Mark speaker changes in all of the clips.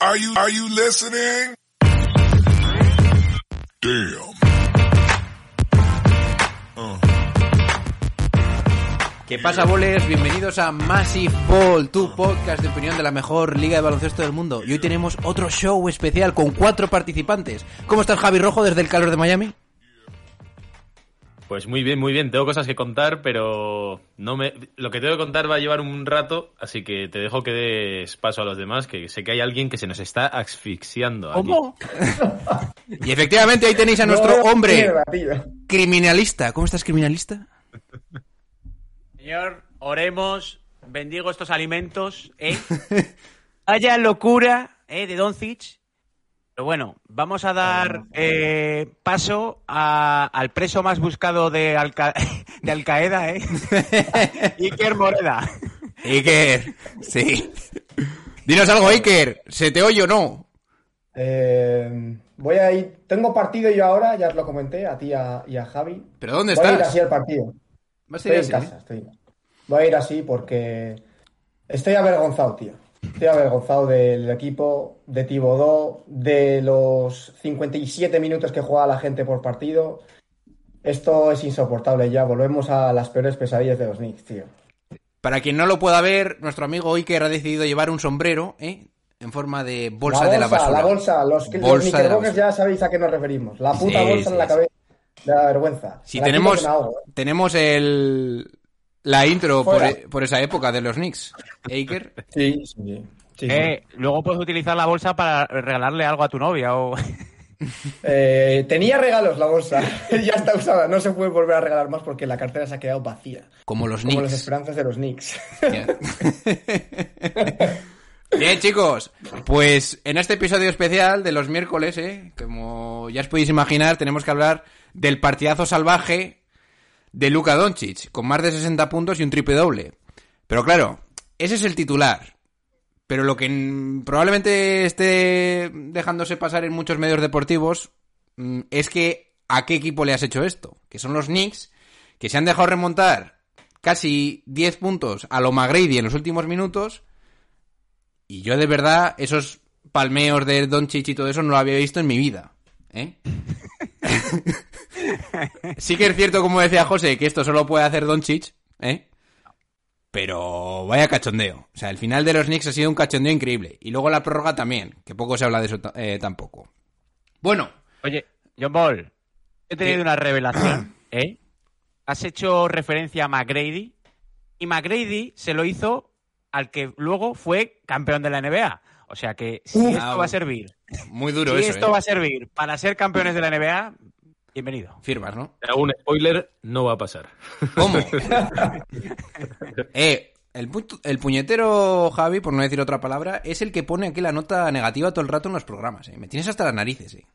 Speaker 1: Are you, are you listening? Damn.
Speaker 2: ¿Qué pasa, bolers? Bienvenidos a Massive Ball, tu podcast de opinión de la mejor liga de baloncesto del mundo. Y hoy tenemos otro show especial con cuatro participantes. ¿Cómo estás, Javi Rojo, desde el calor de Miami?
Speaker 3: Pues muy bien, muy bien. Tengo cosas que contar, pero no me lo que tengo que contar va a llevar un rato, así que te dejo que des paso a los demás, que sé que hay alguien que se nos está asfixiando. aquí.
Speaker 2: ¿Cómo? y efectivamente ahí tenéis a nuestro
Speaker 4: No,
Speaker 2: hombre criminalista. ¿Cómo estás, criminalista?
Speaker 5: Señor, oremos, bendigo estos alimentos, ¿eh? Vaya locura, ¿eh? De Doncic. Pero bueno, vamos a dar eh, paso a- al preso más buscado de, Alca- de Al Qaeda, ¿eh? Iker Moreda.
Speaker 2: Iker, sí. Dinos algo, Iker. ¿Se te oye o no?
Speaker 4: Eh, voy a ir. Tengo partido yo ahora, ya os lo comenté a ti y a, y a Javi.
Speaker 2: ¿Pero dónde
Speaker 4: Voy a ir
Speaker 2: estás?
Speaker 4: así al partido.
Speaker 2: ¿Vas a ir
Speaker 4: Estoy en
Speaker 2: así?
Speaker 4: casa, estoy. Voy a ir así porque estoy avergonzado, tío. Estoy avergonzado del equipo, de Tibodó, de los 57 minutos que juega la gente por partido. Esto es insoportable ya. Volvemos a las peores pesadillas de los Knicks, tío.
Speaker 2: Para quien no lo pueda ver, nuestro amigo Iker ha decidido llevar un sombrero, ¿eh? En forma de bolsa,
Speaker 4: la
Speaker 2: de la basura.
Speaker 4: La bolsa, los, los
Speaker 2: Bolsa de la
Speaker 4: Knickerbockers
Speaker 2: basura.
Speaker 4: ya sabéis a qué nos referimos. La puta
Speaker 2: Sí,
Speaker 4: bolsa
Speaker 2: sí,
Speaker 4: en la
Speaker 2: sí.
Speaker 4: cabeza. De la vergüenza.
Speaker 2: Si tenemos,
Speaker 4: ahogo, ¿eh?
Speaker 2: tenemos el la intro por,
Speaker 4: Fuera.
Speaker 2: por esa época de los Knicks. ¿Eh, Iker.
Speaker 4: Sí, sí, sí. sí.
Speaker 5: Eh, luego puedes utilizar la bolsa para regalarle algo a tu novia o...
Speaker 4: Eh, tenía regalos la bolsa. ya está usada. No se puede volver a regalar más porque la cartera se ha quedado vacía.
Speaker 2: Como los
Speaker 4: Como las
Speaker 2: Knicks.
Speaker 4: esperanzas de los Knicks.
Speaker 2: Bien, chicos, pues en este episodio especial de los miércoles, ¿eh? como ya os podéis imaginar, tenemos que hablar del partidazo salvaje de Luka Doncic, con más de 60 puntos y un triple doble. Pero claro, ese es el titular. Pero lo que probablemente esté dejándose pasar en muchos medios deportivos mm, es que a qué equipo le has hecho esto, que son los Knicks, que se han dejado remontar casi 10 puntos a lo McGrady en los últimos minutos y yo de verdad, esos palmeos de Doncic y todo eso no lo había visto en mi vida. ¿eh? sí que es cierto, como decía José, que esto solo puede hacer Doncic, ¿eh? Pero vaya cachondeo. O sea, el final de los Knicks ha sido un cachondeo increíble. Y luego la prórroga también, que poco se habla de eso eh, tampoco. Bueno,
Speaker 5: Oye, John Ball, he tenido
Speaker 2: ¿Qué?
Speaker 5: una revelación, ¿eh? Has hecho referencia a McGrady y McGrady se lo hizo al que luego fue campeón de la NBA. O sea que si
Speaker 4: Uf.
Speaker 5: esto va a servir,
Speaker 2: muy duro
Speaker 5: si
Speaker 2: eso,
Speaker 5: esto
Speaker 2: ¿eh?
Speaker 5: va a servir para ser campeones de la NBA, bienvenido.
Speaker 2: Firmas, ¿no?
Speaker 3: Un spoiler, no va a pasar.
Speaker 2: ¿Cómo? eh, el, pu- el puñetero Javi, por no decir otra palabra, es el que pone aquí la nota negativa todo el rato en los programas. ¿eh? Me tienes hasta las narices, ¿eh?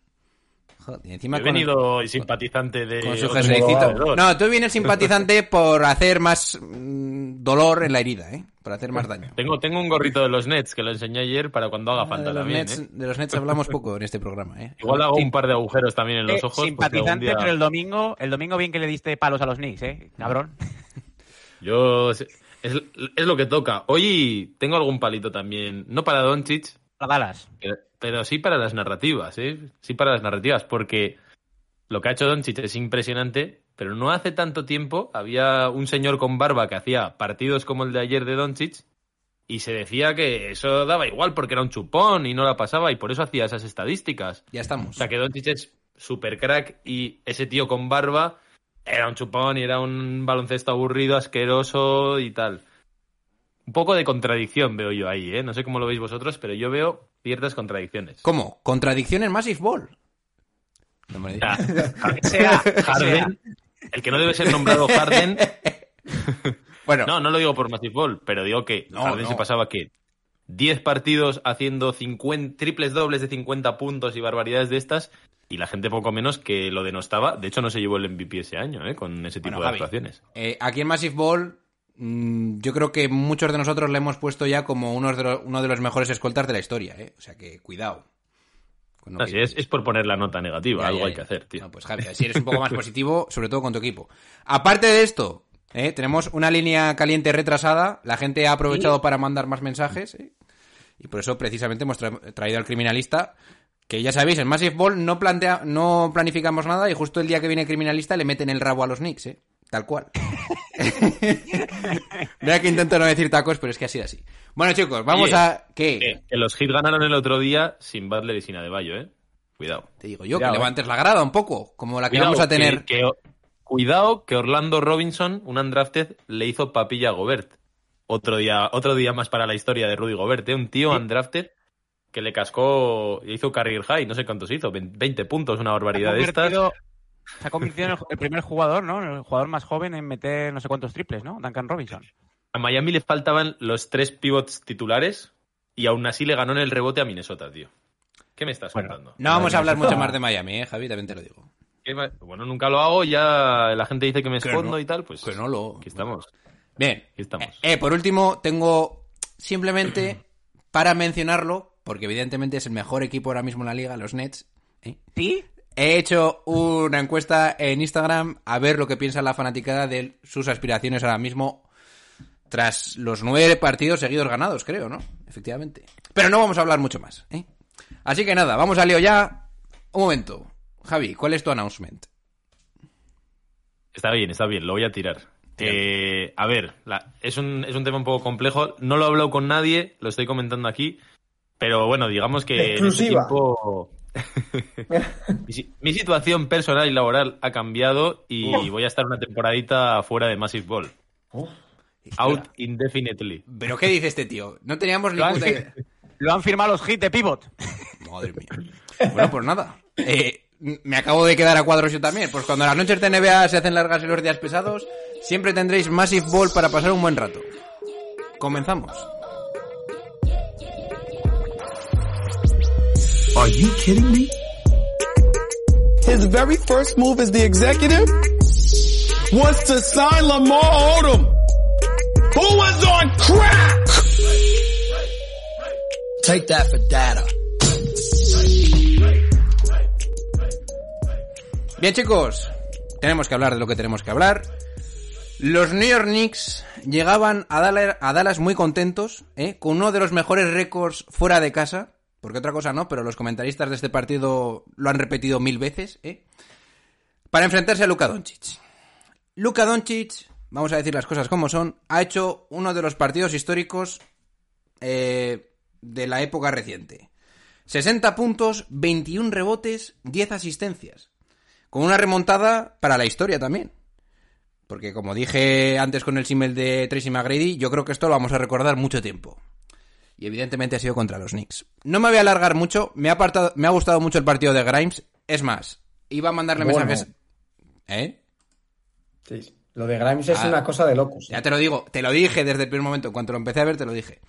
Speaker 2: Joder, encima
Speaker 3: He
Speaker 2: con-
Speaker 3: venido simpatizante de...
Speaker 2: con su jerseycito. No, tú vienes simpatizante por hacer más mm, dolor en la herida, ¿eh? Por hacer más daño.
Speaker 3: Tengo, tengo un gorrito de los Nets que lo enseñé ayer para cuando haga
Speaker 2: Ah,
Speaker 3: falta
Speaker 2: de, los
Speaker 3: también,
Speaker 2: Nets,
Speaker 3: ¿eh?
Speaker 2: de los Nets hablamos poco en este programa, ¿eh?
Speaker 3: Igual hago un par de agujeros también en los
Speaker 5: Eh,
Speaker 3: ojos.
Speaker 5: simpatizante,
Speaker 3: día-
Speaker 5: pero el domingo, el domingo bien que le diste palos a los Knicks, ¿eh? Cabrón.
Speaker 3: Yo... Es, es lo que toca. Hoy tengo algún palito también. No para Doncic,
Speaker 5: A Dallas.
Speaker 3: pero, pero sí para las narrativas, ¿eh? Sí para las narrativas, porque lo que ha hecho Doncic es impresionante, pero no hace tanto tiempo había un señor con barba que hacía partidos como el de ayer de Doncic y se decía que eso daba igual porque era un chupón y no la pasaba y por eso hacía esas estadísticas.
Speaker 2: Ya
Speaker 3: O
Speaker 2: estamos.
Speaker 3: sea que Doncic es super crack y ese tío con barba era un chupón y era un baloncesto aburrido, asqueroso y tal. Un poco de contradicción veo yo ahí, ¿eh? No sé cómo lo veis vosotros, pero yo veo ciertas contradicciones.
Speaker 2: ¿Cómo? Contradicción en Massive Ball. No me.
Speaker 3: O sea, Harden, el que no debe ser nombrado Harden.
Speaker 2: Bueno,
Speaker 3: No, no lo digo por Massive Ball, pero digo que
Speaker 2: No,
Speaker 3: Harden
Speaker 2: no.
Speaker 3: se pasaba que 10 partidos haciendo 50, triples dobles de 50 puntos y barbaridades de estas y la gente poco menos que lo denostaba. De hecho, no se llevó el MVP ese año, ¿eh? Con ese tipo
Speaker 2: Bueno,
Speaker 3: de
Speaker 2: Javi,
Speaker 3: actuaciones.
Speaker 2: Eh, aquí en Massive Ball, yo creo que muchos de nosotros le hemos puesto ya como uno de los, uno de los mejores escoltas de la historia, ¿eh? O sea que cuidado.
Speaker 3: Así
Speaker 2: que-
Speaker 3: es, es por poner la nota negativa,
Speaker 2: Ya,
Speaker 3: algo
Speaker 2: ya,
Speaker 3: hay
Speaker 2: ya.
Speaker 3: que hacer, tío.
Speaker 2: No, pues Javi, si eres un poco más positivo, sobre todo con tu equipo. Aparte de esto, ¿eh? tenemos una línea caliente retrasada. La gente ha aprovechado para mandar más mensajes. ¿eh? Y por eso precisamente hemos tra- traído al criminalista, que ya sabéis, en Massive Ball no, plantea, no planificamos nada y justo el día que viene el criminalista le meten el rabo a los Knicks, ¿eh? Tal cual. Mira que intento no decir tacos, pero es que ha sido así. Bueno, chicos, vamos
Speaker 3: Oye,
Speaker 2: a... ¿Qué?
Speaker 3: Que, que los Heat ganaron el otro día sin Butler y sin Adebayo, ¿eh? Cuidado.
Speaker 2: Te digo yo,
Speaker 5: Cuidado,
Speaker 2: que
Speaker 5: eh.
Speaker 2: levantes la grada un poco, como la que
Speaker 3: Cuidado,
Speaker 2: vamos a tener...
Speaker 3: que- que- cuidado que Orlando Robinson, un undrafted, le hizo papilla a Gobert. Otro día, otro día más para la historia de Rudy Gobert, ¿eh? Un tío undrafted que le cascó, le hizo career high, no sé cuántos hizo, 20 puntos, una barbaridad de estas.
Speaker 5: Se ha convertido en el, el primer jugador, ¿no? El jugador más joven en meter no sé cuántos triples, ¿no? Duncan Robinson.
Speaker 3: A Miami le faltaban los tres pivots titulares y aún así le ganó en el rebote a Minnesota, tío. ¿Qué me estás
Speaker 5: Bueno,
Speaker 3: contando?
Speaker 2: No vamos a hablar mucho más de Miami, ¿eh, Javi? También te lo digo.
Speaker 3: ¿Qué ma- Bueno, nunca lo hago, ya la gente dice que me
Speaker 2: Que
Speaker 3: escondo
Speaker 2: no,
Speaker 3: y tal, pues
Speaker 2: que no lo-
Speaker 3: aquí estamos.
Speaker 2: Bien.
Speaker 3: Aquí estamos.
Speaker 2: Eh, por último, tengo simplemente para mencionarlo, porque evidentemente es el mejor equipo ahora mismo en la liga, los Nets. ¿eh?
Speaker 5: ¿Sí?
Speaker 2: He hecho una encuesta en Instagram a ver lo que piensa la fanaticada de sus aspiraciones ahora mismo tras los nueve partidos seguidos ganados, creo, ¿no? Efectivamente. Pero no vamos a hablar mucho más. ¿eh? Así que nada, vamos a lío ya. Un momento. Javi, ¿cuál es tu announcement?
Speaker 3: Está bien, está bien, lo voy a tirar. Eh, a ver, la- es, un, es un tema un poco complejo. No lo he hablado con nadie, lo estoy comentando aquí. Pero bueno, digamos que en este
Speaker 4: Exclusiva.
Speaker 3: tiempo mi, si- mi situación personal y laboral ha cambiado y voy a estar una temporadita fuera de Massive Ball. Out indefinitely.
Speaker 2: ¿Pero qué dice este tío? No teníamos ni
Speaker 5: Lo han,
Speaker 2: puta idea.
Speaker 5: lo han firmado los hits de pivot.
Speaker 2: Madre mía. Bueno, pues nada. Eh, me acabo de quedar a cuadros yo también. Pues cuando las noches de NBA se hacen largas y los días pesados, siempre tendréis Massive Ball para pasar un buen rato. Comenzamos.
Speaker 1: Are you kidding me?
Speaker 6: His very first move as the executive was to sign Lamar Odom, who was on crack.
Speaker 1: Take that for data.
Speaker 2: Bien, chicos, tenemos que hablar de lo que tenemos que hablar. Los New York Knicks llegaban a Dallas, a Dallas muy contentos, ¿eh? con uno de los mejores récords fuera de casa, porque otra cosa no, pero los comentaristas de este partido lo han repetido mil veces, ¿eh? para enfrentarse a Luka Doncic. Luka Doncic, vamos a decir las cosas como son, ha hecho uno de los partidos históricos eh, de la época reciente. 60 puntos, 21 rebotes, 10 asistencias. Con una remontada para la historia también. Porque como dije antes con el símil de Tracy McGrady, yo creo que esto lo vamos a recordar mucho tiempo. Y evidentemente ha sido contra los Knicks. No me voy a alargar mucho, me ha, apartado- me ha gustado mucho el partido de Grimes. Es más, iba a mandarle
Speaker 4: Bueno.
Speaker 2: mensajes... ¿Eh?
Speaker 4: Sí. Lo de Grimes es
Speaker 2: Ah.
Speaker 4: una cosa de locos.
Speaker 2: Ya te lo digo, te lo dije desde el primer momento, en cuanto lo empecé a ver te lo dije.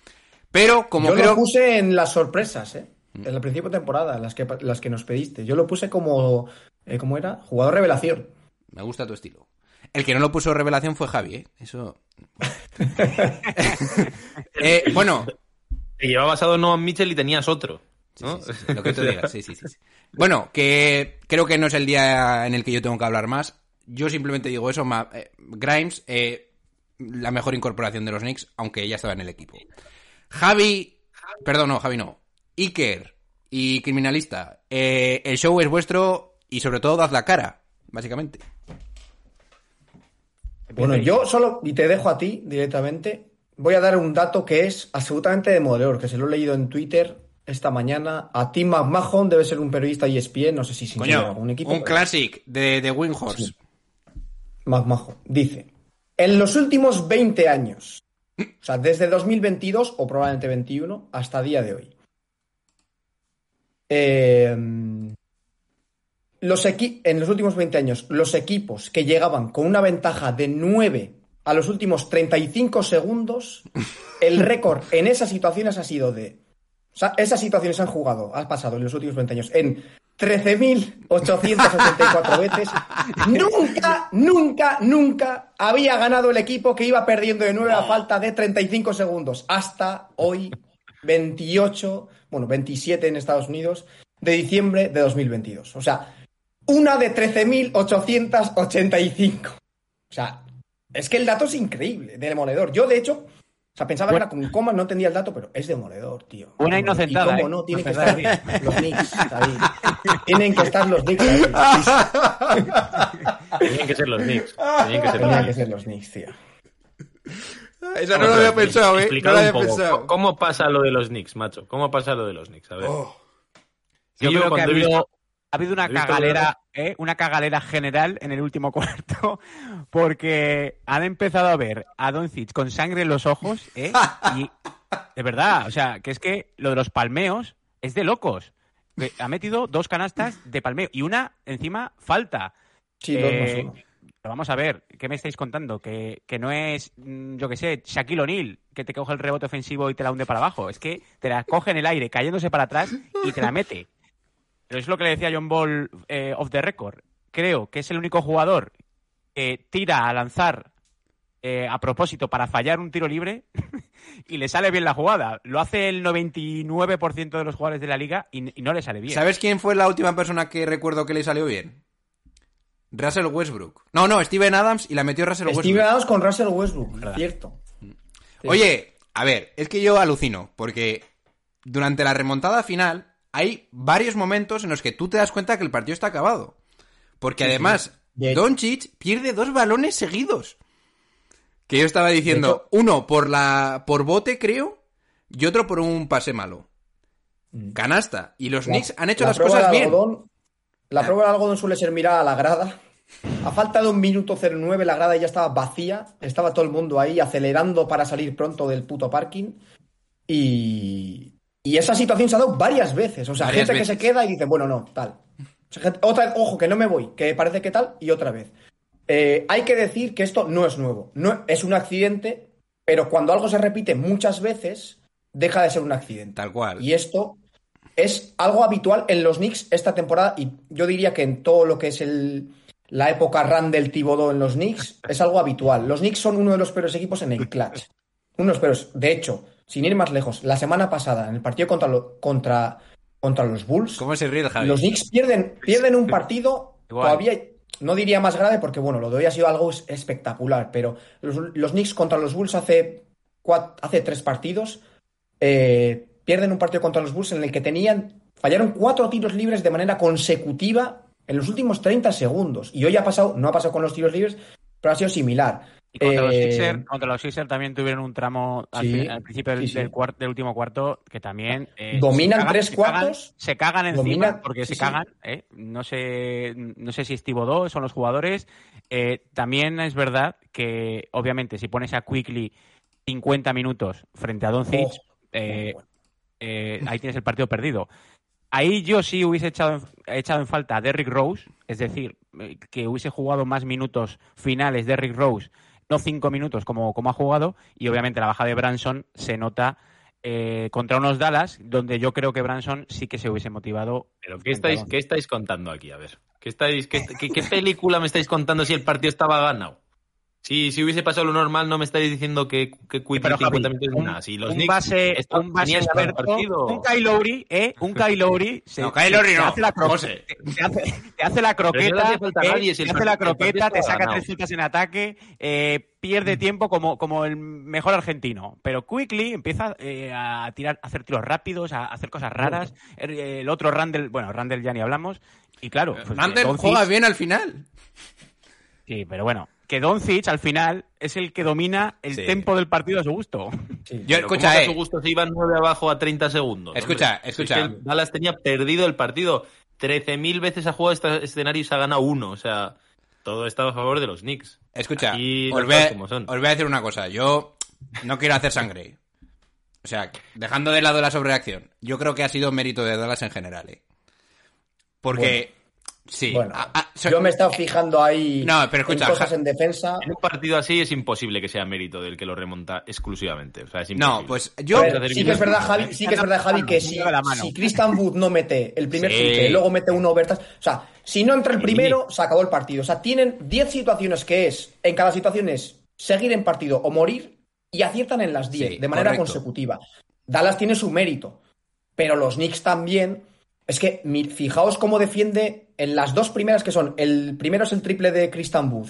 Speaker 2: Pero como
Speaker 4: Yo
Speaker 2: creo...
Speaker 4: lo puse en las sorpresas, ¿eh? En el principio de temporada, las que, las que nos pediste. Yo lo puse como, eh, ¿cómo era? Jugador revelación.
Speaker 2: Me gusta tu estilo. El que no lo puso revelación fue Javi, ¿eh? Eso... Eh, bueno,
Speaker 3: Te llevaba basado en Noah Mitchell y tenías otro. ¿no?
Speaker 2: Sí, sí, sí, lo que tú digas, sí, sí, sí, sí. Bueno, que creo que no es el día en el que yo tengo que hablar más. Yo simplemente digo eso. ma- eh, Grimes, eh, la mejor incorporación de los Knicks, aunque ya estaba en el equipo. Javi, perdón, no, Javi no. Iker y Criminalista, eh, el show es vuestro y sobre todo dad la cara, básicamente.
Speaker 4: Bueno, yo solo, y te dejo a ti directamente, voy a dar un dato que es absolutamente demoledor, que se lo he leído en Twitter esta mañana. A Tim McMahon debe ser un periodista ESPN, no sé si sin
Speaker 2: Coño,
Speaker 4: algún equipo.
Speaker 2: un
Speaker 4: pero-
Speaker 2: classic de, de Windhorse.
Speaker 4: McMahon dice, en los últimos 20 años, o sea, desde 2022 o probablemente 21 hasta día de hoy, eh, los en los últimos 20 años, los equipos que llegaban con una ventaja de 9 a los últimos 35 segundos, el récord en esas situaciones ha sido de... O sea, esas situaciones han jugado, ha pasado en los últimos 20 años en 13.884 veces. Nunca, nunca, nunca había ganado el equipo que iba perdiendo de 9 a falta de 35 segundos. Hasta hoy, 28, bueno, 27 en Estados Unidos, de diciembre de 2022. O sea, una de 13.885. O sea, es que el dato es increíble, demoledor. Yo, de hecho, O sea, pensaba que era con coma, no entendía el dato, pero es demoledor, tío.
Speaker 5: Una inocentada,
Speaker 4: Y cómo
Speaker 5: ¿eh?
Speaker 4: no, tienen que estar los Knicks ahí. Tienen que estar los Knicks.
Speaker 3: Tenían que ser los Knicks. Tenían que ser los
Speaker 4: Tenían que
Speaker 3: Knicks.
Speaker 4: ser los Knicks, tío.
Speaker 2: Eso no lo había pensado, eh. No lo
Speaker 3: un
Speaker 2: había pensado.
Speaker 3: ¿Cómo pasa lo de los Knicks, macho? ¿Cómo pasa lo de los Knicks? A ver.
Speaker 2: Oh.
Speaker 5: Yo
Speaker 3: Sí,
Speaker 5: creo que ha
Speaker 3: cuando he visto-
Speaker 5: habido, ha habido una cagalera, ¿eh? una cagalera general en el último cuarto, porque han empezado a ver a Doncic con sangre en los ojos, ¿eh? y de verdad, o sea, que es que lo de los palmeos es de locos. Que Ha metido dos canastas de palmeo y una encima falta.
Speaker 4: Sí, dos más
Speaker 5: Eh,
Speaker 4: uno.
Speaker 5: pero vamos a ver, ¿qué me estáis contando? Que, que no es, mm, yo qué sé, Shaquille O'Neal, que te coge el rebote ofensivo y te la hunde para abajo. Es que te la coge en el aire, cayéndose para atrás y te la mete. Pero es lo que le decía John Ball eh, off the record. Creo que es el único jugador que tira a lanzar eh, a propósito para fallar un tiro libre y le sale bien la jugada. Lo hace el 99% de los jugadores de la liga y, y no le sale bien.
Speaker 2: ¿Sabes quién fue la última persona que recuerdo que le salió bien? Russell Westbrook. No, no, Steven Adams y la metió Russell
Speaker 4: Steve
Speaker 2: Westbrook.
Speaker 4: Adams con Russell Westbrook, cierto. Sí.
Speaker 2: Oye, a ver, es que yo alucino, porque durante la remontada final hay varios momentos en los que tú te das cuenta que el partido está acabado. Porque además,
Speaker 4: De hecho-
Speaker 2: Doncic pierde dos balones seguidos. Que yo estaba diciendo, uno por la por bote, creo, y otro por un pase malo. Canasta. Y los
Speaker 4: La-
Speaker 2: Knicks han hecho
Speaker 4: la
Speaker 2: las cosas bien.
Speaker 4: algodón- la
Speaker 2: La-
Speaker 4: prueba del algodón suele ser mirar a la grada. A falta de un minuto 09, la grada ya estaba vacía. Estaba todo el mundo ahí acelerando para salir pronto del puto parking. Y, y esa situación se ha dado varias veces. O sea,
Speaker 2: Varias
Speaker 4: gente que se queda y dice, bueno, no, tal. O sea, gente- otra vez, ojo, que no me voy, que parece que tal, y otra vez. Eh, hay que decir que esto no es nuevo. No, es un accidente, pero cuando algo se repite muchas veces, deja de ser un accidente.
Speaker 2: Tal cual.
Speaker 4: Y esto es algo habitual en los Knicks esta temporada y yo diría que en todo lo que es el, la época run del Thibodeau en los Knicks es algo habitual. Los Knicks son uno de los peores equipos en el clutch. Uno de los peores. De hecho, sin ir más lejos, la semana pasada en el partido contra, lo- contra, contra los Bulls,
Speaker 2: ¿Cómo se ríe el Javi?
Speaker 4: los Knicks pierden, pierden un partido
Speaker 5: Igual.
Speaker 4: todavía, no diría más grave porque, bueno, lo de hoy ha sido algo es- espectacular, pero los, los Knicks contra los Bulls hace, cua- hace tres partidos eh, pierden un partido contra los Bulls en el que tenían, fallaron cuatro tiros libres de manera consecutiva en los últimos 30 segundos. Y hoy ha pasado, no ha pasado con los tiros libres, pero ha sido similar.
Speaker 5: Y contra, los
Speaker 4: Eh,
Speaker 5: Sixers, contra los Sixers también tuvieron un tramo al,
Speaker 4: Sí,
Speaker 5: fin- al principio del,
Speaker 4: sí, sí.
Speaker 5: del cuar- del último cuarto que también... eh,
Speaker 4: Dominan
Speaker 5: cagan-
Speaker 4: tres
Speaker 5: se cagan-
Speaker 4: cuartos,
Speaker 5: Se cagan encima
Speaker 4: dominan-
Speaker 5: porque se cagan. ¿eh? No, sé, no sé si es Thibodeau, son los jugadores. Eh, también es verdad que, obviamente, si pones a Quickly 50 minutos frente a Doncic,
Speaker 4: Oh,
Speaker 5: eh,
Speaker 4: bueno.
Speaker 5: eh, ahí tienes el partido perdido. Ahí yo sí hubiese echado en, echado en falta a Derrick Rose, es decir, eh, que hubiese jugado más minutos finales Derrick Rose, no cinco minutos como, como ha jugado, y obviamente la baja de Branson se nota eh, contra unos Dallas, donde yo creo que Branson sí que se hubiese motivado.
Speaker 3: ¿Pero qué estáis, qué estáis contando aquí? A ver. ¿Qué, estáis, qué, qué- qué película me estáis contando si el partido estaba ganado? Si, si hubiese pasado lo normal, no me estáis diciendo que, que Quickly
Speaker 5: Pero, Javi,
Speaker 3: 50 minutos
Speaker 5: un,
Speaker 3: nada. Si los
Speaker 5: un
Speaker 3: Knicks
Speaker 5: base, un base experto,
Speaker 3: partido.
Speaker 5: un Kyle Lowry, ¿eh? Un Kyle Lowry se,
Speaker 2: No, Kyle Lowry
Speaker 5: te
Speaker 2: no,
Speaker 5: hace la cro-
Speaker 2: José.
Speaker 5: te- te hace, te hace la
Speaker 3: no
Speaker 5: croqueta, ¿eh?
Speaker 3: nadie, si
Speaker 5: te hace la croqueta, te saca tres citas en ataque, eh, pierde tiempo como, como el mejor argentino. Pero Quickly empieza eh, a tirar, a hacer tiros rápidos, a hacer cosas raras. El, el otro Randall, bueno, Randall ya ni hablamos. Y claro, pues,
Speaker 2: Randall juega bien al final.
Speaker 5: Sí, pero bueno, que Doncic al final es el que domina el
Speaker 2: Sí.
Speaker 5: tempo del partido a su gusto.
Speaker 4: Sí.
Speaker 2: Yo,
Speaker 3: Pero ¿cómo
Speaker 2: escucha,
Speaker 3: que a
Speaker 2: eh.
Speaker 3: su gusto se iban 9 abajo a 30 segundos.
Speaker 2: Escucha,
Speaker 3: hombre?
Speaker 2: escucha.
Speaker 3: Es que Dallas tenía perdido el partido. 13.000 veces ha jugado este escenario y se ha ganado uno. O sea, todo estaba a favor de los Knicks.
Speaker 2: Escucha,
Speaker 3: Aquí
Speaker 2: os voy, a,
Speaker 3: cosas como son.
Speaker 2: os voy a decir una cosa. Yo no quiero hacer sangre. O sea, dejando de lado la sobrereacción, yo creo que ha sido mérito de Dallas en general. ¿eh? Porque, sí.
Speaker 4: Bueno,
Speaker 2: a- a- so-
Speaker 4: yo me he estado fijando ahí
Speaker 2: No, pero escucha,
Speaker 4: en cosas en defensa.
Speaker 3: En un partido así es imposible que sea mérito del que lo remonta exclusivamente. O sea, es imposible.
Speaker 2: No, pues yo...
Speaker 4: Ver, sí que es verdad. Javi, sí que es verdad, Javi, que si, si Christian Wood no mete el primer
Speaker 3: Sí.
Speaker 4: triple, luego mete uno overtime, o sea, si no entra el primero, se acabó el partido. O sea, tienen 10 situaciones que es, en cada situación es seguir en partido o morir y aciertan en las 10
Speaker 2: Sí,
Speaker 4: de manera
Speaker 2: correcto.
Speaker 4: consecutiva. Dallas tiene su mérito, pero los Knicks también. Es que fijaos cómo defiende en las dos primeras que son, el primero es el triple de Christian Wood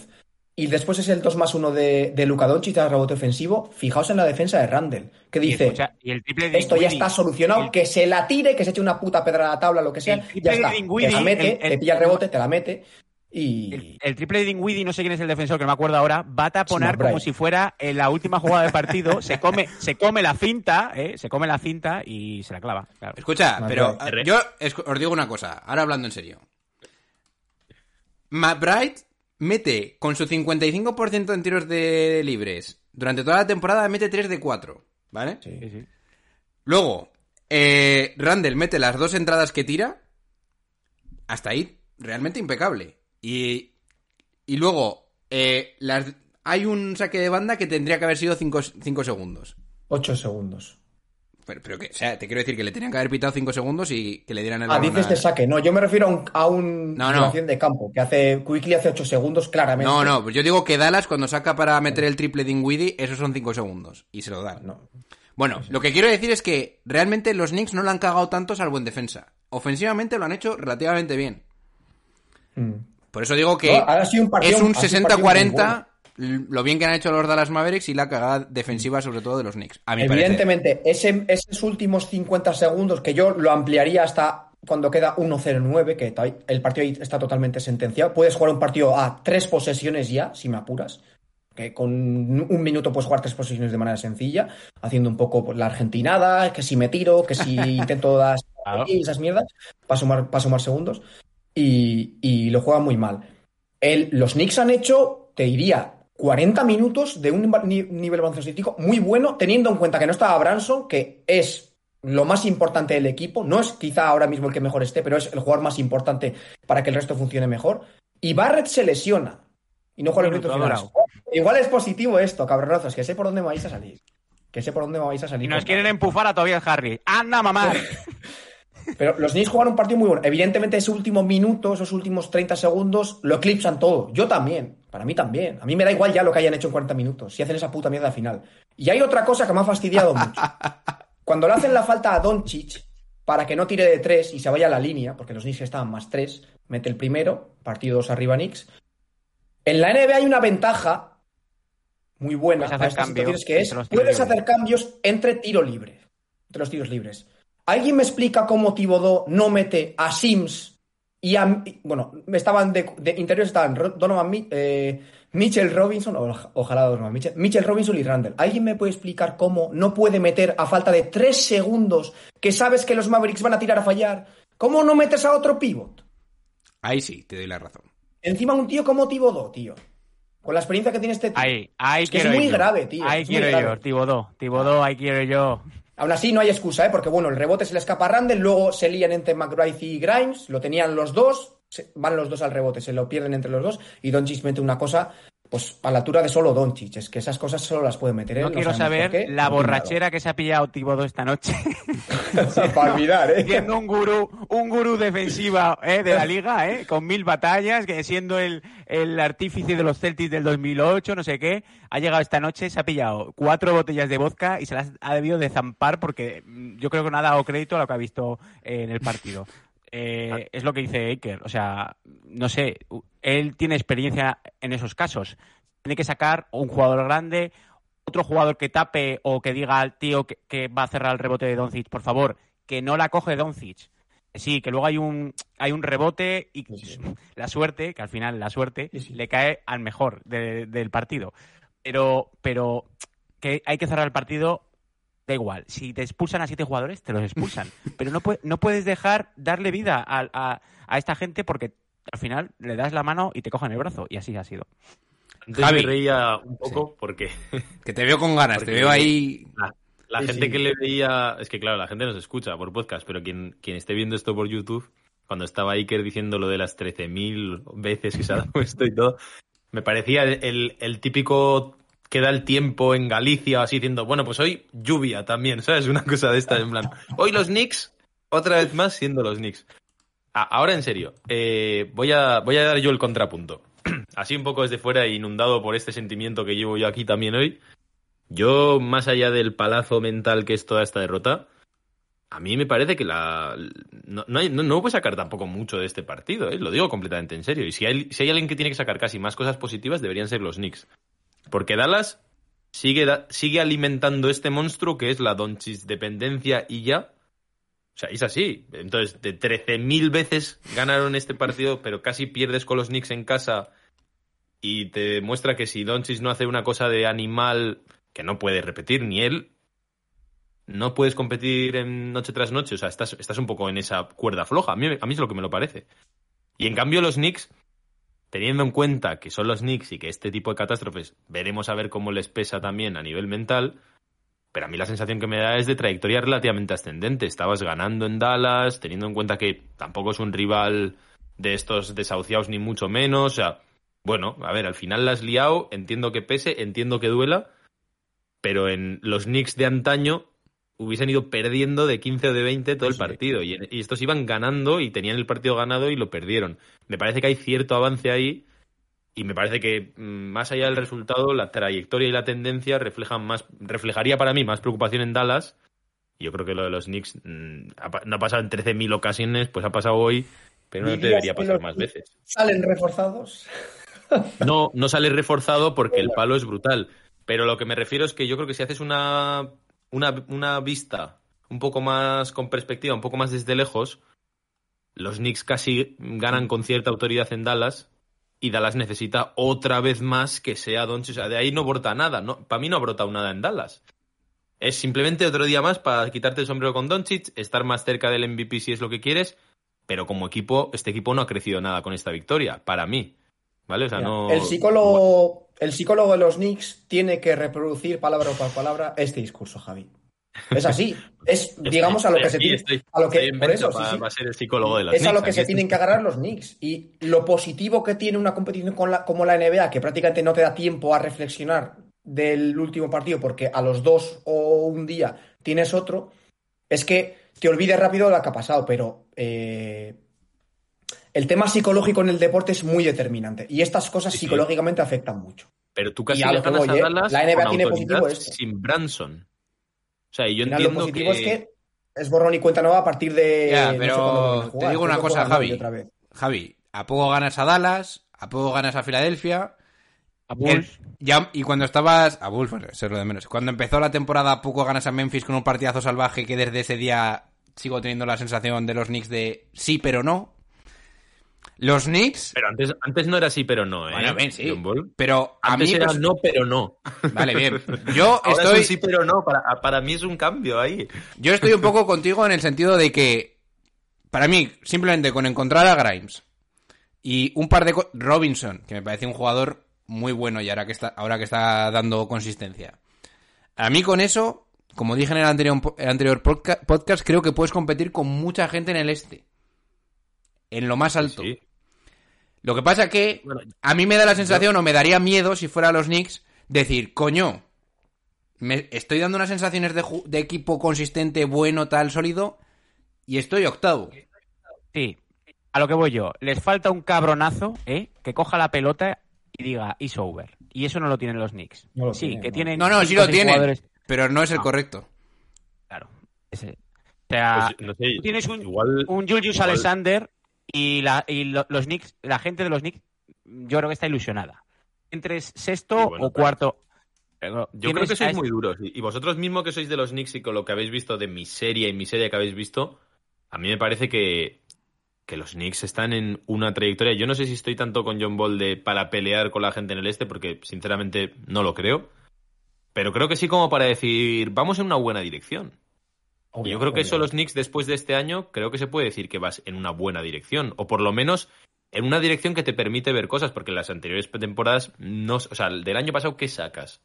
Speaker 4: y después es el 2 más 1 de, de Luka Doncic al rebote ofensivo, fijaos en la defensa de Randall, que
Speaker 5: Y,
Speaker 4: dice,
Speaker 5: escucha, y el triple de
Speaker 4: esto ya está solucionado,
Speaker 5: el-
Speaker 4: que se la tire, que se eche una puta pedra a la tabla, lo que sea, ya está. Te la mete,
Speaker 5: el- el-
Speaker 4: te pilla el rebote, te la mete y...
Speaker 5: El, el triple de Dinwiddie, no sé quién es el defensor, que no me acuerdo ahora, va a taponar como si fuera en la última jugada del partido, se come, se come la cinta, ¿eh? se come la cinta y se la clava. claro.
Speaker 2: Escucha, pero eh, yo os digo una cosa, ahora hablando en serio. McBride mete con su 55% en tiros de libres durante toda la temporada, mete 3 de 4, ¿vale?
Speaker 4: Sí.
Speaker 5: Sí, sí.
Speaker 2: Luego, eh, Randall mete las dos entradas que tira. Hasta ahí, realmente impecable. Y, y luego, eh, las, hay un saque de banda que tendría que haber sido 5 segundos.
Speaker 4: 8 segundos.
Speaker 2: Pero, pero que, o sea, te quiero decir que le tenían que haber pitado 5 segundos y que le dieran el
Speaker 4: Ah, dices de saque. No, yo me refiero a un, a un
Speaker 2: No, no.
Speaker 4: de campo, que hace Quickly hace 8 segundos, claramente.
Speaker 2: No, no, pues yo digo que Dallas cuando saca para meter el triple de Dinwiddie, esos son 5 segundos. Y se lo dan.
Speaker 4: No.
Speaker 2: Bueno, lo que quiero decir es que realmente los Knicks no lo han cagado tanto salvo en defensa. Ofensivamente lo han hecho relativamente bien.
Speaker 4: Mm.
Speaker 2: Por eso digo que
Speaker 4: No, ha sido un partido-
Speaker 2: es un
Speaker 4: ha sido un partido
Speaker 2: 60-40 lo bien que han hecho los Dallas Mavericks y la cagada defensiva sobre todo de los Knicks. A mi parecer.
Speaker 4: Evidentemente, ese, esos últimos 50 segundos, que yo lo ampliaría hasta cuando queda 1-0-9, que el partido ahí está totalmente sentenciado. Puedes jugar un partido a tres posesiones ya, si me apuras. Que con un minuto puedes jugar tres posesiones de manera sencilla, haciendo un poco pues, la argentinada, que si me tiro, que si intento dar esas mierdas, para sumar, para sumar segundos. Y, y lo juegan muy mal. El- los Knicks han hecho, te diría, 40 minutos de un ni- nivel baloncestístico muy bueno, teniendo en cuenta que no estaba Branson, que es lo más importante del equipo. No es quizá ahora mismo el que mejor esté, pero es el jugador más importante para que el resto funcione mejor. Y Barrett se lesiona. Y no juega los
Speaker 5: Minuto
Speaker 4: minutos finales.
Speaker 5: dorado.
Speaker 4: Igual es positivo esto, cabronazos, que sé por dónde me vais a salir. Que sé por dónde me vais a salir.
Speaker 5: Y nos quieren empufar a Tobias Harry. ¡Anda, mamá!
Speaker 4: Pero los Knicks jugaron un partido muy bueno. Evidentemente, ese último minuto, esos últimos 30 segundos, lo eclipsan todo. Yo también. Para mí también. A mí me da igual ya lo que hayan hecho en 40 minutos. Si hacen esa puta mierda al final. Y hay otra cosa que me ha fastidiado mucho. Cuando le hacen la falta a Doncic para que no tire de 3 y se vaya a la línea, porque los Knicks estaban más 3, mete el primero, partido 2 arriba Knicks. En la NBA hay una ventaja muy buena para estas
Speaker 5: cambio
Speaker 4: situaciones que es puedes
Speaker 5: libres.
Speaker 4: hacer cambios entre tiro libre, entre los tiros libres. ¿Alguien me explica cómo Thibodeau no mete a Sims y a... Bueno, estaban de, de interiores estaban Ro- Donovan Mi- eh, Mitchell Robinson, ojalá Donovan Mitchell, Mitchell Robinson y Randall. ¿Alguien me puede explicar cómo no puede meter a falta de tres segundos que sabes que los Mavericks van a tirar a fallar? ¿Cómo no metes a otro pivot?
Speaker 2: Ahí sí, te doy la razón.
Speaker 4: Encima un tío como Thibodeau, tío. Con la experiencia que tiene este tío.
Speaker 5: Ahí, ahí
Speaker 4: Es que es muy
Speaker 5: yo.
Speaker 4: grave, tío,
Speaker 5: Ahí
Speaker 4: es
Speaker 5: quiero yo, Tibodó. Tibodó, ahí quiero yo.
Speaker 4: Aún así no hay excusa, ¿eh? porque bueno, el rebote se le escapa a Randall, luego se lían entre McBride y Grimes, lo tenían los dos, van los dos al rebote, se lo pierden entre los dos y Doncic mete una cosa, pues a la altura de solo Doncic, es que esas cosas solo las puede meter él.
Speaker 5: No quiero saber
Speaker 4: qué,
Speaker 5: la
Speaker 4: no
Speaker 5: borrachera que se ha pillado Tibodó esta noche.
Speaker 4: Para olvidar, ¿eh?
Speaker 5: siendo un gurú, un gurú defensiva ¿eh? de la liga, ¿eh? con mil batallas, que siendo el, el artífice de los Celtics del 2008, no sé qué, ha llegado esta noche, se ha pillado cuatro botellas de vodka y se las ha debido de zampar porque mm, yo creo que no ha dado crédito a lo que ha visto eh, en el partido. Eh, es lo que dice Aker, o sea, no sé, él tiene experiencia en esos casos. Tiene que sacar un jugador grande, otro jugador que tape o que diga al tío que, que va a cerrar el rebote de Doncic, por favor, que no la coge Doncic. Sí, que luego hay un hay un rebote y
Speaker 4: Sí,
Speaker 5: la suerte, que al final la suerte
Speaker 4: sí.
Speaker 5: le cae al mejor de- del partido. Pero pero que hay que cerrar el partido da igual. Si te expulsan a siete jugadores, te los expulsan. Pero no, no puedes dejar darle vida a, a- a esta gente porque al final le das la mano y te cogen el brazo. Y así ha sido.
Speaker 3: Antes
Speaker 2: Javi.
Speaker 3: me reía un poco porque
Speaker 2: Que te veo con ganas,
Speaker 3: Porque-
Speaker 2: te veo ahí...
Speaker 3: la, la
Speaker 4: Sí,
Speaker 3: gente
Speaker 4: sí.
Speaker 3: que le veía, es que claro, la gente nos escucha por podcast, pero quien, quien esté viendo esto por YouTube, cuando estaba Iker diciendo lo de las 13.000 veces que se ha dado esto y todo, me parecía el, el- el típico que da el tiempo en Galicia, así diciendo, bueno, pues hoy lluvia también, ¿sabes? Una cosa de esta, en plan, hoy los Knicks, otra vez más siendo los Knicks. Ahora en serio, eh, voy, a, voy a dar yo el contrapunto. Así un poco desde fuera, inundado por este sentimiento que llevo yo aquí también hoy. Yo, más allá del palazo mental que es toda esta derrota, a mí me parece que la no, no, no, puede sacar tampoco mucho de este partido, ¿eh? lo digo completamente en serio. Y si hay, si hay alguien que tiene que sacar casi más cosas positivas, deberían ser los Knicks. Porque Dallas sigue, sigue alimentando este monstruo que es la Doncic dependencia y ya. O sea, es así. Entonces, de 13.000 veces ganaron este partido, pero casi pierdes con los Knicks en casa y te demuestra que si Doncic no hace una cosa de animal que no puede repetir ni él, no puedes competir en noche tras noche. O sea, estás, estás un poco en esa cuerda floja. A mí, a mí es lo que me lo parece. Y en cambio los Knicks, teniendo en cuenta que son los Knicks y que este tipo de catástrofes veremos a ver cómo les pesa también a nivel mental, pero a mí la sensación que me da es de trayectoria relativamente ascendente. Estabas ganando en Dallas, teniendo en cuenta que tampoco es un rival de estos desahuciados ni mucho menos. O sea, bueno, a ver, al final la has liado, entiendo que pese, entiendo que duela, pero en los Knicks de antaño hubiesen ido perdiendo de 15 o de 20 todo el
Speaker 2: Sí.
Speaker 3: partido. Y, y estos iban ganando y tenían el partido ganado y lo perdieron. Me parece que hay cierto avance ahí y me parece que mm, más allá del resultado, la trayectoria y la tendencia reflejan más, reflejaría para mí más preocupación en Dallas. Y yo creo que lo de los Knicks mm, ha no ha pasado en 13.000 ocasiones, pues ha pasado hoy, pero no
Speaker 4: ¿Dirías
Speaker 3: debería pasar más veces.
Speaker 4: ¿Salen reforzados?
Speaker 3: No, no sale reforzado porque el palo es brutal. Pero lo que me refiero es que yo creo que si haces una, una, una vista un poco más con perspectiva, un poco más desde lejos, los Knicks casi ganan con cierta autoridad en Dallas y Dallas necesita otra vez más que sea Doncic. O sea, de ahí no brota nada. No, para mí no ha brotado nada en Dallas. Es simplemente otro día más para quitarte el sombrero con Doncic, estar más cerca del MVP si es lo que quieres, pero como equipo, este equipo no ha crecido nada con esta victoria, para mí. ¿Vale? O sea, no.
Speaker 4: el, psicólogo, el psicólogo de los Knicks tiene que reproducir palabra por palabra este discurso, Javi. Es así. Es, digamos, a lo que se tiene. a lo que, por eso, sí,
Speaker 3: para,
Speaker 4: sí.
Speaker 3: para ser el psicólogo de los
Speaker 4: Es a lo que se
Speaker 3: estoy.
Speaker 4: tienen que agarrar los Knicks. Y lo positivo que tiene una competición con la- como la NBA, que prácticamente no te da tiempo a reflexionar del último partido, porque a los dos o un día tienes otro, es que te olvides rápido de lo que ha pasado, pero eh, el tema psicológico en el deporte es muy determinante. Y estas cosas
Speaker 3: Sí, sí.
Speaker 4: psicológicamente afectan mucho.
Speaker 3: Pero tú casi
Speaker 4: Y a
Speaker 3: le ganas
Speaker 4: voy,
Speaker 3: a. Dallas
Speaker 4: La NBA
Speaker 3: con
Speaker 4: tiene positivo esto.
Speaker 3: sin Branson. O sea, y yo
Speaker 4: final, lo
Speaker 3: entiendo
Speaker 4: positivo
Speaker 3: que...
Speaker 4: es que es borrón y cuenta nueva a partir de.
Speaker 2: Ya,
Speaker 4: no sé
Speaker 2: pero te digo una cosa, Javi.
Speaker 4: hoy otra vez.
Speaker 2: Javi, a poco ganas a Dallas, a poco ganas a Filadelfia.
Speaker 5: A
Speaker 2: el-
Speaker 5: Bulls.
Speaker 2: ya, y cuando estabas. A Bulls, bueno, eso es lo de menos. Cuando empezó la temporada, a poco ganas a Memphis con un partidazo salvaje que desde ese día sigo teniendo la sensación de los Knicks de sí, pero no. Los Knicks.
Speaker 3: Pero antes, antes no era sí, pero no, ¿eh?
Speaker 2: Bueno, ven, sí. Pero a
Speaker 3: Antes
Speaker 2: mí.
Speaker 3: era
Speaker 2: pues-
Speaker 3: no, pero no.
Speaker 2: Vale, bien. Yo
Speaker 3: Ahora
Speaker 2: estoy.
Speaker 3: es un sí, pero no. Para, para mí es un cambio ahí.
Speaker 2: Yo estoy un poco contigo en el sentido de que, para mí, simplemente con encontrar a Grimes y un par de... Robinson, que me parece un jugador muy bueno y ahora que está, ahora que está dando consistencia. A mí con eso, como dije en el anterior, el anterior podca- podcast, creo que puedes competir con mucha gente en el este. En lo más alto.
Speaker 3: Sí.
Speaker 2: Lo que pasa que a mí me da la sensación, o me daría miedo si fuera los Knicks, decir, coño, me estoy dando unas sensaciones de, equipo consistente, bueno, tal, sólido, y estoy octavo.
Speaker 5: Sí. A lo que voy yo. Les falta un cabronazo, ¿eh? Que coja la pelota y diga, it's over. Y eso no lo tienen los Knicks.
Speaker 4: No lo
Speaker 5: sí,
Speaker 4: tienen,
Speaker 5: que
Speaker 4: no.
Speaker 5: tienen.
Speaker 2: No, no, sí lo tienen,
Speaker 5: jugadores-
Speaker 2: pero no es el
Speaker 5: Ah.
Speaker 2: correcto.
Speaker 5: Claro. Ese. O sea,
Speaker 3: Pues, no sé,
Speaker 5: tú tienes un,
Speaker 3: igual,
Speaker 5: un Julius
Speaker 3: igual-
Speaker 5: Alexander y, la, y lo- los Knicks, la gente de los Knicks, yo creo que está ilusionada. Entre sexto
Speaker 3: bueno,
Speaker 5: o cuarto. Pero
Speaker 3: Yo creo que sois
Speaker 5: este-
Speaker 3: muy duros. Y y vosotros mismos que sois de los Knicks y con lo que habéis visto de miseria y miseria que habéis visto, a mí me parece que, que los Knicks están en una trayectoria. Yo no sé si estoy tanto con John Ball de, para pelear con la gente en el este, porque sinceramente no lo creo. Pero creo que sí como para decir, vamos en una buena dirección.
Speaker 4: Obvio,
Speaker 3: yo creo que
Speaker 4: obvio.
Speaker 3: eso los Knicks después de este año creo que se puede decir que vas en una buena dirección o por lo menos en una dirección que te permite ver cosas porque en las anteriores temporadas no, o sea, del año pasado ¿qué sacas?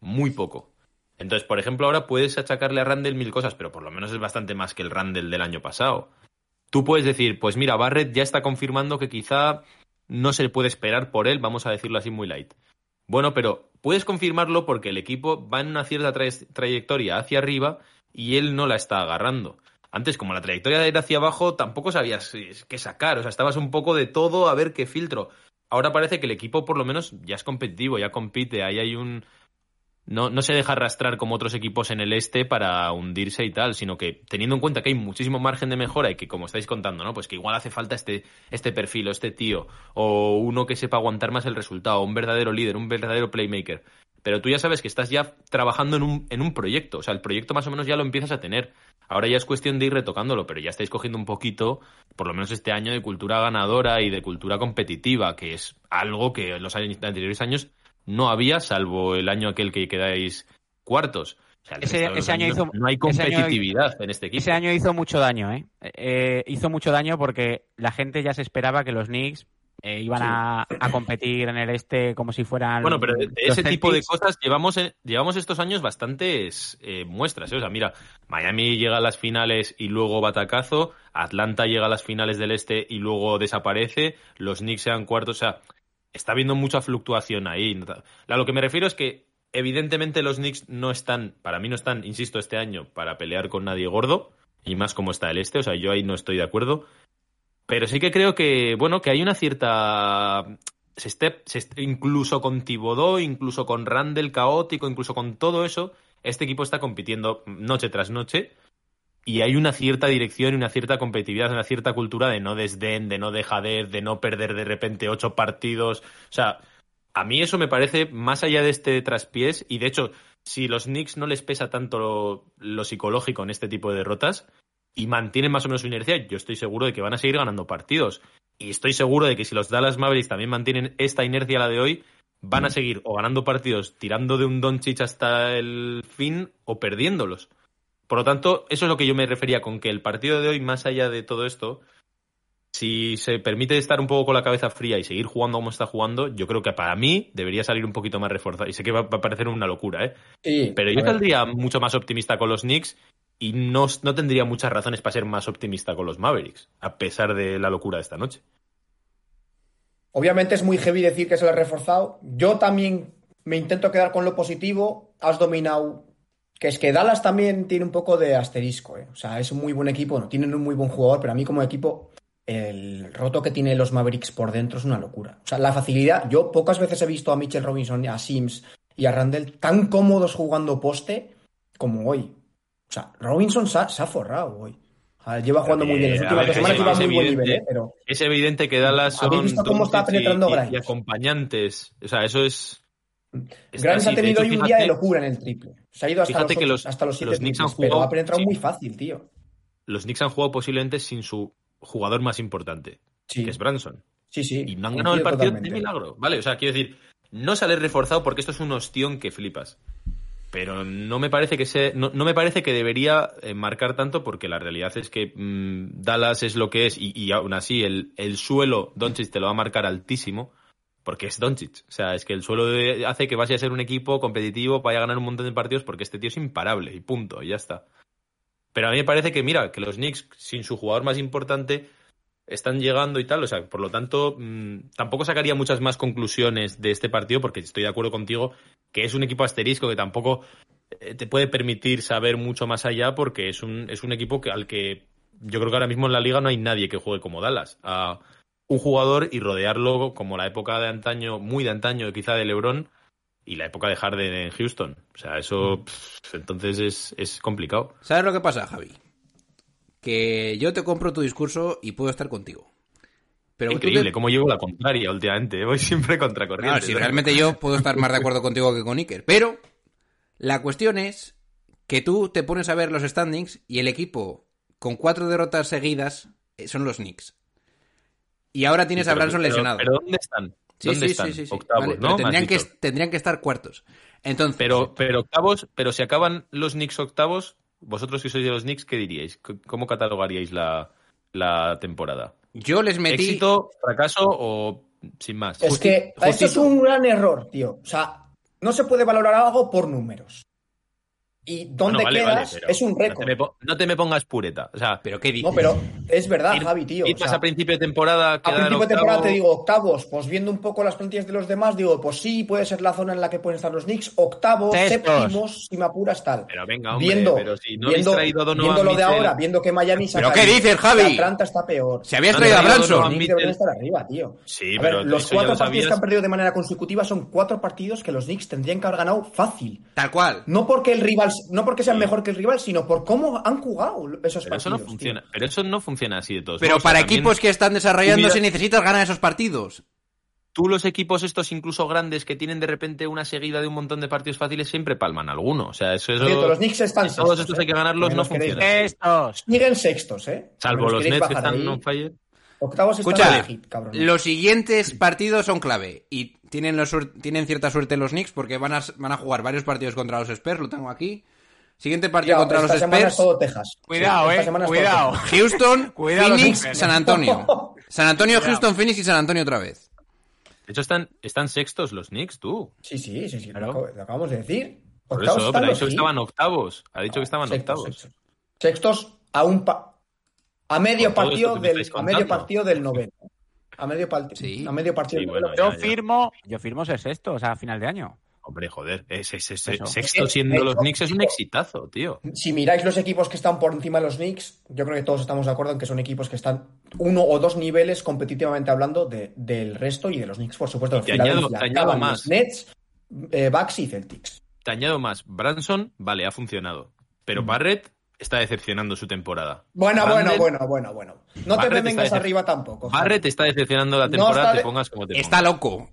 Speaker 3: Muy poco. Entonces, por ejemplo, ahora puedes achacarle a Randall mil cosas, pero por lo menos es bastante más que el Randall del año pasado. Tú puedes decir, pues mira, Barrett ya está confirmando que quizá no se puede esperar por él, vamos a decirlo así muy light. Bueno, pero puedes confirmarlo porque el equipo va en una cierta tra- trayectoria hacia arriba y él no la está agarrando. Antes, como la trayectoria era hacia abajo, tampoco sabías qué sacar. O sea, estabas un poco de todo a ver qué filtro. Ahora parece que el equipo, por lo menos, ya es competitivo, ya compite. Ahí hay un, no, no se deja arrastrar como otros equipos en el este para hundirse y tal, sino que teniendo en cuenta que hay muchísimo margen de mejora y que, como estáis contando, ¿no? Pues que igual hace falta este, este perfil o este tío, o uno que sepa aguantar más el resultado, un verdadero líder, un verdadero playmaker. Pero tú ya sabes que estás ya trabajando en un, en un proyecto, o sea, el proyecto más o menos ya lo empiezas a tener. Ahora ya es cuestión de ir retocándolo, pero ya estáis cogiendo un poquito, por lo menos este año, de cultura ganadora y de cultura competitiva, que es algo que en los años, anteriores años no había, salvo el año aquel que quedáis cuartos. O sea, el
Speaker 5: Ese- ese año hizo-
Speaker 3: no hay
Speaker 5: ese año-
Speaker 3: competitividad en este equipo.
Speaker 5: Ese año hizo mucho daño, ¿eh? Eh, Hizo mucho daño porque la gente ya se esperaba que los Knicks eh, iban a, a competir en el este como si fueran.
Speaker 3: Bueno, pero de, ese tipo de cosas llevamos, llevamos estos años bastantes eh, muestras. ¿eh? O sea, mira, Miami llega a las finales y luego batacazo, Atlanta llega a las finales del este y luego desaparece, los Knicks sean cuartos, o sea, está habiendo mucha fluctuación ahí. A lo que me refiero es que evidentemente los Knicks no están, para mí no están, insisto, este año para pelear con nadie gordo, y más como está el este, o sea, yo ahí no estoy de acuerdo. Pero sí que creo que, bueno, que hay una cierta se esté, incluso con Tibodó, incluso con Randall caótico, incluso con todo eso, este equipo está compitiendo noche tras noche y hay una cierta dirección y una cierta competitividad, una cierta cultura de no desdén, de no dejadez, de no perder de repente ocho partidos. O sea, a mí eso me parece más allá de este traspiés y de hecho, si los Knicks no les pesa tanto lo psicológico en este tipo de derrotas y mantienen más o menos su inercia, yo estoy seguro de que van a seguir ganando partidos. Y estoy seguro de que si los Dallas Mavericks también mantienen esta inercia la de hoy, van a seguir o ganando partidos tirando de un Doncic hasta el fin o perdiéndolos. Por lo tanto, eso es lo que yo me refería con que el partido de hoy, más allá de todo esto, si se permite estar un poco con la cabeza fría y seguir jugando como está jugando, yo creo que para mí debería salir un poquito más reforzado. Y sé que va, a parecer una locura, ¿eh?
Speaker 4: Sí,
Speaker 3: Pero yo saldría mucho más optimista con los Knicks y no, no tendría muchas razones para ser más optimista con los Mavericks, a pesar de la locura de esta noche.
Speaker 4: Obviamente es muy heavy decir que se lo ha reforzado. Yo también me intento quedar con lo positivo. Has dominado. Que es que Dallas también tiene un poco de asterisco. ¿eh? O sea, es un muy buen equipo. No tienen un muy buen jugador, pero a mí como equipo, el roto que tiene los Mavericks por dentro es una locura. O sea, la facilidad. Yo pocas veces he visto a Mitchell Robinson, a Sims y a Randall tan cómodos jugando poste como hoy. Sea, Robinson se ha, se ha forrado hoy. Lleva jugando muy bien. Las últimas dos semanas
Speaker 3: es-
Speaker 4: lleva muy buen
Speaker 3: evidente.
Speaker 4: nivel, ¿eh? pero
Speaker 3: Es evidente que Dallas
Speaker 4: ¿Habéis
Speaker 3: son
Speaker 4: visto cómo está penetrando
Speaker 3: y, y acompañantes. O sea, eso es...
Speaker 4: Grimes ha tenido hoy un día de locura en el triple. Se ha ido hasta los,
Speaker 3: que los-
Speaker 4: hasta los siete
Speaker 3: los Knicks han
Speaker 4: triples, pero
Speaker 3: jugado-
Speaker 4: ha penetrado
Speaker 3: sí.
Speaker 4: muy fácil, tío.
Speaker 3: Los Knicks han jugado posiblemente sin su jugador más importante,
Speaker 4: Sí,
Speaker 3: que es Branson.
Speaker 4: sí, sí.
Speaker 3: Y no han ganado el partido
Speaker 4: totalmente.
Speaker 3: de milagro. Vale, o sea, quiero decir, no sale reforzado porque esto es un ostión que flipas. Pero no me parece que se, no, no me parece que debería eh, marcar tanto porque la realidad es que mm, Dallas es lo que es y, y aún así el, el suelo Doncic te lo va a marcar altísimo porque es Doncic. O sea, es que el suelo hace que vaya a ser un equipo competitivo, vaya a ganar un montón de partidos porque este tío es imparable y punto, y ya está. Pero a mí me parece que, mira, que los Knicks, sin su jugador más importante, están llegando y tal. O sea, por lo tanto, mm, tampoco sacaría muchas más conclusiones de este partido, porque estoy de acuerdo contigo que es un equipo asterisco que tampoco eh, te puede permitir saber mucho más allá, porque es un, es un equipo que, al que yo creo que ahora mismo en la liga no hay nadie que juegue como Dallas. A un jugador y rodearlo como la época de antaño, muy de antaño, quizá de LeBron. Y la época de Harden en Houston. O sea, eso pff, entonces es, es complicado.
Speaker 2: ¿Sabes lo que pasa, Javi? Que yo te compro tu discurso y puedo estar contigo. Pero tú te-
Speaker 3: Increíble cómo llevo la contraria últimamente. ¿eh? Voy siempre contra
Speaker 2: No,
Speaker 3: corriente.
Speaker 2: si realmente yo puedo estar más de acuerdo contigo que con Iker. Pero la cuestión es que tú te pones a ver los standings y el equipo con cuatro derrotas seguidas eh, son los Knicks. Y ahora tienes a
Speaker 3: Pero-
Speaker 2: Branson lesionado.
Speaker 3: ¿Pero dónde están?
Speaker 2: Sí,
Speaker 3: ¿Dónde
Speaker 2: sí,
Speaker 3: están?
Speaker 2: sí.
Speaker 3: Octavos,
Speaker 2: Vale,
Speaker 3: ¿no?
Speaker 2: tendrían que, tendrían que estar cuartos. Entonces,
Speaker 3: Pero, pero octavos, pero si acaban los Knicks octavos, vosotros que sois de los Knicks, ¿qué diríais? ¿Cómo catalogaríais la, la temporada?
Speaker 2: yo les metí...
Speaker 3: ¿Éxito, fracaso o sin más?
Speaker 4: Es que
Speaker 2: Justi-
Speaker 4: esto es un gran error, tío. O sea, no se puede valorar algo por números. Y
Speaker 3: Bueno, vale,
Speaker 4: quedas
Speaker 3: vale, pero
Speaker 4: es un
Speaker 3: no te
Speaker 4: récord.
Speaker 3: me No te, me pongas pureta. O sea,
Speaker 2: ¿Pero qué dices?
Speaker 4: No, pero es verdad,
Speaker 3: ir-
Speaker 4: Javi, tío.
Speaker 3: ir
Speaker 4: o sea,
Speaker 3: a principio de temporada,
Speaker 4: a principio de temporada te digo octavos, pues viendo un poco las plantillas de los demás, digo, pues sí, puede ser la zona en la que pueden estar los Knicks, octavos,
Speaker 5: Sextos.
Speaker 4: séptimos, si me apuras, tal.
Speaker 3: Pero venga, hombre,
Speaker 4: viendo,
Speaker 3: pero si no
Speaker 4: viendo,
Speaker 3: habéis traído a Donovan
Speaker 4: viendo lo de ahora, viendo que Miami
Speaker 2: ¿Pero
Speaker 4: saca
Speaker 2: qué
Speaker 4: el-
Speaker 2: dices, Javi?
Speaker 4: Atlanta está peor.
Speaker 2: Si habías traído a
Speaker 3: no,
Speaker 2: Branson.
Speaker 4: Los
Speaker 3: no,
Speaker 4: Knicks
Speaker 3: Mitchell-
Speaker 4: deberían estar arriba, tío.
Speaker 3: Sí,
Speaker 4: A
Speaker 3: pero
Speaker 4: los cuatro
Speaker 3: lo
Speaker 4: partidos que han perdido de manera consecutiva son cuatro partidos que los Knicks tendrían que haber ganado fácil.
Speaker 2: Tal cual.
Speaker 4: No porque el rival, no porque sean mejor que el rival, sino por cómo han jugado esos
Speaker 3: Pero eso
Speaker 4: partidos.
Speaker 3: no
Speaker 4: tío.
Speaker 3: funciona. Pero eso no funciona así de todos
Speaker 2: Pero
Speaker 3: modos.
Speaker 2: para equipos que están desarrollándose necesitas ganar esos partidos.
Speaker 3: Tú los equipos estos incluso grandes que tienen de repente una seguida de un montón de partidos fáciles siempre palman alguno. O sea, eso es...
Speaker 4: Los Knicks están
Speaker 3: si todos estos
Speaker 4: ¿eh?
Speaker 3: hay que ganarlos,
Speaker 4: Que
Speaker 3: no.
Speaker 5: Estos.
Speaker 4: Siguen sextos, ¿eh?
Speaker 3: Salvo
Speaker 4: Los
Speaker 3: Nets que están
Speaker 4: ahí.
Speaker 3: on fire.
Speaker 4: Octavos
Speaker 2: Escucha, los siguientes partidos son clave y tienen, suer- tienen cierta suerte los Knicks porque van a, van a jugar varios partidos contra los Spurs, lo tengo aquí. Siguiente partido
Speaker 4: Ya,
Speaker 2: contra los
Speaker 4: esta semana es
Speaker 2: Spurs,
Speaker 4: todo Texas.
Speaker 5: Cuidado,
Speaker 4: Esta
Speaker 5: eh.
Speaker 4: semana es todo
Speaker 5: Cuidado.
Speaker 4: Texas.
Speaker 2: Houston,
Speaker 5: Cuidado los
Speaker 2: Phoenix. San Antonio. San Antonio,
Speaker 5: Cuidado.
Speaker 2: Houston, Phoenix y San Antonio otra vez.
Speaker 3: De hecho, están, están sextos los Knicks, tú.
Speaker 4: Sí, sí, sí, sí.
Speaker 5: Claro.
Speaker 4: Lo, acabo- lo acabamos de decir.
Speaker 3: Por
Speaker 4: Octavos
Speaker 3: eso, pero ha
Speaker 4: los
Speaker 3: dicho que estaban octavos. Ha dicho que estaban
Speaker 4: Sextos,
Speaker 3: octavos.
Speaker 4: sextos. Sextos a un pa- a medio partido del a medio partido del noveno. A medio, partido
Speaker 2: Sí.
Speaker 4: a medio partido
Speaker 3: Sí, bueno.
Speaker 5: Yo
Speaker 3: ya, ya.
Speaker 5: firmo, yo firmo ser sexto, o sea, a final de año.
Speaker 3: Hombre, joder. Ese, ese- ese-
Speaker 5: Eso.
Speaker 3: sexto
Speaker 4: Eh,
Speaker 3: siendo
Speaker 4: eh,
Speaker 3: los Knicks es un exitazo, tío.
Speaker 4: Si miráis los equipos que están por encima de los Knicks, yo creo que todos estamos de acuerdo en que son equipos que están uno o dos niveles competitivamente hablando de- del resto y de los Knicks, por supuesto.
Speaker 3: te añado-
Speaker 4: Filadelfia,
Speaker 3: te añado
Speaker 4: Cavaliers,
Speaker 3: más.
Speaker 4: Nets, eh, Bucks y Celtics.
Speaker 3: Te añado más. Branson, vale, ha funcionado. Pero
Speaker 4: Mm.
Speaker 3: Barrett está decepcionando su temporada.
Speaker 4: Bueno, bueno, bueno, bueno, bueno. No te vengas
Speaker 3: está
Speaker 4: arriba tampoco.
Speaker 3: Barrett está decepcionando la
Speaker 4: No
Speaker 3: temporada,
Speaker 4: está
Speaker 3: te
Speaker 4: de-
Speaker 3: pongas como te
Speaker 2: Está
Speaker 3: pongas.
Speaker 2: loco.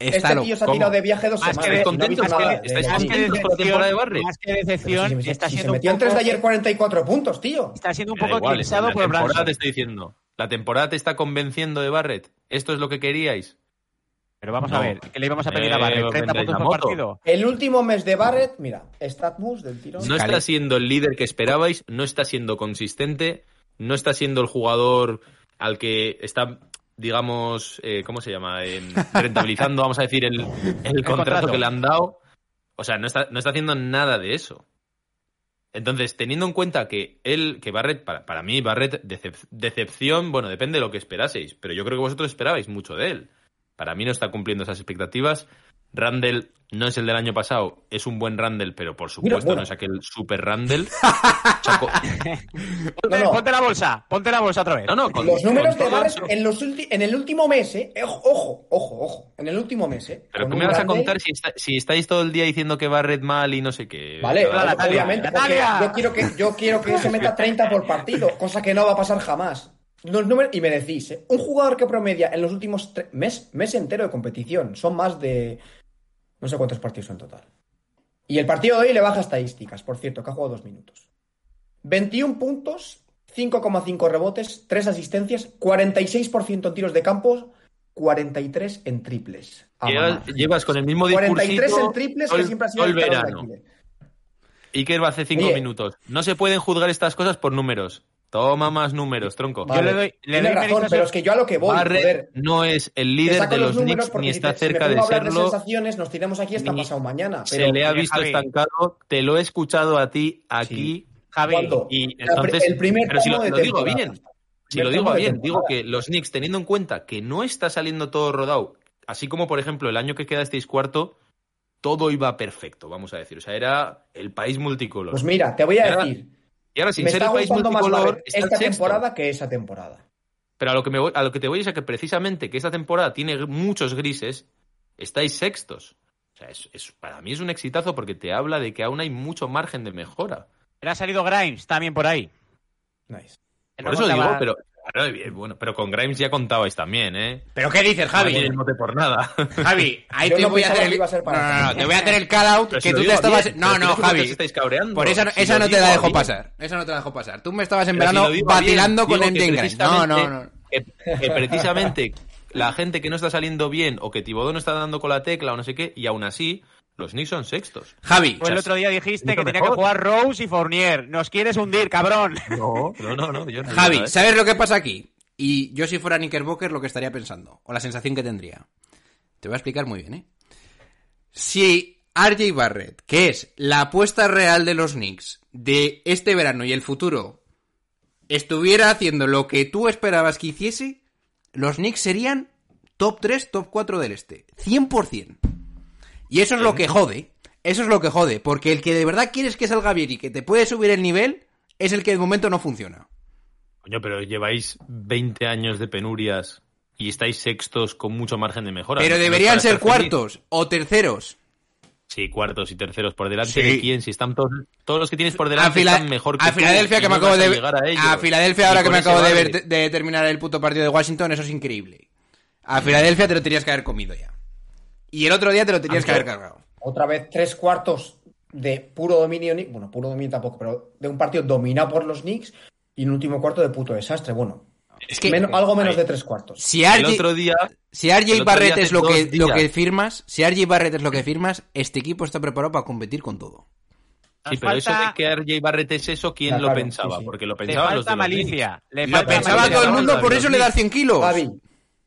Speaker 2: Está
Speaker 4: Este
Speaker 2: loco.
Speaker 4: tío se ha
Speaker 3: ¿Cómo?
Speaker 4: tirado de viaje dos
Speaker 5: Más
Speaker 4: semanas.
Speaker 3: ¿Estáis
Speaker 4: no
Speaker 3: contentos?
Speaker 4: nada de-
Speaker 3: ¿Estáis
Speaker 4: de-
Speaker 5: Más que
Speaker 3: contentos con la temporada de Barrett?
Speaker 5: Más que decepción,
Speaker 4: si, se-
Speaker 5: está
Speaker 4: si se
Speaker 5: siendo un
Speaker 4: metió en tres de
Speaker 5: poco-
Speaker 4: ayer 44 puntos, tío.
Speaker 5: Está siendo un poco
Speaker 3: igual,
Speaker 5: eclipsado
Speaker 3: la
Speaker 5: por
Speaker 3: temporada
Speaker 5: Branson.
Speaker 3: te estoy diciendo. La temporada te está convenciendo de Barrett. ¿Esto es lo que queríais?
Speaker 5: Pero vamos
Speaker 3: No.
Speaker 5: a ver, ¿qué le íbamos a pedir a
Speaker 3: Eh,
Speaker 5: Barrett? ¿30
Speaker 3: vendáis
Speaker 5: puntos por partido?
Speaker 4: El último mes de Barrett, mira, Statmus del tirón.
Speaker 3: No está siendo el líder que esperabais, no está siendo consistente, no está siendo el jugador al que está, digamos, eh, ¿cómo se llama? En- rentabilizando, vamos a decir, el, el contrato
Speaker 5: contrato.
Speaker 3: que le han dado. O sea, no está, no está haciendo nada de eso. Entonces, teniendo en cuenta que él, que Barrett, para, para mí, Barrett, decep- decepción, bueno, depende de lo que esperaseis, pero yo creo que vosotros esperabais mucho de él. Para mí no está cumpliendo esas expectativas. Randall no es el del año pasado, es un buen Randall, pero por supuesto
Speaker 4: bueno.
Speaker 3: no es aquel super Randall. Chaco-
Speaker 5: Ponte,
Speaker 4: No, no.
Speaker 5: ponte la bolsa, ponte la bolsa otra vez.
Speaker 3: No, no, con-
Speaker 4: Los números
Speaker 3: con
Speaker 4: de
Speaker 3: eso.
Speaker 4: en, los ulti- en el último mes, ¿eh? Ojo, ojo, ojo, ojo. En el último mes, ¿eh?
Speaker 3: Pero ¿qué me vas a contar si, está- si estáis todo el día diciendo que Barrett mal y no sé qué?
Speaker 4: Vale,
Speaker 5: Natalia,
Speaker 4: obviamente, yo quiero, que, yo quiero que se meta 30 por partido, cosa que no va a pasar jamás. Los números, y me decís, ¿eh? un jugador que promedia en los últimos tre- mes, mes entero de competición, son más de no sé cuántos partidos son en total. Y el partido de hoy le baja estadísticas, por cierto, que ha jugado dos minutos. 21 puntos, 5,5 rebotes, 3 asistencias, 46% en tiros de campo, 43 en triples.
Speaker 3: Llevas, con el mismo
Speaker 4: 43
Speaker 3: discursito
Speaker 4: en triples, que siempre ha sido
Speaker 3: el
Speaker 4: de
Speaker 3: verano.
Speaker 4: Aquiles.
Speaker 3: Iker va hace cinco
Speaker 4: Oye.
Speaker 3: minutos. No se pueden juzgar estas cosas por números. Toma más números, tronco.
Speaker 4: Vale.
Speaker 5: le doy- le doy
Speaker 4: razón, pero es que yo a lo que voy,
Speaker 3: Barrett
Speaker 4: joder.
Speaker 3: no es el líder de los Knicks ni está
Speaker 4: te- si me
Speaker 3: cerca de serlo.
Speaker 4: sensaciones, nos tiramos aquí hasta pasado mañana.
Speaker 3: Se le ha visto
Speaker 5: Javi.
Speaker 3: estancado. Te lo he escuchado a ti aquí.
Speaker 5: Javi,
Speaker 4: ¿Cuándo?
Speaker 3: Y entonces,
Speaker 4: el primer
Speaker 3: pero si lo,
Speaker 4: de
Speaker 3: digo bien, si lo digo
Speaker 4: de
Speaker 3: bien, digo que los Knicks, teniendo en cuenta que no está saliendo todo rodado, así como por ejemplo el año que quedasteis cuarto, todo iba perfecto, vamos a decir. O sea, era el país multicolor.
Speaker 4: Pues mira, te voy a decir,
Speaker 3: y ahora, sin
Speaker 4: me
Speaker 3: ser
Speaker 4: está
Speaker 3: el país multicolor, está
Speaker 4: esta
Speaker 3: sexto.
Speaker 4: temporada que esa temporada.
Speaker 3: Pero a lo que me voy, a lo que te voy es a que precisamente que esta temporada tiene muchos grises, estáis sextos. O sea, es, es- para mí es un exitazo porque te habla de que aún hay mucho margen de mejora.
Speaker 5: le ha salido Grimes también por ahí.
Speaker 4: Nice.
Speaker 3: Por
Speaker 5: no
Speaker 3: eso digo, pero claro, bien, bueno, pero con Grimes ya contabais también, ¿eh?
Speaker 2: ¿Pero qué dices,
Speaker 3: No
Speaker 2: Javi?
Speaker 3: el mote por nada.
Speaker 2: Javi, ahí te
Speaker 4: no
Speaker 2: voy a hacer el... No, no, no, te voy a hacer el call out que tú te estabas...
Speaker 3: bien,
Speaker 2: No, no, Javi.
Speaker 3: estáis cabreando.
Speaker 2: Por esa, no-
Speaker 3: Si
Speaker 2: esa no te la dejo
Speaker 3: bien.
Speaker 2: pasar. Esa no te la dejo pasar. Tú me estabas en verano
Speaker 3: bien,
Speaker 2: con MJ Grimes. No, no, no.
Speaker 3: Que, que precisamente la gente que no está saliendo bien o que Tibodó no está dando con la tecla o no sé qué, y aún así, los Knicks son sextos.
Speaker 2: Javi,
Speaker 5: Pues el otro día dijiste que tenía
Speaker 3: mejor.
Speaker 5: que jugar Rose y Fournier. Nos quieres hundir, cabrón.
Speaker 3: No, no, no, no. Yo no
Speaker 2: Javi,
Speaker 3: nada, ¿eh?
Speaker 2: ¿sabes lo que pasa aquí? Y yo si fuera Knickerbocker lo que estaría pensando, o la sensación que tendría. Te voy a explicar muy bien, ¿eh? Si RJ Barrett, que es la apuesta real de los Knicks de este verano y el futuro, estuviera haciendo lo que tú esperabas que hiciese, los Knicks serían top 3, top 4 del este. 100%. Y eso es lo que jode. Eso es lo que jode. Porque el que de verdad quieres que salga bien y que te puede subir el nivel, es el que de momento no funciona.
Speaker 3: Coño, pero lleváis 20 años de penurias y estáis sextos con mucho margen de mejora.
Speaker 2: Pero
Speaker 3: ¿No es
Speaker 2: deberían ser
Speaker 3: feliz?
Speaker 2: cuartos o terceros.
Speaker 3: Sí, cuartos y terceros. ¿Por delante
Speaker 2: Sí.
Speaker 3: de quién? Si están todos, todos los que tienes por delante
Speaker 2: Fila-
Speaker 3: están mejor que
Speaker 2: a
Speaker 3: tú
Speaker 2: Filadelfia
Speaker 3: y
Speaker 2: que me
Speaker 3: no
Speaker 2: acabo de
Speaker 3: llegar a ellos.
Speaker 2: a Filadelfia ahora que me acabo de, ver de terminar el puto partido de Washington, eso es increíble. A Filadelfia te lo tenías que haber comido ya. Y el otro día te lo tenías que haber cargado.
Speaker 4: Otra vez tres cuartos de puro dominio. Bueno, puro dominio tampoco, pero de un partido dominado por los Knicks y un último cuarto de puto desastre. Bueno,
Speaker 2: Es que
Speaker 4: menos- algo menos de tres cuartos.
Speaker 2: si
Speaker 3: El
Speaker 2: RJ,
Speaker 3: otro día
Speaker 2: si RJ
Speaker 3: el
Speaker 2: Barrett es lo que, lo que firmas, si RJ Barrett es lo que firmas, este equipo está preparado para competir con todo.
Speaker 3: Sí, pero eso de
Speaker 5: falta-
Speaker 3: que RJ Barrett es eso, ¿quién
Speaker 4: Ya,
Speaker 3: lo
Speaker 4: claro,
Speaker 3: pensaba?
Speaker 4: sí, sí.
Speaker 3: Porque lo pensaban los de
Speaker 5: falta
Speaker 3: los Knicks.
Speaker 5: malicia. Le
Speaker 2: Lo
Speaker 5: falta
Speaker 2: pensaba
Speaker 5: malicia.
Speaker 2: todo el
Speaker 3: no,
Speaker 2: mundo,
Speaker 3: no,
Speaker 2: por
Speaker 3: no,
Speaker 2: eso
Speaker 3: no.
Speaker 2: le das 100 kilos.
Speaker 4: Javi,
Speaker 3: No,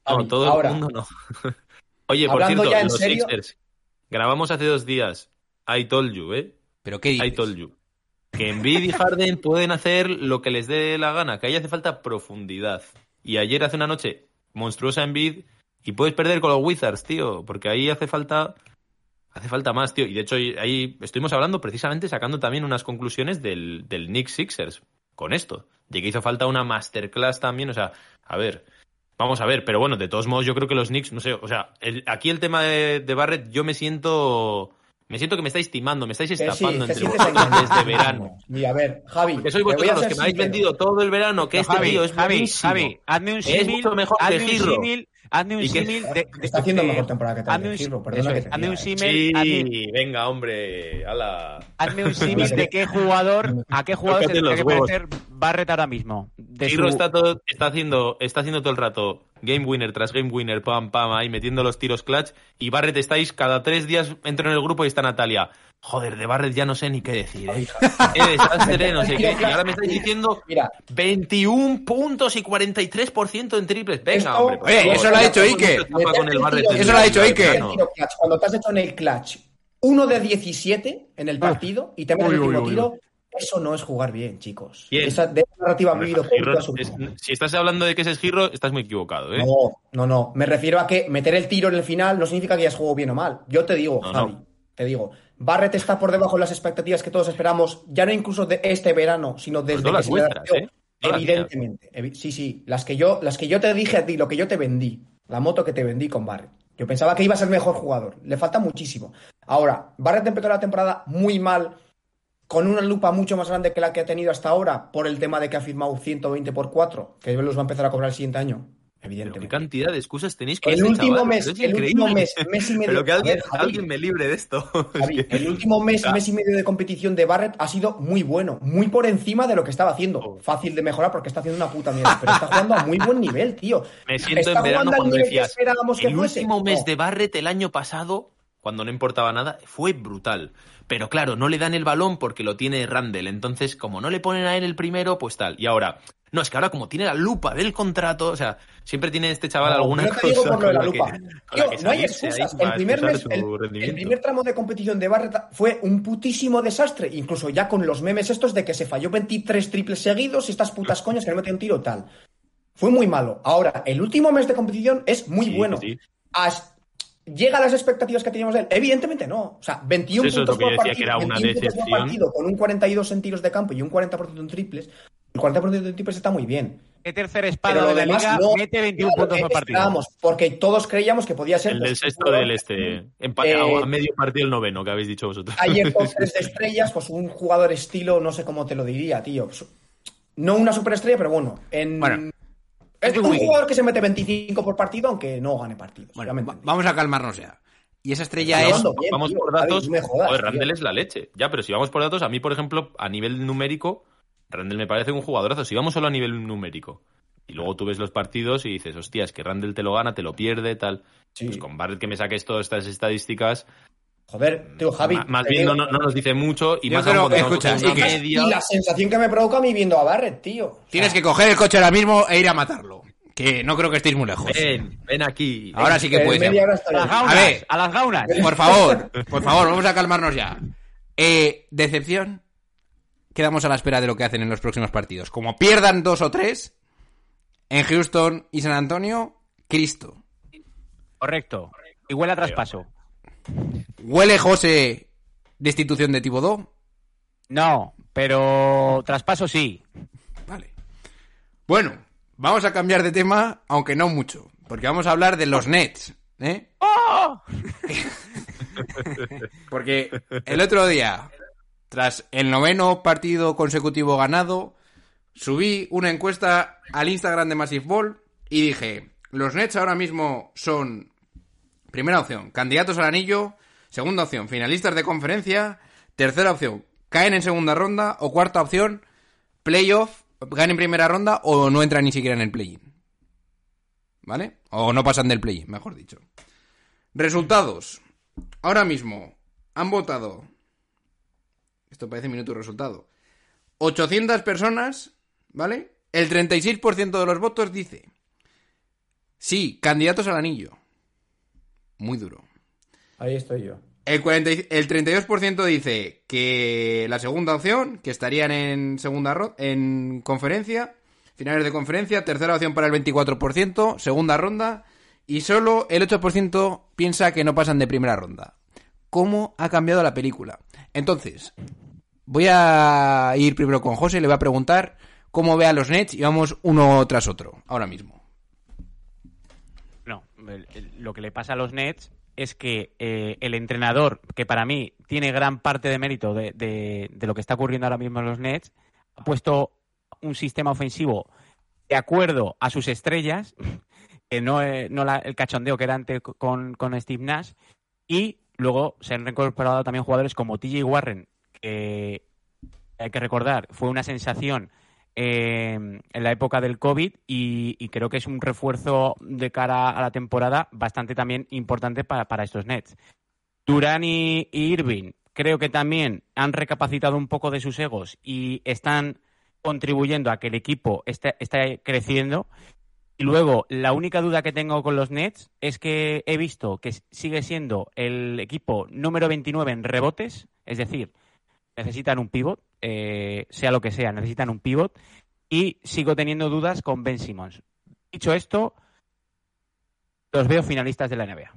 Speaker 4: Javi,
Speaker 3: todo
Speaker 4: ahora,
Speaker 3: el mundo no. Oye, por cierto, los
Speaker 4: serio-
Speaker 3: Sixers. Grabamos hace dos días. I told you, ¿eh?
Speaker 2: Pero qué dices?
Speaker 3: I told you. Que Embiid y Harden pueden hacer lo que les dé la gana, que ahí hace falta profundidad. Y ayer hace una noche monstruosa Embiid y puedes perder con los Wizards, tío, porque ahí hace falta hace falta más, tío. Y de hecho ahí estuvimos hablando precisamente sacando también unas conclusiones del del Knicks Sixers con esto, de que hizo falta una masterclass también, o sea, a ver, Vamos a ver, pero bueno, de todos modos yo creo que los Knicks, no sé, o sea, el- aquí el tema de, de Barrett, yo me siento me siento que me estáis timando, me estáis
Speaker 4: que sí,
Speaker 3: estafando
Speaker 4: te
Speaker 3: entre vosotros desde verano.
Speaker 4: Y a ver, Javi,
Speaker 3: Que sois vosotros los que me habéis vendido todo el verano, que este
Speaker 5: Javi,
Speaker 3: tío es
Speaker 5: Javi,
Speaker 3: buenísimo.
Speaker 5: Javi, hazme un
Speaker 3: Es
Speaker 5: símil.
Speaker 3: mucho mejor que
Speaker 5: hazme un
Speaker 3: Girro.
Speaker 5: símil. Hazme un símil de, de-
Speaker 4: Está haciendo
Speaker 5: de-
Speaker 4: mejor temporada que
Speaker 5: hazme
Speaker 4: tal
Speaker 5: hazme un
Speaker 4: ¿eh?
Speaker 5: símil.
Speaker 3: Sí, venga, hombre, ala.
Speaker 5: Hazme un símil de qué jugador, a qué jugador se
Speaker 3: los
Speaker 5: que parecer Barrett ahora mismo. De su-
Speaker 3: está, todo, está, haciendo, está haciendo todo el rato game winner tras game winner, pam, pam, ahí metiendo los tiros clutch. Y Barrett estáis cada tres días, entro en el grupo y está Natalia. Joder, de Barrett ya no sé ni qué decir, ¿eh? Qué desastre, no sé qué. Y ahora me estáis diciendo
Speaker 4: Mira,
Speaker 3: 21 puntos y 43% en triples. Venga,
Speaker 4: Esto-
Speaker 3: hombre. favor.
Speaker 2: eso lo ha
Speaker 3: el
Speaker 2: Ike. Eso lo ha
Speaker 3: el
Speaker 2: Ike.
Speaker 4: Cuando te has hecho en el clutch uno de 17 en el partido y te metes
Speaker 5: Uy,
Speaker 4: el último
Speaker 5: uy,
Speaker 4: tiro, eso no es jugar bien, chicos.
Speaker 3: Bien.
Speaker 4: Esa, de esa narrativa ha vivido
Speaker 3: es- si estás hablando de que ese es Girro, estás muy equivocado, ¿eh?
Speaker 4: No, no, no. Me refiero a que meter el tiro en el final no significa que hayas jugado bien o mal. Yo te digo,
Speaker 3: No,
Speaker 4: Javi,
Speaker 3: no.
Speaker 4: te digo. Barrett está por debajo de las expectativas que todos esperamos, ya no incluso de este verano, sino desde
Speaker 3: todas
Speaker 4: que se le.
Speaker 3: ¿eh?
Speaker 4: Evidentemente. Evi- sí, sí. Las que, yo, las que yo te dije a ti, lo que yo te vendí, la moto que te vendí con Barrett. Yo pensaba que iba a ser mejor jugador. Le falta muchísimo. Ahora, Barrett empezó la temporada muy mal, con una lupa mucho más grande que la que ha tenido hasta ahora, por el tema de que ha firmado 120 por 4, que los va a empezar a cobrar el siguiente año.
Speaker 3: Pero qué
Speaker 4: Evidentemente.
Speaker 3: cantidad de excusas tenéis con
Speaker 4: El último
Speaker 3: chaval,
Speaker 4: mes, el último mes, mes y medio.
Speaker 3: Pero que alguien,
Speaker 4: A ver, Javi.
Speaker 3: alguien me libre de esto. Es
Speaker 4: Javi,
Speaker 3: que-
Speaker 4: el último mes, mes y medio de competición de Barrett ha sido muy bueno, muy por encima de lo que estaba haciendo.
Speaker 3: Oh.
Speaker 4: Fácil de mejorar porque está haciendo una puta mierda, pero está jugando a muy buen nivel, tío.
Speaker 3: Me siento
Speaker 4: Está
Speaker 3: en verano cuando
Speaker 4: que
Speaker 3: decías,
Speaker 4: que
Speaker 3: el
Speaker 4: fuese.
Speaker 3: último mes
Speaker 4: No.
Speaker 3: de Barrett el año pasado, cuando no importaba nada, fue brutal. Pero claro, no le dan el balón porque lo tiene Randall. Entonces, como no le ponen a él el primero, pues tal. Y ahora, no, es que ahora como tiene la lupa del contrato, o sea, siempre tiene este chaval
Speaker 4: No,
Speaker 3: alguna
Speaker 4: yo te digo
Speaker 3: cosa
Speaker 4: por lo de la lupa. Tío, no hay excusas. El primer,
Speaker 3: excusar
Speaker 4: mes,
Speaker 3: su
Speaker 4: el, el
Speaker 3: rendimiento.
Speaker 4: primer tramo de competición de Barrett fue un putísimo desastre. Incluso ya con los memes estos de que se falló 23 triples seguidos y estas putas coñas que no metió un tiro tal. Fue muy malo. Ahora, el último mes de competición es muy
Speaker 3: Sí,
Speaker 4: bueno.
Speaker 3: sí.
Speaker 4: ¿Llega a las expectativas que teníamos de él? Evidentemente no. O sea, 21
Speaker 3: Eso es
Speaker 4: puntos por partido,
Speaker 3: que era una
Speaker 4: 21 puntos por
Speaker 3: decepción.
Speaker 4: partido con un 42 en tiros de campo y un 40% en triples. El 40% en triples está muy bien.
Speaker 5: ¿Qué tercer
Speaker 4: Pero
Speaker 5: espada
Speaker 4: lo
Speaker 5: de la
Speaker 4: demás
Speaker 5: liga
Speaker 4: no.
Speaker 5: mete 21
Speaker 4: Era lo
Speaker 5: puntos por partido?
Speaker 4: porque todos creíamos que podía ser
Speaker 3: El
Speaker 4: pues,
Speaker 3: del sexto
Speaker 4: jugador-
Speaker 3: del este. Empa-
Speaker 4: Eh,
Speaker 3: a medio partido el noveno, que habéis dicho vosotros.
Speaker 4: Ayer con tres de estrellas, pues un jugador estilo, no sé cómo te lo diría, tío. Pues, No una superestrella, pero bueno. En...
Speaker 2: Bueno.
Speaker 4: es un jugador que se mete 25 por partido, aunque no gane partidos.
Speaker 2: Bueno, vamos a calmarnos ya. Y esa estrella es...
Speaker 4: bien,
Speaker 3: vamos
Speaker 4: tío.
Speaker 3: por datos.
Speaker 4: no me jodas,
Speaker 3: joder,
Speaker 4: tío.
Speaker 3: Randall es la leche. Ya, pero si vamos por datos, a mí, por ejemplo, a nivel numérico, Randall me parece un jugadorazo. Si vamos solo a nivel numérico. Y luego tú ves los partidos y dices, hostia, es que Randall te lo gana, te lo pierde, tal.
Speaker 4: Sí.
Speaker 3: Pues con Barrett que me saques todas estas estadísticas,
Speaker 4: Joder, tío, Javi.
Speaker 3: ma- más bien no, no nos dice mucho y
Speaker 2: Yo
Speaker 3: más
Speaker 2: creo-
Speaker 3: aún
Speaker 2: escucha.
Speaker 4: Y la sensación que me provoca a mí viendo a Barrett, tío. O sea,
Speaker 2: Tienes que coger el coche ahora mismo e ir a matarlo. Que no creo que estéis muy lejos.
Speaker 3: Ven, ven aquí.
Speaker 2: Ahora sí que
Speaker 4: En
Speaker 2: puede ser.
Speaker 4: media hora estoy
Speaker 5: A las gaunas,
Speaker 2: A ver.
Speaker 5: a las gaunas.
Speaker 2: Por favor, por favor, vamos a calmarnos ya. Eh, decepción. Quedamos a la espera de lo que hacen en los próximos partidos. Como pierdan dos o tres, en Houston y San Antonio, Cristo.
Speaker 5: Correcto. Y huele a traspaso.
Speaker 2: ¿Huele José destitución de Tibodó?
Speaker 5: No, pero traspaso sí.
Speaker 2: Vale. Bueno, vamos a cambiar de tema, aunque no mucho. Porque vamos a hablar de los Nets. ¿eh?
Speaker 5: ¡Oh!
Speaker 2: Porque el otro día, tras el noveno partido consecutivo ganado, subí una encuesta al Instagram de Massive Ball y dije, los Nets ahora mismo son, primera opción, candidatos al anillo, segunda opción, finalistas de conferencia, tercera opción, caen en segunda ronda o cuarta opción, playoff, ganen primera ronda o no entran ni siquiera en el play-in. ¿Vale? O no pasan del play-in, mejor dicho. Resultados. Ahora mismo han votado. Esto parece minuto y resultado. 800 personas, ¿vale? El 36% de los votos dice. Sí, candidatos al anillo. Muy duro.
Speaker 4: Ahí estoy yo.
Speaker 2: El, 40 y- el 32% dice que la segunda opción, que estarían en segunda en conferencia, finales de conferencia, tercera opción para el 24%, segunda ronda, y solo el 8% piensa que no pasan de primera ronda. ¿Cómo ha cambiado la película? Entonces, voy a ir primero con José, le voy a preguntar cómo ve a los Nets y vamos uno tras otro, ahora mismo.
Speaker 5: No, lo que le pasa a los Nets es que eh, el entrenador, que para mí tiene gran parte de mérito de, lo que está ocurriendo ahora mismo en los Nets, ha puesto un sistema ofensivo de acuerdo a sus estrellas, que no, eh, el cachondeo que era antes con, con Steve Nash, y luego se han reincorporado también jugadores como TJ Warren, que hay que recordar, fue una sensación eh, en la época del COVID y, creo que es un refuerzo de cara a la temporada bastante también importante para, para estos Nets. Durán y, Irving creo que también han recapacitado un poco de sus egos y están contribuyendo a que el equipo esté creciendo. Y luego, la única duda que tengo con los Nets es que he visto que sigue siendo el equipo número 29 en rebotes, es decir, necesitan un pivot, eh, sea lo que sea, necesitan un pivot. Y sigo teniendo dudas con Ben Simmons. Dicho esto, los veo finalistas de la NBA.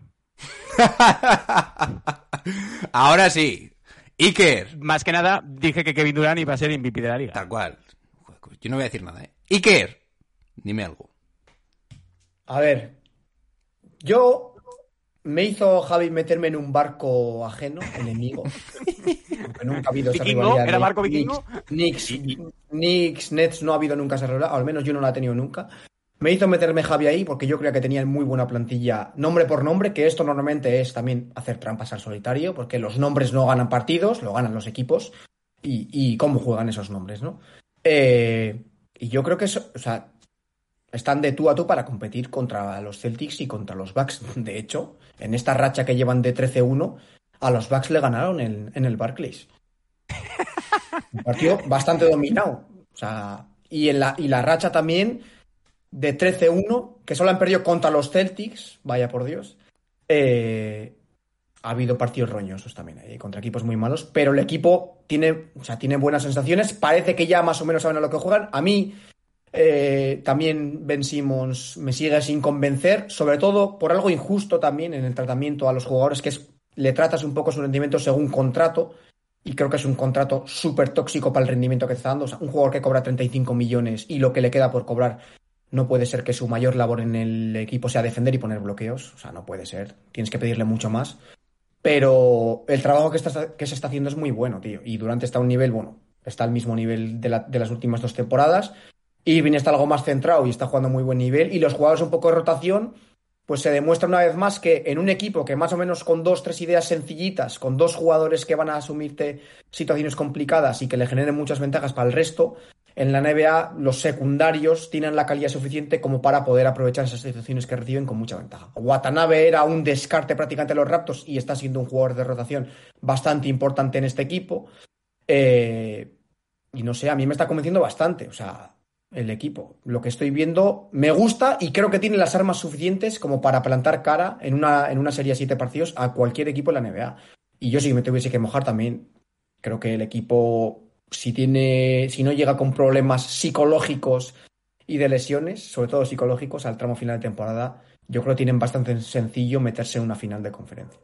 Speaker 2: ahora sí. Iker,
Speaker 5: Más que nada, dije que Kevin Durant iba a ser MVP de la liga.
Speaker 2: Tal cual. Yo no voy a decir nada, ¿eh? Iker, dime algo.
Speaker 4: A ver, yo me hizo Javi meterme en un barco ajeno, enemigo. Porque nunca ha habido esa rivalidad.
Speaker 5: ¿Era barco vikingo?
Speaker 4: Knicks, Knicks, Nets no ha habido nunca esa rivalidad, al menos yo no la he tenido nunca. Me hizo meterme Javi ahí porque yo creía que tenían muy buena plantilla, nombre por nombre, que esto normalmente es también hacer trampas al solitario, porque los nombres no ganan partidos, lo ganan los equipos, y, y cómo juegan esos nombres, ¿no? Eh, y yo creo que eso, o sea, están de tú a tú para competir contra los Celtics y contra los Bucks. De hecho, en esta racha que llevan de 13-1, a los Bucks le ganaron en, el Barclays. Un partido bastante dominado. O sea, y, en la, y la racha también de 13-1, que solo han perdido contra los Celtics, vaya por Dios. eh, ha habido partidos roñosos también ahí, contra equipos muy malos, pero el equipo tiene, o sea, tiene buenas sensaciones, parece que ya más o menos saben a lo que juegan. A mí eh, también Ben Simmons me sigue sin convencer, sobre todo por algo injusto también en el tratamiento a los jugadores, que es le tratas un poco su rendimiento según contrato, y creo que es un contrato súper tóxico para el rendimiento que está dando. Un jugador que cobra 35 millones y lo que le queda por cobrar no puede ser que su mayor labor en el equipo sea defender y poner bloqueos. O sea, no puede ser. Tienes que pedirle mucho más. Pero el trabajo que, está, que se está haciendo es muy bueno, tío. Y Durante está a un nivel, bueno, está al mismo nivel de las últimas dos temporadas. Irving está algo más centrado y está jugando muy buen nivel. Y los jugadores un poco de rotación, pues se demuestra una vez más que en un equipo que más o menos con dos, tres ideas sencillitas, con dos jugadores que van a asumirte situaciones complicadas y que le generen muchas ventajas para el resto, en la NBA los secundarios tienen la calidad suficiente como para poder aprovechar esas situaciones que reciben con mucha ventaja. Watanabe era un descarte prácticamente de los Raptors y está siendo un jugador de rotación bastante importante en este equipo. Eh, y no sé, a mí me está convenciendo bastante. O sea, el equipo. Lo que estoy viendo me gusta y creo que tiene las armas suficientes como para plantar cara en una, en una serie de siete partidos a cualquier equipo en la NBA. Y yo si me tuviese que mojar también, creo que el equipo, si tiene, si no llega con problemas psicológicos y de lesiones, sobre todo psicológicos, al tramo final de temporada, yo creo que tienen bastante sencillo meterse en una final de conferencia.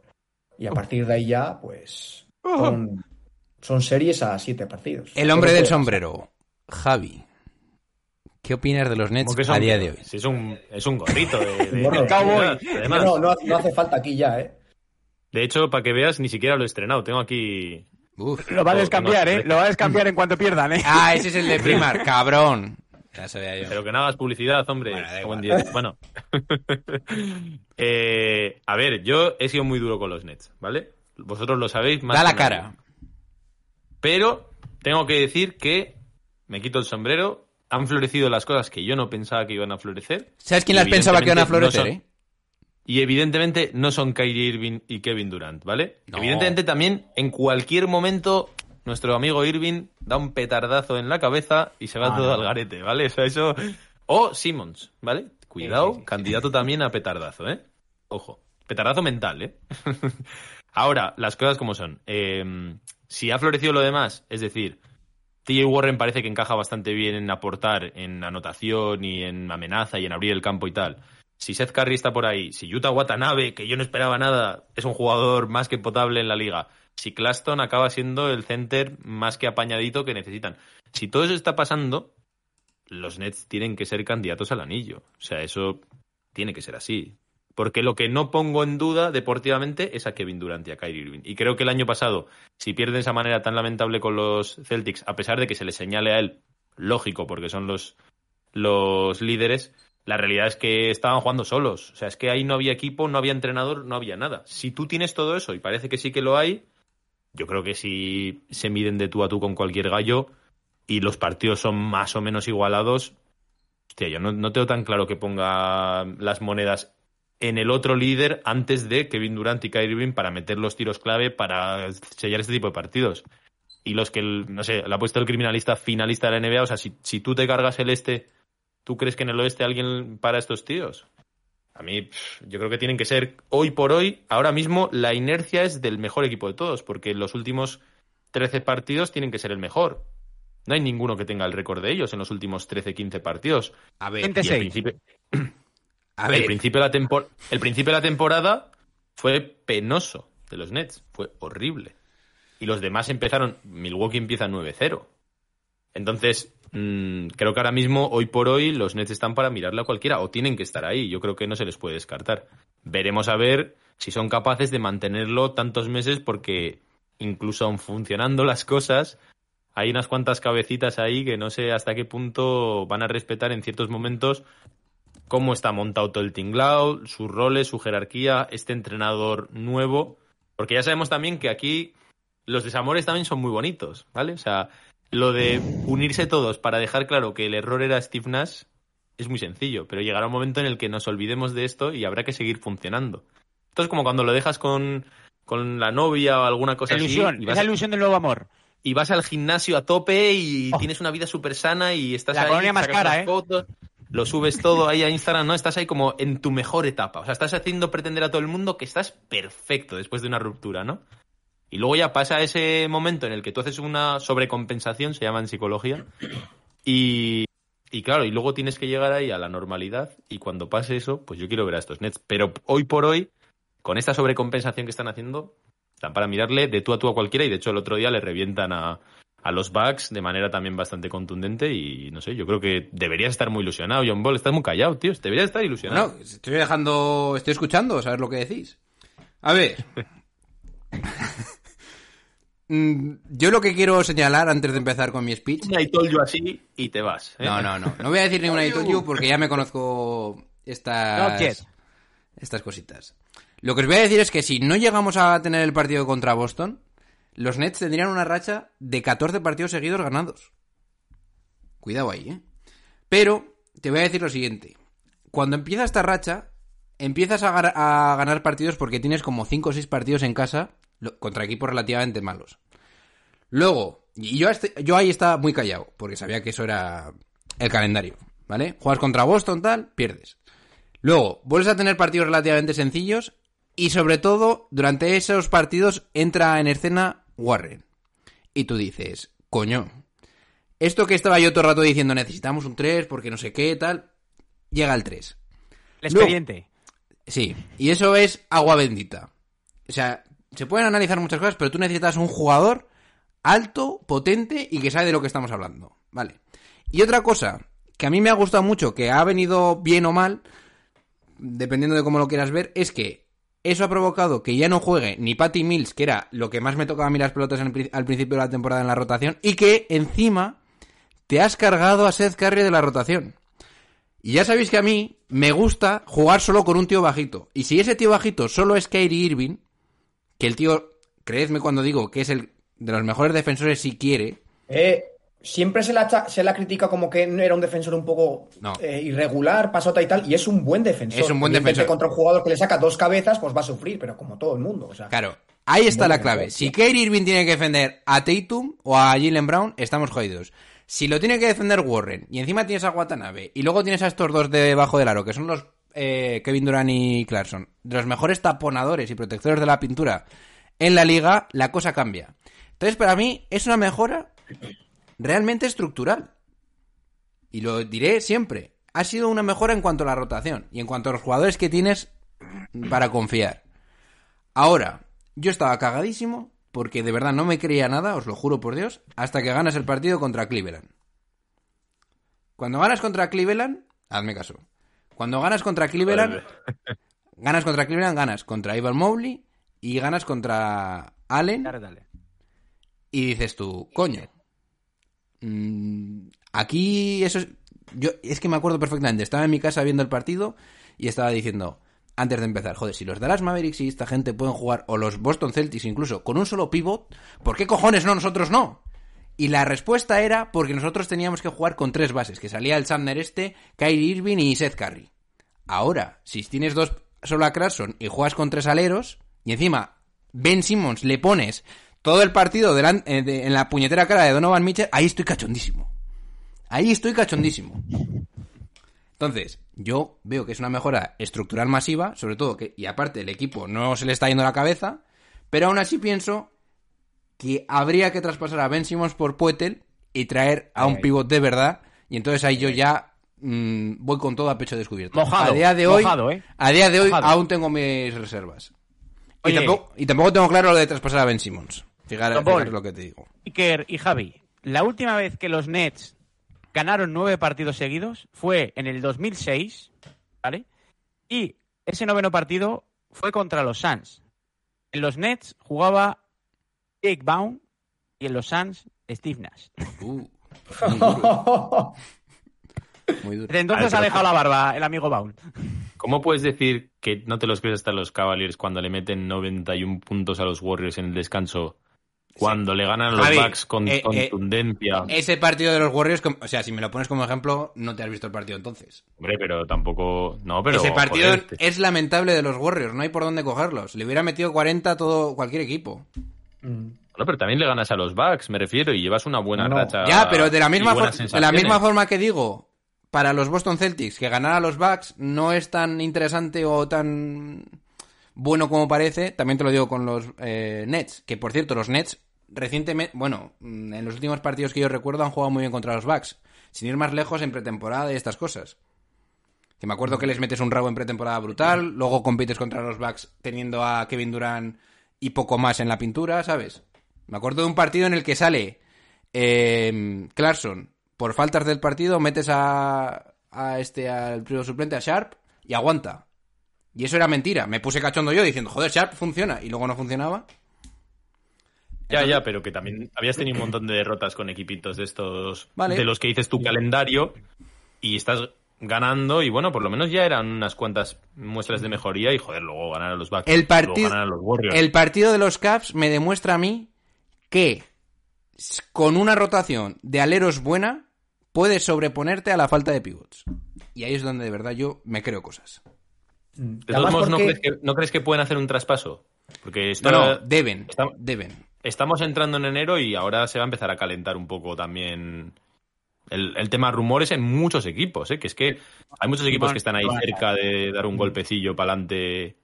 Speaker 4: Y a partir de ahí ya, pues, son, son series a siete partidos.
Speaker 2: El hombre del sombrero, Javi. ¿Qué opinas de los Nets
Speaker 3: que
Speaker 2: a
Speaker 3: son-
Speaker 2: día de hoy?
Speaker 3: Si es un, es un gorrito de, de-
Speaker 5: Cowboy.
Speaker 3: Además,
Speaker 4: No, no, no hace falta aquí ya, ¿eh?
Speaker 3: de hecho, para que veas, ni siquiera lo he estrenado. Tengo aquí.
Speaker 2: Uf.
Speaker 5: Lo va a descambiar,
Speaker 3: no,
Speaker 5: ¿eh? Lo va a descambiar en cuanto pierdan, ¿eh?
Speaker 2: Ah, ese es el de Primar, cabrón. Ya sabía yo.
Speaker 3: Pero que no hagas publicidad, hombre.
Speaker 2: Bueno.
Speaker 3: Eh, a ver, yo he sido muy duro con los Nets, ¿vale? Vosotros lo sabéis más
Speaker 2: Da la cara.
Speaker 3: Pero tengo que decir que me quito el sombrero. Han florecido las cosas que yo no pensaba que iban a florecer.
Speaker 2: ¿Sabes quién las pensaba que iban a florecer,
Speaker 3: no
Speaker 2: eh?
Speaker 3: Y evidentemente no son Kyrie Irving y Kevin Durant, ¿vale?
Speaker 2: No.
Speaker 3: Evidentemente también en cualquier momento nuestro amigo Irving da un petardazo en la cabeza y se va
Speaker 5: Ah,
Speaker 3: todo
Speaker 5: no.
Speaker 3: al garete, ¿vale? O sea, eso... O Simmons, ¿vale? Cuidado,
Speaker 5: Sí, sí, sí.
Speaker 3: candidato también a petardazo, ¿eh? Ojo, petardazo mental, ¿eh? Ahora, las cosas como son. Eh, si ha florecido lo demás, es decir, TJ Warren parece que encaja bastante bien en aportar en anotación y en amenaza y en abrir el campo y tal. Si Seth Curry está por ahí, si Yuta Watanabe, que yo no esperaba nada, es un jugador más que potable en la liga. Si Claston acaba siendo el center más que apañadito que necesitan. Si todo eso está pasando, los Nets tienen que ser candidatos al anillo. O sea, eso tiene que ser así. Porque lo que no pongo en duda deportivamente es a Kevin Durant y a Kyrie Irving. Y creo que el año pasado, si pierden de esa manera tan lamentable con los Celtics, a pesar de que se le señale a él, lógico, porque son los, los líderes, la realidad es que estaban jugando solos. O sea, es que ahí no había equipo, no había entrenador, no había nada. Si tú tienes todo eso, y parece que sí que lo hay, yo creo que si se miden de tú a tú con cualquier gallo y los partidos son más o menos igualados, hostia, yo no, no tengo tan claro que ponga las monedas en el otro líder antes de Kevin Durant y Kyrie Irving para meter los tiros clave para sellar este tipo de partidos. Y los que, el- no sé, le ha puesto el criminalista finalista de la NBA, o sea, si, si tú te cargas el este, ¿tú crees que en el oeste alguien para estos tíos? A mí, yo creo que tienen que ser, hoy por hoy, ahora mismo, la inercia es del mejor equipo de todos, porque los últimos 13 partidos tienen que ser el mejor. No hay ninguno que tenga el récord de ellos en los últimos 13, 15 partidos.
Speaker 2: A ver,
Speaker 5: Gente
Speaker 3: Y al principio,
Speaker 2: a
Speaker 3: el principio, de la tempor- el principio de la temporada fue penoso de los Nets, fue horrible. Y los demás empezaron, Milwaukee empieza 9-0. Entonces, mm, creo que ahora mismo, hoy por hoy, los Nets están para mirarla a cualquiera, o tienen que estar ahí. Yo creo que no se les puede descartar. Veremos a ver si son capaces de mantenerlo tantos meses, porque incluso aun funcionando las cosas, hay unas cuantas cabecitas ahí que no sé hasta qué punto van a respetar en ciertos momentos cómo está montado todo el tinglao, sus roles, su jerarquía, este entrenador nuevo. Porque ya sabemos también que aquí los desamores también son muy bonitos, ¿vale? O sea, lo de unirse todos para dejar claro que el error era Steve Nash es muy sencillo, pero llegará un momento en el que nos olvidemos de esto y habrá que seguir funcionando. Esto es como cuando lo dejas con, con la novia o alguna cosa
Speaker 5: ilusión,
Speaker 3: así. y vas-
Speaker 5: esa ilusión del nuevo amor.
Speaker 3: y vas al gimnasio a tope y
Speaker 5: Oh.
Speaker 3: tienes una vida súper sana y estás
Speaker 5: La
Speaker 3: ahí,
Speaker 5: colonia más cara, ¿eh?
Speaker 3: fotos, lo subes todo ahí a Instagram, ¿no? Estás ahí como en tu mejor etapa. O sea, estás haciendo pretender a todo el mundo que estás perfecto después de una ruptura, ¿no? Y luego ya pasa ese momento en el que tú haces una sobrecompensación, se llama en psicología, y, y claro, y luego tienes que llegar ahí a la normalidad y cuando pase eso, pues yo quiero ver a estos Nets. Pero hoy por hoy, con esta sobrecompensación que están haciendo, están para mirarle de tú a tú a cualquiera y de hecho el otro día le revientan a, a los Bucks de manera también bastante contundente y no sé, yo creo que deberías estar muy ilusionado, John Ball, estás muy callado, tío, deberías estar ilusionado.
Speaker 2: No, estoy dejando, estoy escuchando, saber lo que decís. A ver. Mm, Yo lo que quiero señalar antes de empezar con mi speech.
Speaker 3: I told you así y te vas. ¿eh?
Speaker 2: No, no, no. No voy a decir ninguna I told you porque ya me conozco estas, estas cositas. Lo que os voy a decir es que si no llegamos a tener el partido contra Boston, los Nets tendrían una racha de 14 partidos seguidos ganados. Cuidado ahí, ¿eh? Pero te voy a decir lo siguiente. Cuando empieza esta racha, empiezas a, ganar partidos porque tienes como 5 o 6 partidos en casa contra equipos relativamente malos. Luego, y yo, este- yo ahí estaba muy callado, porque sabía que eso era el calendario, ¿vale? Juegas contra Boston, tal, pierdes. Luego, vuelves a tener partidos relativamente sencillos y sobre todo, durante esos partidos entra en escena Warren. Y tú dices, coño, esto que estaba yo todo el rato diciendo, necesitamos un 3 porque no sé qué, tal, llega al 3.
Speaker 5: El expediente.
Speaker 2: Sí, y eso es agua bendita. O sea, se pueden analizar muchas cosas, pero tú necesitas un jugador alto, potente y que sabe de lo que estamos hablando. Vale. Y otra cosa que a mí me ha gustado mucho, que ha venido bien o mal, dependiendo de cómo lo quieras ver, es que eso ha provocado que ya no juegue ni Patty Mills, que era lo que más me tocaba a mí las pelotas al principio de la temporada en la rotación, y que encima te has cargado a Seth Curry de la rotación. Y ya sabéis que a mí me gusta jugar solo con un tío bajito. Y si ese tío bajito solo es Kyrie Irving, que el tío, creedme cuando digo que es el de los mejores defensores si quiere,
Speaker 4: Eh, siempre se la, se la critica como que era un defensor un poco
Speaker 2: No.
Speaker 4: eh, irregular, pasota y tal, y es un buen defensor.
Speaker 2: Es un buen defensor.
Speaker 4: contra un jugador que le saca dos cabezas, pues va a sufrir, pero como todo el mundo. O sea,
Speaker 2: claro, ahí está la clave. Si. Kyrie Irving tiene que defender a Tatum o a Jalen Brown, estamos jodidos. Si lo tiene que defender Warren y encima tienes a Watanabe y luego tienes a estos dos debajo del aro, que son los eh, Kevin Durant y Clarkson, de los mejores taponadores y protectores de la pintura en la liga, la cosa cambia. Entonces, para mí, es una mejora realmente estructural. Y lo diré siempre. Ha sido una mejora en cuanto a la rotación y en cuanto a los jugadores que tienes para confiar. Ahora, yo estaba cagadísimo porque de verdad no me creía nada, os lo juro por Dios, hasta que ganas el partido contra Cleveland. Cuando ganas contra Cleveland, hazme caso. Cuando ganas contra Cleveland, ganas contra Cleveland, ganas contra Ivan Mobley y ganas contra Allen
Speaker 5: Dale, dale.
Speaker 2: y dices tú, coño, mm, aquí eso es... Yo es que me acuerdo perfectamente, estaba en mi casa viendo el partido y estaba diciendo, antes de empezar, joder, si los Dallas Mavericks y esta gente pueden jugar, o los Boston Celtics incluso, con un solo pivot, ¿por qué cojones no nosotros no? Y la respuesta era porque nosotros teníamos que jugar con tres bases, que salía el Sumner este, Kyrie Irving y Seth Curry. Ahora, si tienes dos solo a Clarkson y juegas con tres aleros, y encima Ben Simmons le pones todo el partido delan- eh, de- en la puñetera cara de Donovan Mitchell, ahí estoy cachondísimo. Ahí estoy cachondísimo. Entonces, yo veo que es una mejora estructural masiva, sobre todo que, y aparte el equipo no se le está yendo la cabeza, pero aún así pienso que habría que traspasar a Ben Simmons por Puetel y traer a un pivot de verdad, y entonces ahí yo ya mm, voy con todo a pecho descubierto.
Speaker 5: Mojado,
Speaker 2: a día de hoy,
Speaker 5: mojado, ¿eh?
Speaker 2: a día de hoy
Speaker 5: Mojado.
Speaker 2: aún tengo mis reservas. Y tampoco, y tampoco tengo claro lo de traspasar a Ben Simmons. Fijar, fijaros lo que te digo.
Speaker 5: Iker y Javi, la última vez que los Nets ganaron nueve partidos seguidos fue en el 2006, ¿vale? Y ese noveno partido fue contra los Suns. En los Nets jugaba Jake Baum y en los Suns Steve Nash.
Speaker 2: Uh, muy duro, muy duro.
Speaker 5: Desde entonces ha
Speaker 3: pero-
Speaker 5: dejado la barba el amigo Baum.
Speaker 3: ¿Cómo puedes decir que no te los crees hasta los Cavaliers cuando le meten 91 puntos a los Warriors en el descanso? Cuando le ganan los
Speaker 2: Javi,
Speaker 3: Bucks con
Speaker 2: eh, eh,
Speaker 3: contundencia.
Speaker 2: Ese partido de los Warriors, o sea, si me lo pones como ejemplo, no te has visto el partido entonces.
Speaker 3: Hombre, pero tampoco. No, pero.
Speaker 2: Ese partido
Speaker 3: joder, te-
Speaker 2: es lamentable de los Warriors, no hay por dónde cogerlos. Le hubiera metido 40 a todo cualquier equipo.
Speaker 3: Bueno, pero también le ganas a los Bucks, me refiero, y llevas una buena
Speaker 4: No.
Speaker 3: racha.
Speaker 2: ya, pero de la, misma de la misma forma que digo, para los Boston Celtics, que ganar a los Bucks no es tan interesante o tan bueno como parece, también te lo digo con los eh, Nets, que por cierto, los Nets recientemente, bueno, mm, en los últimos partidos que yo recuerdo han jugado muy bien contra los Bucks, sin ir más lejos en pretemporada y estas cosas. Que me acuerdo que les metes un rabo en pretemporada brutal, luego compites contra los Bucks teniendo a Kevin Durant y poco más en la pintura, ¿sabes? Me acuerdo de un partido en el que sale eh, Clarkson por faltas del partido, metes a, a este al trío suplente, a Sharp, y aguanta. Y eso era mentira. Me puse cachondo yo diciendo, joder, Sharp funciona. Y luego no funcionaba.
Speaker 3: Ya, ya, pero que también habías tenido un montón de derrotas con equipitos de estos.
Speaker 2: Vale.
Speaker 3: De los que dices tu calendario y estás ganando y bueno, por lo menos ya eran unas cuantas muestras de mejoría y joder, luego ganar a los Bucks.
Speaker 2: El
Speaker 3: luego
Speaker 2: partido,
Speaker 3: ganar a los Warriors.
Speaker 2: el partido de los Caps me demuestra a mí que con una rotación de aleros buena puedes sobreponerte a la falta de pivots. Y ahí es donde de verdad yo me creo cosas.
Speaker 3: De todos modos, ¿no, crees que, ¿no crees que pueden hacer un traspaso? Porque
Speaker 2: No,
Speaker 3: está-
Speaker 2: no, deben,
Speaker 3: está-
Speaker 2: deben.
Speaker 3: estamos entrando en enero y ahora se va a empezar a calentar un poco también el, el tema rumores en muchos equipos, ¿eh? que es que hay muchos equipos
Speaker 5: Simón,
Speaker 3: que están ahí cerca de dar un golpecillo para adelante.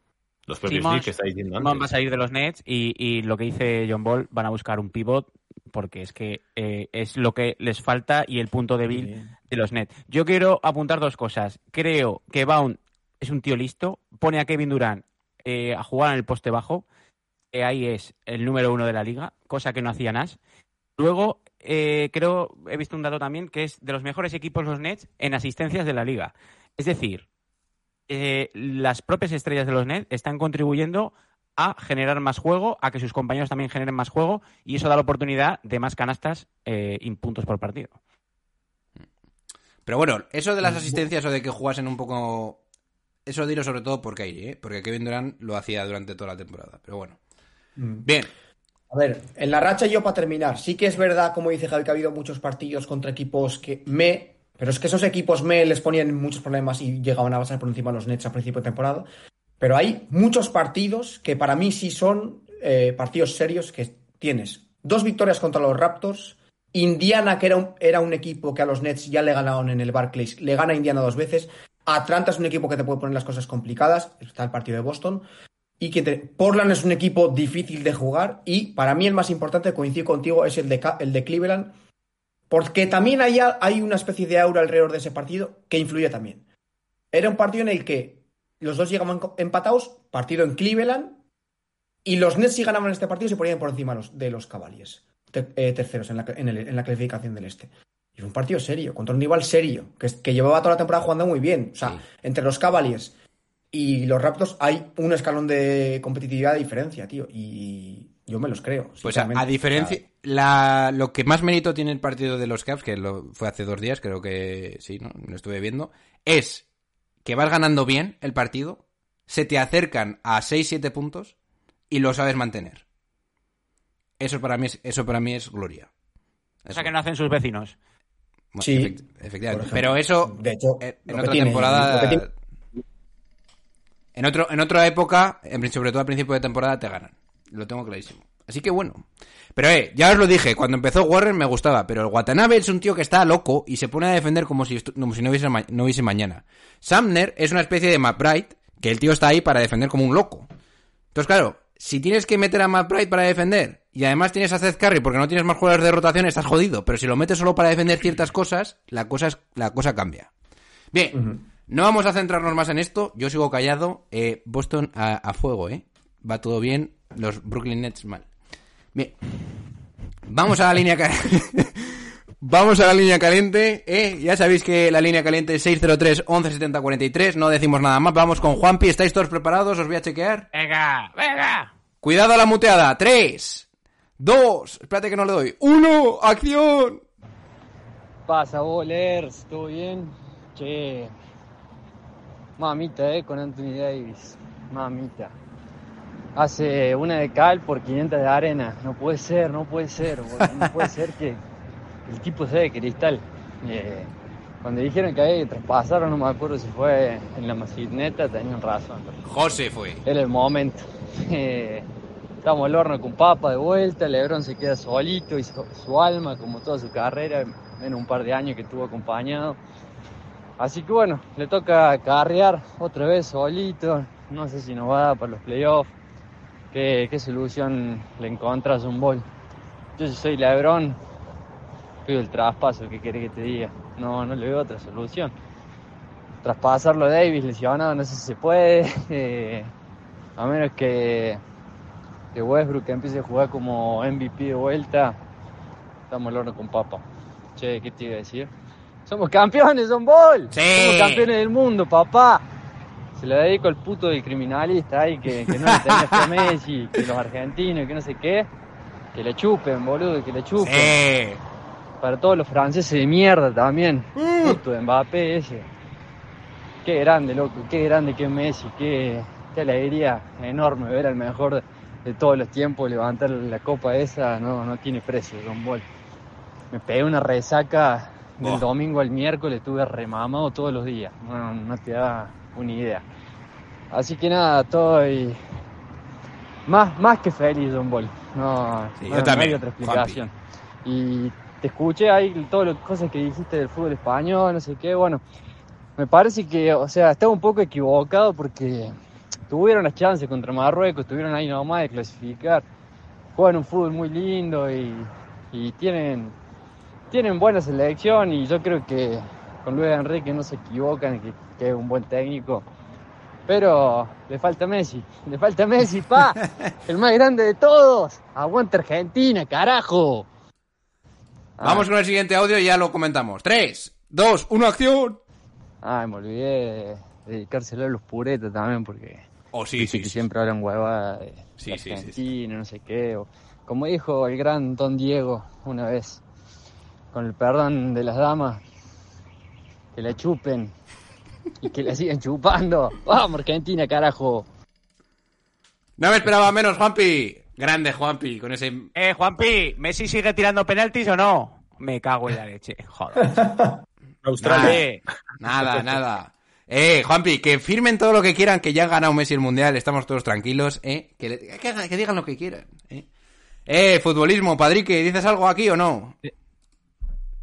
Speaker 3: Los propios
Speaker 5: Simón,
Speaker 3: Knicks que está diciendo
Speaker 5: Simón va a
Speaker 3: antes.
Speaker 5: salir de los Nets y, y lo que dice John Ball, van a buscar un pivot porque es que eh, es lo que les falta y el punto débil de los Nets. Yo quiero apuntar dos cosas. Creo que Baum es un tío listo, pone a Kevin Durant eh, a jugar en el poste bajo, que ahí es el número uno de la liga, cosa que no hacía Nash. Luego, eh, creo, he visto un dato también que es de los mejores equipos los Nets en asistencias de la liga. Es decir, eh, las propias estrellas de los Nets están contribuyendo a generar más juego, a que sus compañeros también generen más juego, y eso da la oportunidad de más canastas y puntos por partido.
Speaker 2: Pero bueno, eso de las asistencias o de que jugasen un poco. Eso dilo sobre todo por Kyrie, ¿eh? porque Kevin Durant lo hacía durante toda la temporada. Pero bueno.
Speaker 4: Mm.
Speaker 2: Bien.
Speaker 4: A ver, en la racha yo para terminar, sí que es verdad, como dice Javi, que ha habido muchos partidos contra equipos que me, pero es que esos equipos me les ponían muchos problemas y llegaban a pasar por encima de los Nets a principio de temporada. Pero hay muchos partidos que para mí sí son eh, partidos serios que tienes dos victorias contra los Raptors, Indiana, que era un, era un equipo que a los Nets ya le ganaron en el Barclays, le gana a Indiana dos veces, Atlanta es un equipo que te puede poner las cosas complicadas, está el partido de Boston, y que Portland es un equipo difícil de jugar y para mí el más importante, coincido contigo, es el de, el de Cleveland, porque también hay, hay una especie de aura alrededor de ese partido que influye también. Era un partido en el que los dos llegaban empatados, partido en Cleveland, y los Nets si ganaban este partido se ponían por encima de los, de los Cavaliers, eh, terceros en la, en la clasificación del este. Y fue un partido serio, contra un rival serio, que, es- que llevaba toda la temporada jugando muy bien. O sea,
Speaker 2: Sí.
Speaker 4: entre los Cavaliers y los Raptors hay un escalón de competitividad de diferencia, tío. Y yo me los creo.
Speaker 2: Pues a, diferencia, la, lo que más mérito tiene el partido de los Cavs, que lo, fue hace dos días, creo que sí, ¿no? Lo estuve viendo, es que vas ganando bien el partido, se te acercan a 6-7 puntos y lo sabes mantener. Eso para mí es, eso para mí es gloria.
Speaker 5: Cosa que no hacen sus vecinos.
Speaker 2: Bueno,
Speaker 4: Sí,
Speaker 2: efect- efectivamente. Pero eso,
Speaker 4: De hecho,
Speaker 2: en, en otra
Speaker 4: tiene-
Speaker 2: temporada...
Speaker 4: tiene-
Speaker 2: En, otro, en otra época, en- sobre todo al principio de temporada, te ganan. Lo tengo clarísimo. Así que bueno. Pero eh, ya os lo dije, cuando empezó Warren me gustaba, pero el Watanabe es un tío que está loco y se pone a defender como si, como si no, hubiese no hubiese mañana. Sumner es una especie de McBride, que el tío está ahí para defender como un loco. Entonces, claro, si tienes que meter a McBride para defender y además tienes a Seth Curry porque no tienes más jugadores de rotación, estás jodido. Pero si lo metes solo para defender ciertas cosas, la cosa, es- la cosa cambia. Bien, no vamos a centrarnos más en esto. Yo sigo callado. Eh, Boston a, a fuego, ¿eh? Va todo bien. Los Brooklyn Nets mal. Bien. Vamos a la línea. Vamos a la línea caliente. ¿eh? Ya sabéis que la línea caliente es 603 11 70 43. No decimos nada más. Vamos con Juanpi. ¿Estáis todos preparados? Os voy a chequear.
Speaker 5: Venga, venga.
Speaker 2: Cuidado a la muteada. 3, 2. Espérate que no le doy. 1. ¡Acción!
Speaker 7: Pasa, bolers, ¿todo bien? Che, mamita, eh, con Anthony Davis, mamita. Hace una de cal por 500 de arena. No puede ser, no puede ser, boludo, no puede ser que el tipo sea de cristal. Eh, cuando dijeron que que traspasaron, no me acuerdo si fue en la macineta, tenían razón.
Speaker 2: José fue.
Speaker 7: Era el momento. Eh, estamos al horno con papa de vuelta, Lebron se queda solito y su, su alma, como toda su carrera, en un par de años que estuvo acompañado. Así que bueno, le toca carrear otra vez solito. No sé si nos va a dar para los playoffs. ¿Qué, qué solución le encontras un bol? Yo soy Lebron, el traspaso, ¿qué quiere que te diga? No, no le veo otra solución. Traspasarlo a Davis lesionado, no sé si se puede. eh, a menos que, que Westbrook empiece a jugar como MVP de vuelta, estamos al horno con papa. Che, ¿qué te iba a decir? Somos campeones, Son.
Speaker 2: Sí.
Speaker 7: Somos campeones del mundo, papá. Se lo dedico al puto del criminalista ahí que, que no le tenía a Messi, que los argentinos, que no sé qué. Que le chupen, boludo, que le chupen.
Speaker 2: Sí.
Speaker 7: Para todos los franceses de mierda también. Puto de Mbappé ese. Qué grande, loco. Qué grande que es Messi. Qué, qué alegría enorme ver al mejor de, todos los tiempos levantar la copa esa. No, no tiene precio, Don Bol. Me pegué una resaca del
Speaker 2: Oh.
Speaker 7: domingo al miércoles. Estuve remamado todos los días. No, no te da una idea. Así que nada, estoy más, más que feliz, Don Bol. No,
Speaker 2: Sí,
Speaker 7: no,
Speaker 2: yo
Speaker 7: no
Speaker 2: también,
Speaker 7: hay otra explicación. Y te escuché ahí todas las cosas que dijiste del fútbol español, no sé qué, bueno, me parece que, o sea, estaba un poco equivocado porque tuvieron las chances contra Marruecos, estuvieron ahí nomás de clasificar, juegan un fútbol muy lindo y, y tienen, tienen buena selección y yo creo que con Luis Enrique no se equivocan, que, que es un buen técnico. Pero le falta Messi, le falta Messi, pa, el más grande de todos. Aguanta Argentina, carajo. Ah,
Speaker 2: Vamos con el siguiente audio y ya lo comentamos. 3, 2, 1, acción.
Speaker 7: Ay, me olvidé de dedicárselo a los puretas también porque
Speaker 2: Oh, sí, sí,
Speaker 7: que
Speaker 2: sí.
Speaker 7: siempre hablan huevadas de,
Speaker 2: Sí,
Speaker 7: de
Speaker 2: sí, sí, sí.
Speaker 7: Argentina, no sé qué. o- como dijo el gran Don Diego una vez, con el perdón de las damas, que la chupen y que la sigan chupando. Vamos, Argentina, carajo.
Speaker 2: No me esperaba menos, Juanpi. Grande, Juanpi, con ese...
Speaker 5: Eh, Juanpi, ¿Messi sigue tirando penaltis o no? Me cago en la leche. Joder.
Speaker 3: Australia.
Speaker 2: Nada, nada. Eh, Juanpi, que firmen todo lo que quieran, que ya han ganado Messi el Mundial, estamos todos tranquilos, eh. Que, le- que hagan- que digan lo que quieran, eh. Eh, futbolismo, Padrique, ¿dices algo aquí o no?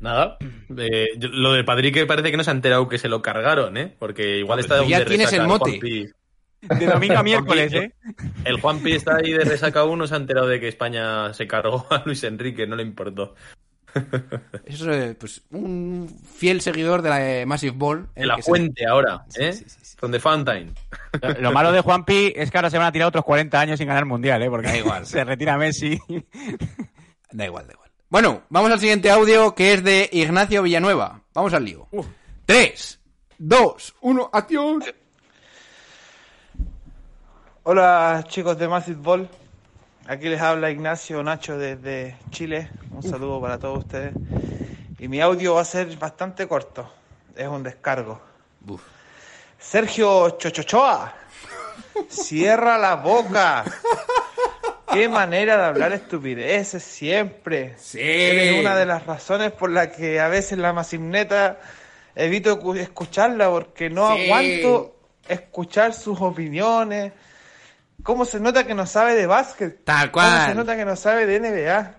Speaker 3: Nada. Eh, yo- lo de Padrique parece que no se ha enterado que se lo cargaron, ¿eh? Porque igual está
Speaker 2: Tú ya
Speaker 3: de
Speaker 2: tienes
Speaker 3: resaca
Speaker 2: el mote.
Speaker 3: Juanpi.
Speaker 5: De domingo a miércoles, ¿eh?
Speaker 3: El Juanpi está ahí de resaca uno, se ha enterado de que España se cargó a Luis Enrique, no le importó.
Speaker 2: Eso es, eh, pues, un fiel seguidor de la eh, Massive Ball. eh,
Speaker 3: En la
Speaker 2: se-
Speaker 3: fuente ahora, ¿eh?
Speaker 2: sí, sí, sí.
Speaker 3: From the fountain.
Speaker 5: Lo, lo malo de Juanpi es que ahora se van a tirar otros 40 años sin ganar mundial, ¿eh? Porque
Speaker 2: Da igual.
Speaker 5: se retira Messi.
Speaker 2: Da igual, da igual. Bueno, vamos al siguiente audio que es de Ignacio Villanueva. Vamos al lío. 3, 2, 1, acción.
Speaker 8: Hola chicos de Massive Ball, aquí les habla Ignacio Nacho desde Chile, un saludo para todos ustedes. Y mi audio va a ser bastante corto, es un descargo.
Speaker 2: Uf.
Speaker 8: Sergio Chochochoa, cierra la boca. Qué manera de hablar estupideces siempre.
Speaker 2: Sí.
Speaker 8: Eres una de las razones por las que a veces la masimneta evito cu- escucharla porque no
Speaker 2: Sí.
Speaker 8: aguanto escuchar sus opiniones. ¿Cómo se nota que no sabe de básquet?
Speaker 2: Tal
Speaker 8: ¿Cómo
Speaker 2: cual.
Speaker 8: se nota que no sabe de NBA?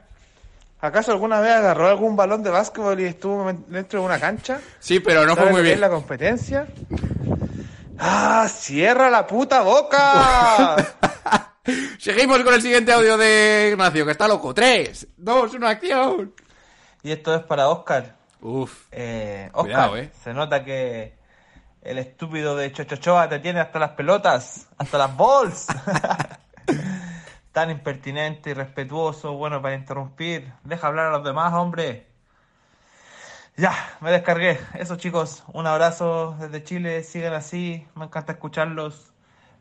Speaker 8: ¿Acaso alguna vez agarró algún balón de básquetbol y estuvo dentro de una cancha?
Speaker 2: Sí, pero no fue
Speaker 8: ¿Sabe
Speaker 2: muy bien.
Speaker 8: la competencia? ¡Ah! ¡Cierra la puta boca!
Speaker 2: Seguimos con el siguiente audio de Ignacio, que está loco. 3, 2, 1, acción.
Speaker 8: y esto es para Oscar.
Speaker 2: Uf.
Speaker 8: Eh, Oscar,
Speaker 2: Cuidado, eh.
Speaker 8: se nota que el estúpido de Chochochoa te tiene hasta las pelotas, hasta las balls. Tan impertinente, irrespetuoso, bueno para interrumpir. Deja hablar a los demás, hombre. Ya, me descargué. Eso chicos, un abrazo desde Chile, sigan así, me encanta escucharlos.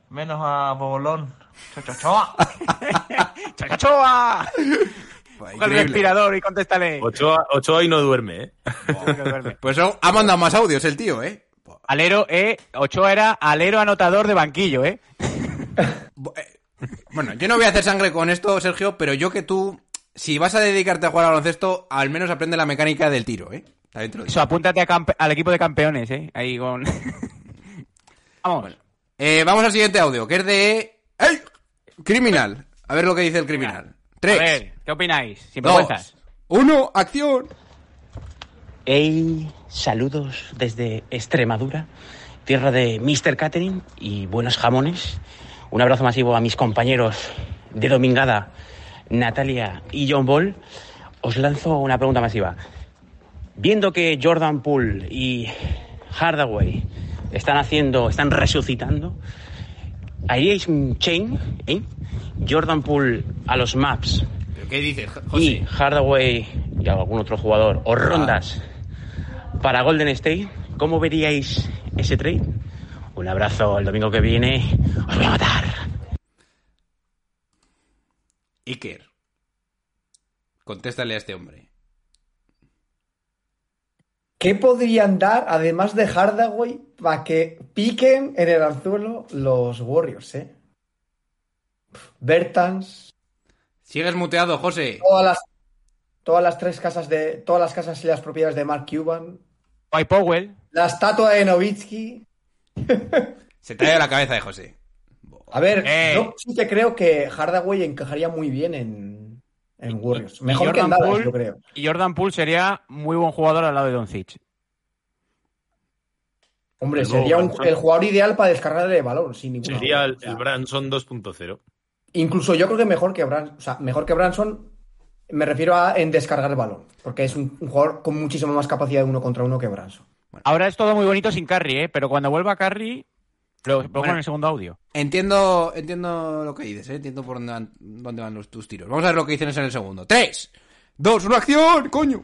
Speaker 8: Menos a Bobolón. Chochochoa.
Speaker 5: ¡Chacachoa! Coge el respirador y contéstale.
Speaker 3: Ochoa, Ochoa y no duerme, ¿eh?
Speaker 2: Pues oh, ha mandado más audios el tío, ¿eh?
Speaker 5: Alero, eh. Ochoa era alero anotador de banquillo, ¿eh?
Speaker 2: Eh, Bueno, yo no voy a hacer sangre con esto, Sergio, pero yo que tú, si vas a dedicarte a jugar al baloncesto, al menos aprende la mecánica del tiro, ¿eh?
Speaker 5: Eso, apúntate a al equipo de campeones, ¿eh? Ahí con... Vamos.
Speaker 2: Eh, vamos al siguiente audio, que es de... ¡Ey! Criminal. A ver lo que dice el criminal.
Speaker 5: A
Speaker 2: 3,
Speaker 5: ver, ¿qué opináis? Sin
Speaker 2: 2,
Speaker 5: vergüenzas.
Speaker 2: 1, acción.
Speaker 9: Hey, saludos desde Extremadura, tierra de Mr. Catering y buenos jamones. Un abrazo masivo a mis compañeros de Domingada, Natalia y John Ball. Os lanzo una pregunta masiva. Viendo que Jordan Poole y Hardaway están haciendo, están resucitando, ¿haríais un chain, eh? Jordan Poole a los Maps
Speaker 2: ¿Pero qué dices,
Speaker 9: y
Speaker 2: José?
Speaker 9: Hardaway y algún otro jugador o rondas para Golden State, ¿cómo veríais ese trade? Un abrazo el domingo que viene. Os voy a matar.
Speaker 2: Iker. Contéstale a este hombre.
Speaker 4: ¿Qué podrían dar, además de Hardaway, para que piquen en el anzuelo los Warriors, eh? Bertans,
Speaker 2: Sigues muteado, José.
Speaker 4: todas las, todas las tres casas de, todas las casas y las propiedades de Mark Cuban,
Speaker 5: White Powell.
Speaker 4: la estatua de Novitsky.
Speaker 2: Se trae a la cabeza de José.
Speaker 4: A ver,
Speaker 5: Eh.
Speaker 4: yo sí que creo que Hardaway encajaría muy bien en, en Warriors. Mejor que en
Speaker 5: Jordan
Speaker 4: Dallas,
Speaker 5: Poole-
Speaker 4: yo creo.
Speaker 5: Y Jordan Poole sería muy buen jugador al lado de Doncic.
Speaker 4: Hombre,
Speaker 3: El
Speaker 4: sería un- el jugador ideal para descargarle el balón, sin ninguna
Speaker 3: Sería
Speaker 4: duda.
Speaker 3: el, Branson 2.0.
Speaker 4: Incluso yo creo que mejor que Branson. O sea, mejor que Branson, me refiero a en descargar el balón. Porque es un, un jugador con muchísima más capacidad de uno contra uno que Branson.
Speaker 5: Ahora es todo muy bonito sin Curry, ¿eh? Pero cuando vuelva Curry, lo pongo
Speaker 2: Bueno.
Speaker 5: en el segundo audio.
Speaker 2: Entiendo, entiendo lo que dices, ¿eh? entiendo por dónde van, dónde van los, tus tiros. Vamos a ver lo que dicen en el segundo. ¡Tres! ¡Dos! ¡Una acción! ¡Coño!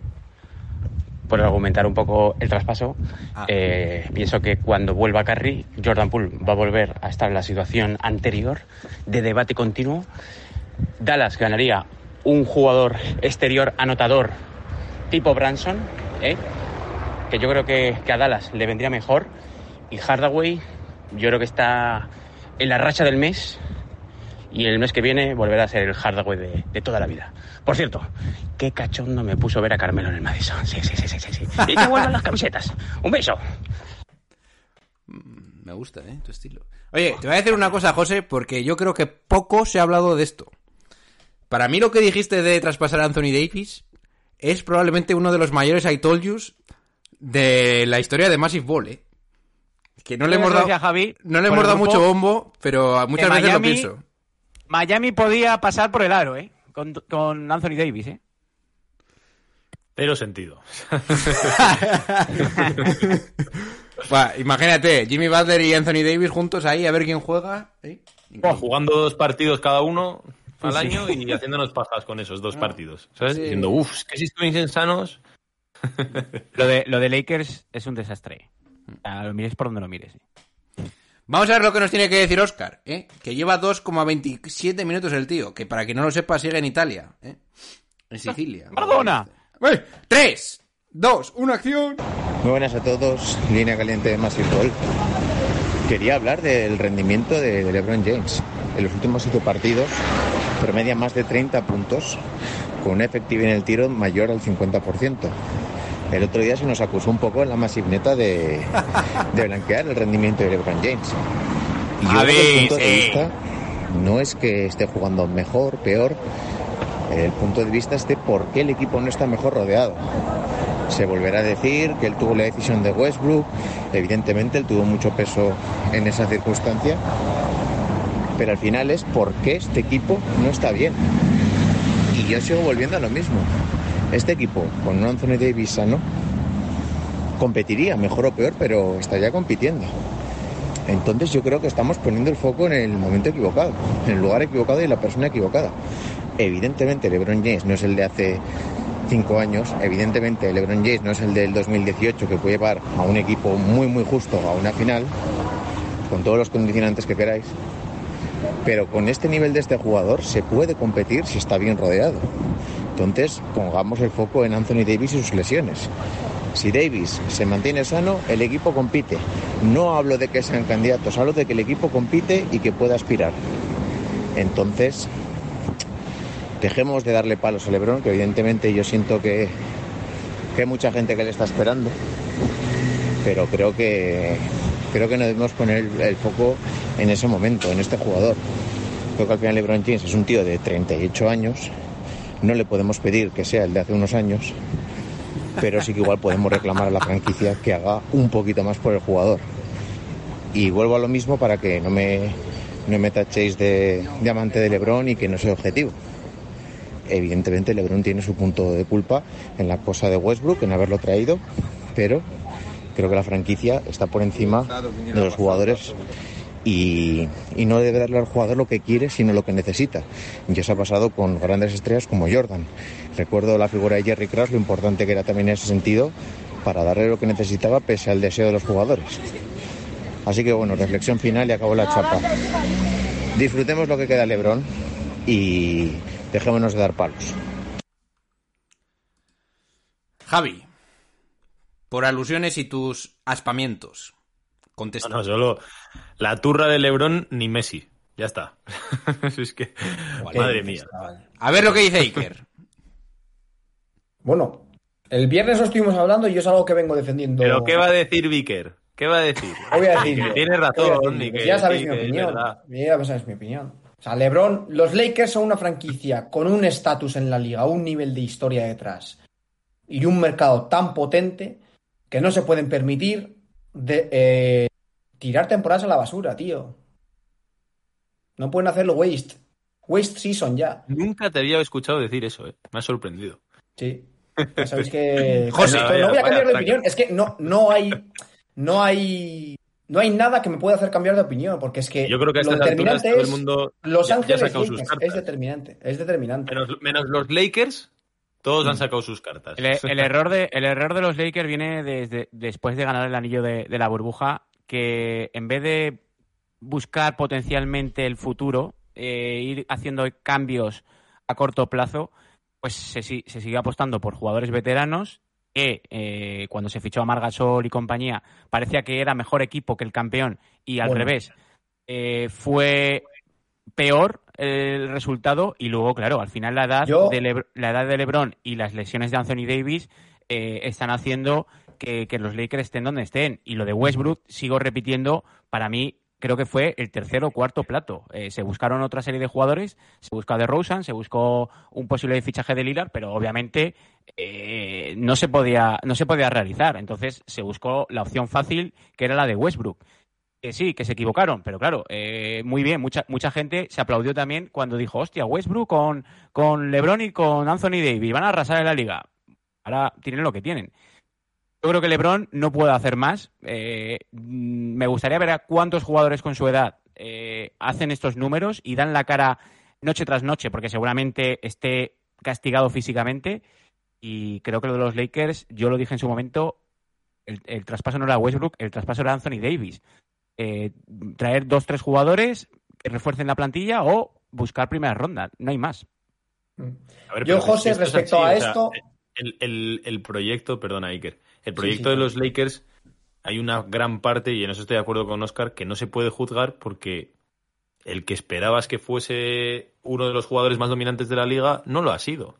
Speaker 9: Por argumentar un poco el traspaso,
Speaker 2: Ah.
Speaker 9: eh, pienso que cuando vuelva Curry, Jordan Poole va a volver a estar en la situación anterior de debate continuo. Dallas ganaría un jugador exterior anotador tipo Branson, ¿eh? que yo creo que, que a Dallas le vendría mejor. Y Hardaway, yo creo que está en la racha del mes y el mes que viene volverá a ser el Hardaway de, de toda la vida. Por cierto, qué cachondo me puso ver a Carmelo en el Madison. Sí, sí, sí, sí, sí. Y que vuelvan las camisetas. Un beso.
Speaker 2: Me gusta, ¿eh? Tu estilo. Oye, te voy a decir una cosa, José, porque yo creo que poco se ha hablado de esto. Para mí lo que dijiste de traspasar a Anthony Davis es probablemente uno de los mayores I told yous de la historia de Massive Ball, ¿eh? Que no le hemos dado,
Speaker 5: Javi,
Speaker 2: no le hemos dado
Speaker 5: grupo,
Speaker 2: mucho bombo, pero muchas veces
Speaker 5: Miami-
Speaker 2: lo pienso.
Speaker 5: Miami podía pasar por el aro, ¿eh? Con, con Anthony Davis, ¿eh?
Speaker 3: Pero sentido.
Speaker 2: Imagínate, Jimmy Butler y Anthony Davis juntos ahí a ver quién juega. ¿eh?
Speaker 3: Jugando dos partidos cada uno al
Speaker 2: Sí.
Speaker 3: año y haciéndonos pajas con esos dos partidos. ¿Sabes?
Speaker 2: Sí.
Speaker 3: Diciendo, uff, es que si estuviesen sanos.
Speaker 5: Lo de, lo de Lakers es un desastre. Lo mires por donde lo mires. ¿eh?
Speaker 2: Vamos a ver lo que nos tiene que decir Oscar, ¿eh? que lleva 2,27 minutos el tío, que para quien no lo sepa sigue en Italia, ¿eh? en Sicilia.
Speaker 5: ¡Perdona!
Speaker 2: ¡Eh! ¡Tres! ¡Dos! ¡Una acción!
Speaker 10: Muy buenas a todos, línea caliente de Massive Ball. Quería hablar del rendimiento de LeBron James. En los últimos siete partidos promedia más de 30 puntos, con una efectividad en el tiro mayor al 50%. El otro día se nos acusó un poco en la masivneta de, de blanquear el rendimiento de LeBron James. Y yo desde el punto de
Speaker 2: sí.
Speaker 10: vista no es que esté jugando mejor, peor, el punto de vista es de por qué el equipo no está mejor rodeado. Se volverá a decir que él tuvo la decisión de Westbrook, evidentemente él tuvo mucho peso en esa circunstancia, pero al final es por qué este equipo no está bien. Y yo sigo volviendo a lo mismo. Este equipo, con un Anthony Davis sano, competiría, mejor o peor, pero estaría compitiendo. Entonces yo creo que estamos poniendo el foco en el momento equivocado, en el lugar equivocado y la persona equivocada. Evidentemente LeBron James no es el de hace cinco años, evidentemente LeBron James no es el del 2018 que puede llevar a un equipo muy muy justo a una final, con todos los condicionantes que queráis. Pero con este nivel de este jugador se puede competir si está bien rodeado. Entonces pongamos el foco en Anthony Davis y sus lesiones. Si Davis se mantiene sano, el equipo compite. No hablo de que sean candidatos, hablo de que el equipo compite y que pueda aspirar. Entonces, dejemos de darle palos a Lebron, que evidentemente yo siento que, que hay mucha gente que le está esperando. Pero creo que creo que no debemos poner el, foco en ese momento, en este jugador. Creo que al final LeBron James es un tío de 38 años. No le podemos pedir que sea el de hace unos años, pero sí que igual podemos reclamar a la franquicia que haga un poquito más por el jugador. Y vuelvo a lo mismo para que no me, no me tachéis de, de amante de Lebron y que no soy objetivo. Evidentemente Lebron tiene su punto de culpa en la cosa de Westbrook, en haberlo traído, pero creo que la franquicia está por encima de los jugadores y, no debe darle al jugador lo que quiere, sino lo que necesita. Y eso ha pasado con grandes estrellas como Jordan. Recuerdo la figura de Jerry Krause, lo importante que era también en ese sentido, para darle lo que necesitaba pese al deseo de los jugadores. Así que bueno, reflexión final y acabó la chapa. Disfrutemos lo que queda Lebron y dejémonos de dar palos.
Speaker 2: Javi, por alusiones y tus aspamientos, contesta.
Speaker 3: No, no, solo la turra de Lebron ni Messi. Ya está. es que, madre mía.
Speaker 2: A ver lo que dice Iker.
Speaker 4: Bueno, el viernes lo estuvimos hablando y yo es algo que vengo defendiendo.
Speaker 3: Pero ¿qué va a decir Vicker? ¿Qué va a decir?
Speaker 4: Voy a decir
Speaker 3: que razón
Speaker 4: decir ya sabéis mi opinión. Ya sabéis mi opinión. O sea, LeBron, los Lakers son una franquicia con un estatus en la liga, un nivel de historia detrás y un mercado tan potente que no se pueden permitir de, eh, tirar temporadas a la basura, tío. No pueden hacerlo waste. Waste season ya.
Speaker 3: Nunca te había escuchado decir eso, ¿eh? Me ha sorprendido.
Speaker 4: Sí. Ya sabéis que.
Speaker 2: José,
Speaker 3: vaya,
Speaker 4: no voy a cambiar de opinión. Es que no, no hay. No hay. No hay nada que me pueda hacer cambiar de opinión, porque es que
Speaker 3: Yo creo que a
Speaker 4: lo determinante
Speaker 3: todo el
Speaker 4: es
Speaker 3: mundo
Speaker 4: Los
Speaker 3: ya-
Speaker 4: Ángeles Lakers. Es determinante. Es determinante.
Speaker 3: Menos, menos los Lakers, todos han sacado sus cartas.
Speaker 5: El, el error de, el error de los Lakers viene desde, después de ganar el anillo de, de la burbuja, que en vez de buscar potencialmente el futuro, eh, ir haciendo cambios a corto plazo, pues se, se sigue apostando por jugadores veteranos que eh, cuando se fichó a Margasol y compañía parecía que era mejor equipo que el campeón y al
Speaker 4: Bueno.
Speaker 5: revés eh, fue peor el resultado y luego claro al final la edad
Speaker 4: Yo-
Speaker 5: de Lebr- la edad de LeBron y las lesiones de Anthony Davis eh, están haciendo que, que los Lakers estén donde estén y lo de Westbrook sigo repitiendo para mí creo que fue el tercer o cuarto plato. Eh, se buscaron otra serie de jugadores, se buscó a DeRozan, se buscó un posible fichaje de Lillard, pero obviamente eh, no se podía no se podía realizar. Entonces se buscó la opción fácil, que era la de Westbrook. Que sí, que se equivocaron, pero claro, eh, muy bien, mucha mucha gente se aplaudió también cuando dijo, hostia, Westbrook con, con LeBron y con Anthony Davis, van a arrasar en la liga. Ahora tienen lo que tienen. Yo creo que LeBron no puede hacer más. Eh, mm, me gustaría ver a cuántos jugadores con su edad eh, hacen estos números y dan la cara noche tras noche, porque seguramente esté castigado físicamente. Y creo que lo de los Lakers, yo lo dije en su momento, el, el traspaso no era Westbrook, el traspaso era Anthony Davis. Eh, traer dos, tres jugadores que refuercen la plantilla o buscar primeras rondas. No hay más.
Speaker 3: A ver,
Speaker 4: Yo, José,
Speaker 3: esto
Speaker 4: respecto
Speaker 3: así,
Speaker 4: a
Speaker 3: o sea,
Speaker 4: esto-
Speaker 3: el, el- el proyecto, perdona, Iker, el proyecto
Speaker 4: sí,
Speaker 3: de los Lakers, hay una gran parte, y en eso estoy de acuerdo con Oscar, que no se puede juzgar porque el que esperabas que fuese uno de los jugadores más dominantes de la liga no lo ha sido.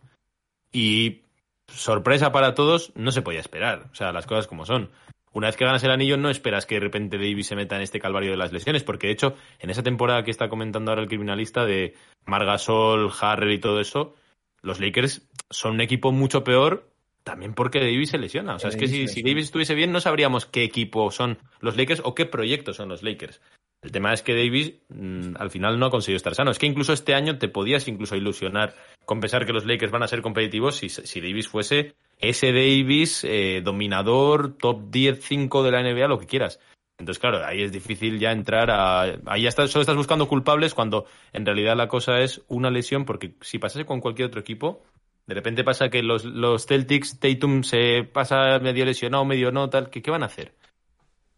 Speaker 3: Y sorpresa para todos, no se podía esperar. O sea, las cosas como son. Una vez que ganas el anillo, no esperas que de repente Davis se meta en este calvario de las lesiones, porque de hecho, en esa temporada que está comentando ahora el criminalista de Margasol, Harrell y todo eso, los Lakers son un equipo mucho peor también porque Davis se lesiona. O sea, es que si, si. Davis estuviese bien, no sabríamos qué equipo son los Lakers o qué proyecto son los Lakers. El tema es que Davis mm, al final no ha conseguido estar sano. Es que incluso este año te podías incluso ilusionar con pensar que los Lakers van a ser competitivos si, si Davis fuese ese Davis eh, dominador, top 10, 5 de la NBA, lo que quieras. Entonces, claro, ahí es difícil ya entrar a... Ahí ya estás, solo estás buscando culpables cuando en realidad la cosa es una lesión, porque si pasase con cualquier otro equipo, de repente pasa que los, los Celtics, Tatum se pasa medio lesionado, medio no, tal, ¿qué, qué van a hacer?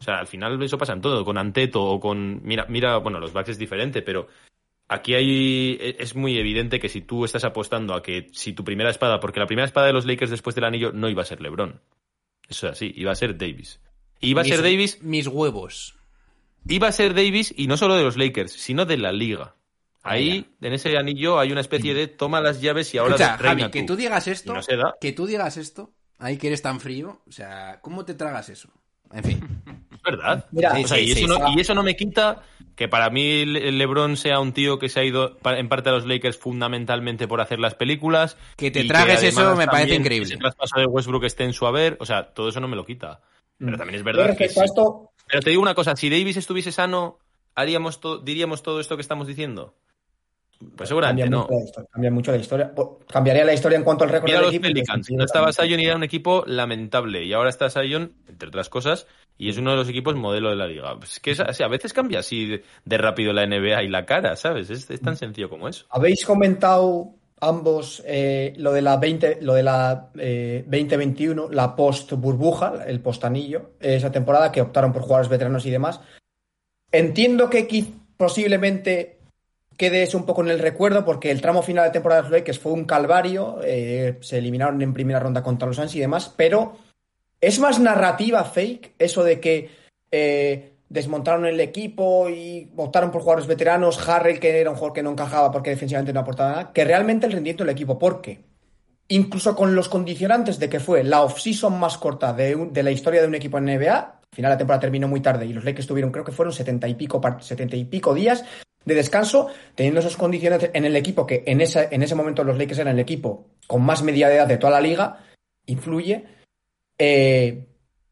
Speaker 3: O sea, al final eso pasa en todo, con Anteto o con... Mira, mira, bueno, los Bucks es diferente, pero aquí hay e, es muy evidente que si tú estás apostando a que si tu primera espada, porque la primera espada de los Lakers después del anillo no iba a ser LeBron. Eso es así, iba a ser Davis. Iba a
Speaker 2: Mis-
Speaker 3: ser Davis,
Speaker 2: Mis huevos.
Speaker 3: iba a ser Davis y no solo de los Lakers, sino de la liga. Ahí, en ese anillo, hay una especie de toma las llaves y ahora
Speaker 2: Escucha,
Speaker 3: reina
Speaker 2: Javi, que tú digas esto,
Speaker 3: Y no se da.
Speaker 2: que tú digas esto, ahí que eres tan frío, o sea, ¿cómo te tragas eso? En fin.
Speaker 3: Es verdad.
Speaker 4: Mira,
Speaker 3: O sea,
Speaker 2: sí,
Speaker 3: y, eso
Speaker 2: sí,
Speaker 3: no,
Speaker 4: sí.
Speaker 3: y eso no me quita que para mí Le- LeBron sea un tío que se ha ido en parte a los Lakers fundamentalmente por hacer las películas.
Speaker 2: Que te tragues eso me parece increíble.
Speaker 3: Ese traspaso de Westbrook esté en su haber. O sea, todo eso no me lo quita. Pero también es verdad que sí.
Speaker 4: esto,
Speaker 3: Pero te digo una cosa, si Davis estuviese sano, haríamos to- diríamos todo esto que estamos diciendo. Pues seguramente
Speaker 4: cambia,
Speaker 3: no.
Speaker 4: mucho la historia, cambia mucho la historia. Cambiaría la historia en cuanto al récord
Speaker 3: Mira
Speaker 4: del
Speaker 3: los
Speaker 4: equipo.
Speaker 3: Pelicans. No estaba Sion y era un equipo lamentable. Y ahora está Sion, entre otras cosas, y es uno de los equipos modelo de la liga. Pues es que es así, a veces cambia así de, rápido la NBA y la cara, ¿sabes? Es, es tan sencillo como eso.
Speaker 4: Habéis comentado ambos eh, lo de la 20, lo de la eh, 2021, la post burbuja, el post anillo, esa temporada que optaron por jugadores veteranos y demás. Entiendo que quiz- posiblemente quede eso un poco en el recuerdo porque el tramo final de temporada de los Lakers fue un calvario, eh, se eliminaron en primera ronda contra los Suns y demás, pero es más narrativa fake eso de que eh, desmontaron el equipo y optaron por jugadores veteranos, Harrell que era un jugador que no encajaba porque defensivamente no aportaba nada, que realmente el rendimiento del equipo, porque incluso con los condicionantes de que fue la off-season más corta de, la historia de un equipo en NBA, al final la temporada terminó muy tarde y los Lakers tuvieron, creo que fueron setenta y pico, 70 y pico días de descanso, teniendo esos condiciones en el equipo, que en ese, en ese momento los Lakers eran el equipo con más media de edad de toda la liga, influye. Eh,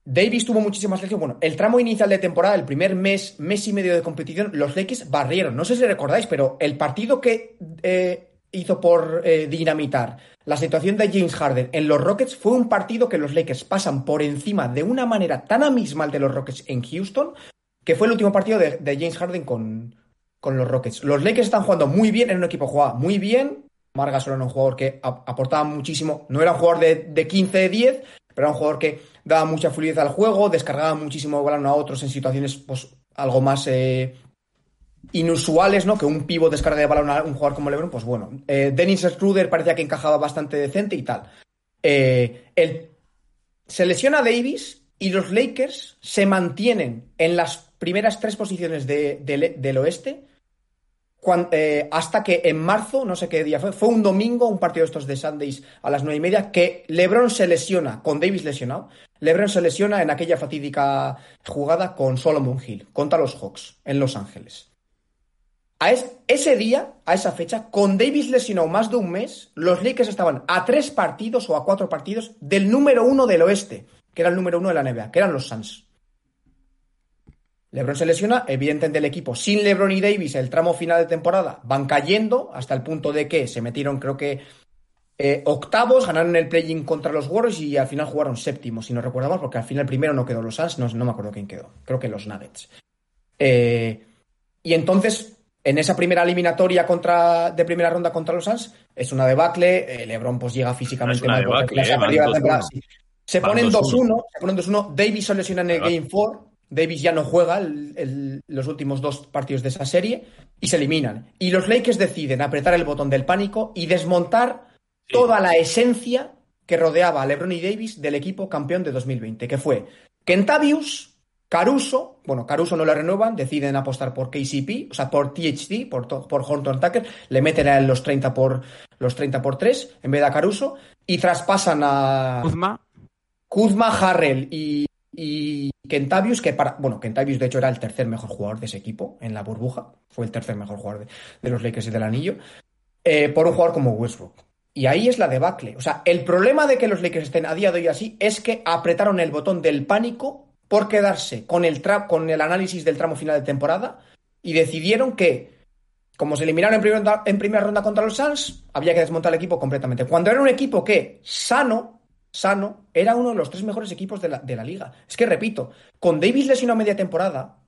Speaker 4: Davis tuvo muchísimas lesiones. Bueno, el tramo inicial de temporada, el primer mes, mes y medio de competición, los Lakers barrieron. No sé si recordáis, pero el partido que eh, hizo por eh, dinamitar la situación de James Harden en los Rockets fue un partido que los Lakers pasan por encima de una manera tan abismal de los Rockets en Houston, que fue el último partido de, James Harden con, con los Rockets. Los Lakers están jugando muy bien en un equipo jugaba muy bien. Marga solo era un jugador que ap- aportaba muchísimo. No era un jugador de, de 15-10, pero era un jugador que daba mucha fluidez al juego, descargaba muchísimo balón a otros en situaciones pues, algo más eh, inusuales, ¿no? Que un pivo descarga de balón a un jugador como LeBron, pues bueno. Eh, Dennis Schroeder parecía que encajaba bastante decente y tal. Eh, el- se lesiona Davis y los Lakers se mantienen en las primeras tres posiciones de- del- del oeste eh, hasta que en marzo, no sé qué día fue, fue un domingo, un partido de estos de Sundays a las nueve y media, que LeBron se lesiona, con Davis lesionado, LeBron se lesiona en aquella fatídica jugada con Solomon Hill, contra los Hawks, en Los Ángeles. A es- ese día, a esa fecha, con Davis lesionado más de un mes, los Lakers estaban a tres partidos o a cuatro partidos del número uno del oeste, que era el número uno de la NBA, que eran los Suns. LeBron se lesiona, evidentemente el equipo sin LeBron y Davis, el tramo final de temporada, van cayendo hasta el punto de que se metieron, creo que eh, octavos, ganaron el play-in contra los Warriors y al final jugaron séptimos, si no recordamos, porque al final primero no quedó los Suns, no, no me acuerdo quién quedó, creo que los Nuggets. Eh, y entonces, en esa primera eliminatoria contra, de primera ronda contra los Suns, es una debacle, eh, LeBron pues llega físicamente
Speaker 3: una
Speaker 4: mal
Speaker 3: debacle,
Speaker 4: se ha
Speaker 3: van
Speaker 4: perdido la
Speaker 3: 2-1.
Speaker 4: temporada, sí. Se
Speaker 3: Van
Speaker 4: ponen
Speaker 3: 2-1.
Speaker 4: 2-1, se ponen 2-1, Davis se lesiona en el. Game 4, Davis ya no juega el- el- los últimos dos partidos de esa serie y se eliminan. Y los Lakers deciden apretar el botón del pánico y desmontar toda la esencia que rodeaba a LeBron y Davis del equipo campeón de 2020, que fue Kentavius, Caruso, bueno, Caruso no le renuevan, deciden apostar por KCP, o sea, por THD, por, por Horton Tucker, le meten a él los 30 por los 30 por 3 en vez de a Caruso y traspasan a
Speaker 5: Kuzma.
Speaker 4: Kuzma, Harrell y, y Kentavius, que para. Bueno, Kentavius de hecho era el tercer mejor jugador de ese equipo en la burbuja. Fue el tercer mejor jugador de, los Lakers y del anillo. eh, por un jugador como Westbrook. Y ahí es la debacle. O sea, el problema de que los Lakers estén a día de hoy así es que apretaron el botón del pánico por quedarse con el, tra- con el análisis del tramo final de temporada y decidieron que, como se eliminaron en primera, ronda, en primera ronda contra los Suns, había que desmontar el equipo completamente. Cuando era un equipo que, sano, sano, era uno de los tres mejores equipos de la, de la liga. Es que, repito, con Davis lesionado a media temporada,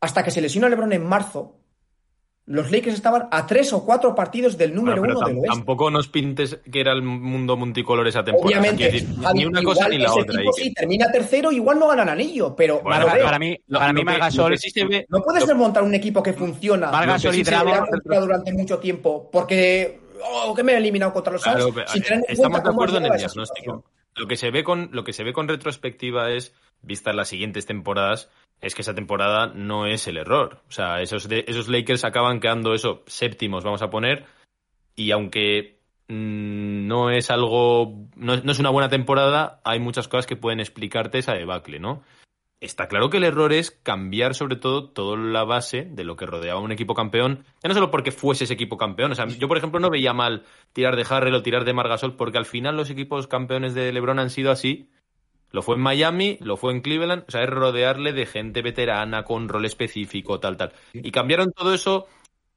Speaker 4: hasta que se lesionó LeBron en marzo, los Lakers estaban a tres o cuatro partidos del número
Speaker 3: Bueno,
Speaker 4: uno del oeste.
Speaker 3: tampoco nos pintes que era el mundo multicolor esa temporada.
Speaker 4: Obviamente,
Speaker 3: Quiero decir,
Speaker 4: Javi,
Speaker 3: ni una
Speaker 4: igual
Speaker 3: cosa ni la
Speaker 4: ese
Speaker 3: otra.
Speaker 4: equipo
Speaker 3: Iker.
Speaker 4: sí termina tercero, igual no ganan anillo, pero
Speaker 3: Bueno,
Speaker 5: para mí,
Speaker 3: Lo-
Speaker 5: para
Speaker 3: lo
Speaker 5: mí
Speaker 3: que-
Speaker 5: Margasol,
Speaker 3: lo que sí se ve-
Speaker 4: no puedes
Speaker 3: lo-
Speaker 4: desmontar un equipo que funciona.
Speaker 5: Margasol y
Speaker 4: verá funcionado durante mucho tiempo, porque oh, que me he eliminado contra los
Speaker 3: Claro,
Speaker 4: sin tener
Speaker 3: estamos de acuerdo en el diagnóstico. Lo que se ve con lo que se ve con retrospectiva es vistas las siguientes temporadas es que esa temporada no es el error. O sea, esos de- esos Lakers acaban quedando eso séptimos, vamos a poner, y aunque mm, no es algo no, no es una buena temporada, hay muchas cosas que pueden explicarte esa debacle, ¿no? Está claro que el error es cambiar sobre todo toda la base de lo que rodeaba a un equipo campeón, ya no solo porque fuese ese equipo campeón, o sea, yo por ejemplo no veía mal tirar de Harrell o tirar de Margasol porque al final los equipos campeones de LeBron han sido así. Lo fue en Miami, lo fue en Cleveland, o sea, es rodearle de gente veterana con rol específico, tal, tal. Y cambiaron todo eso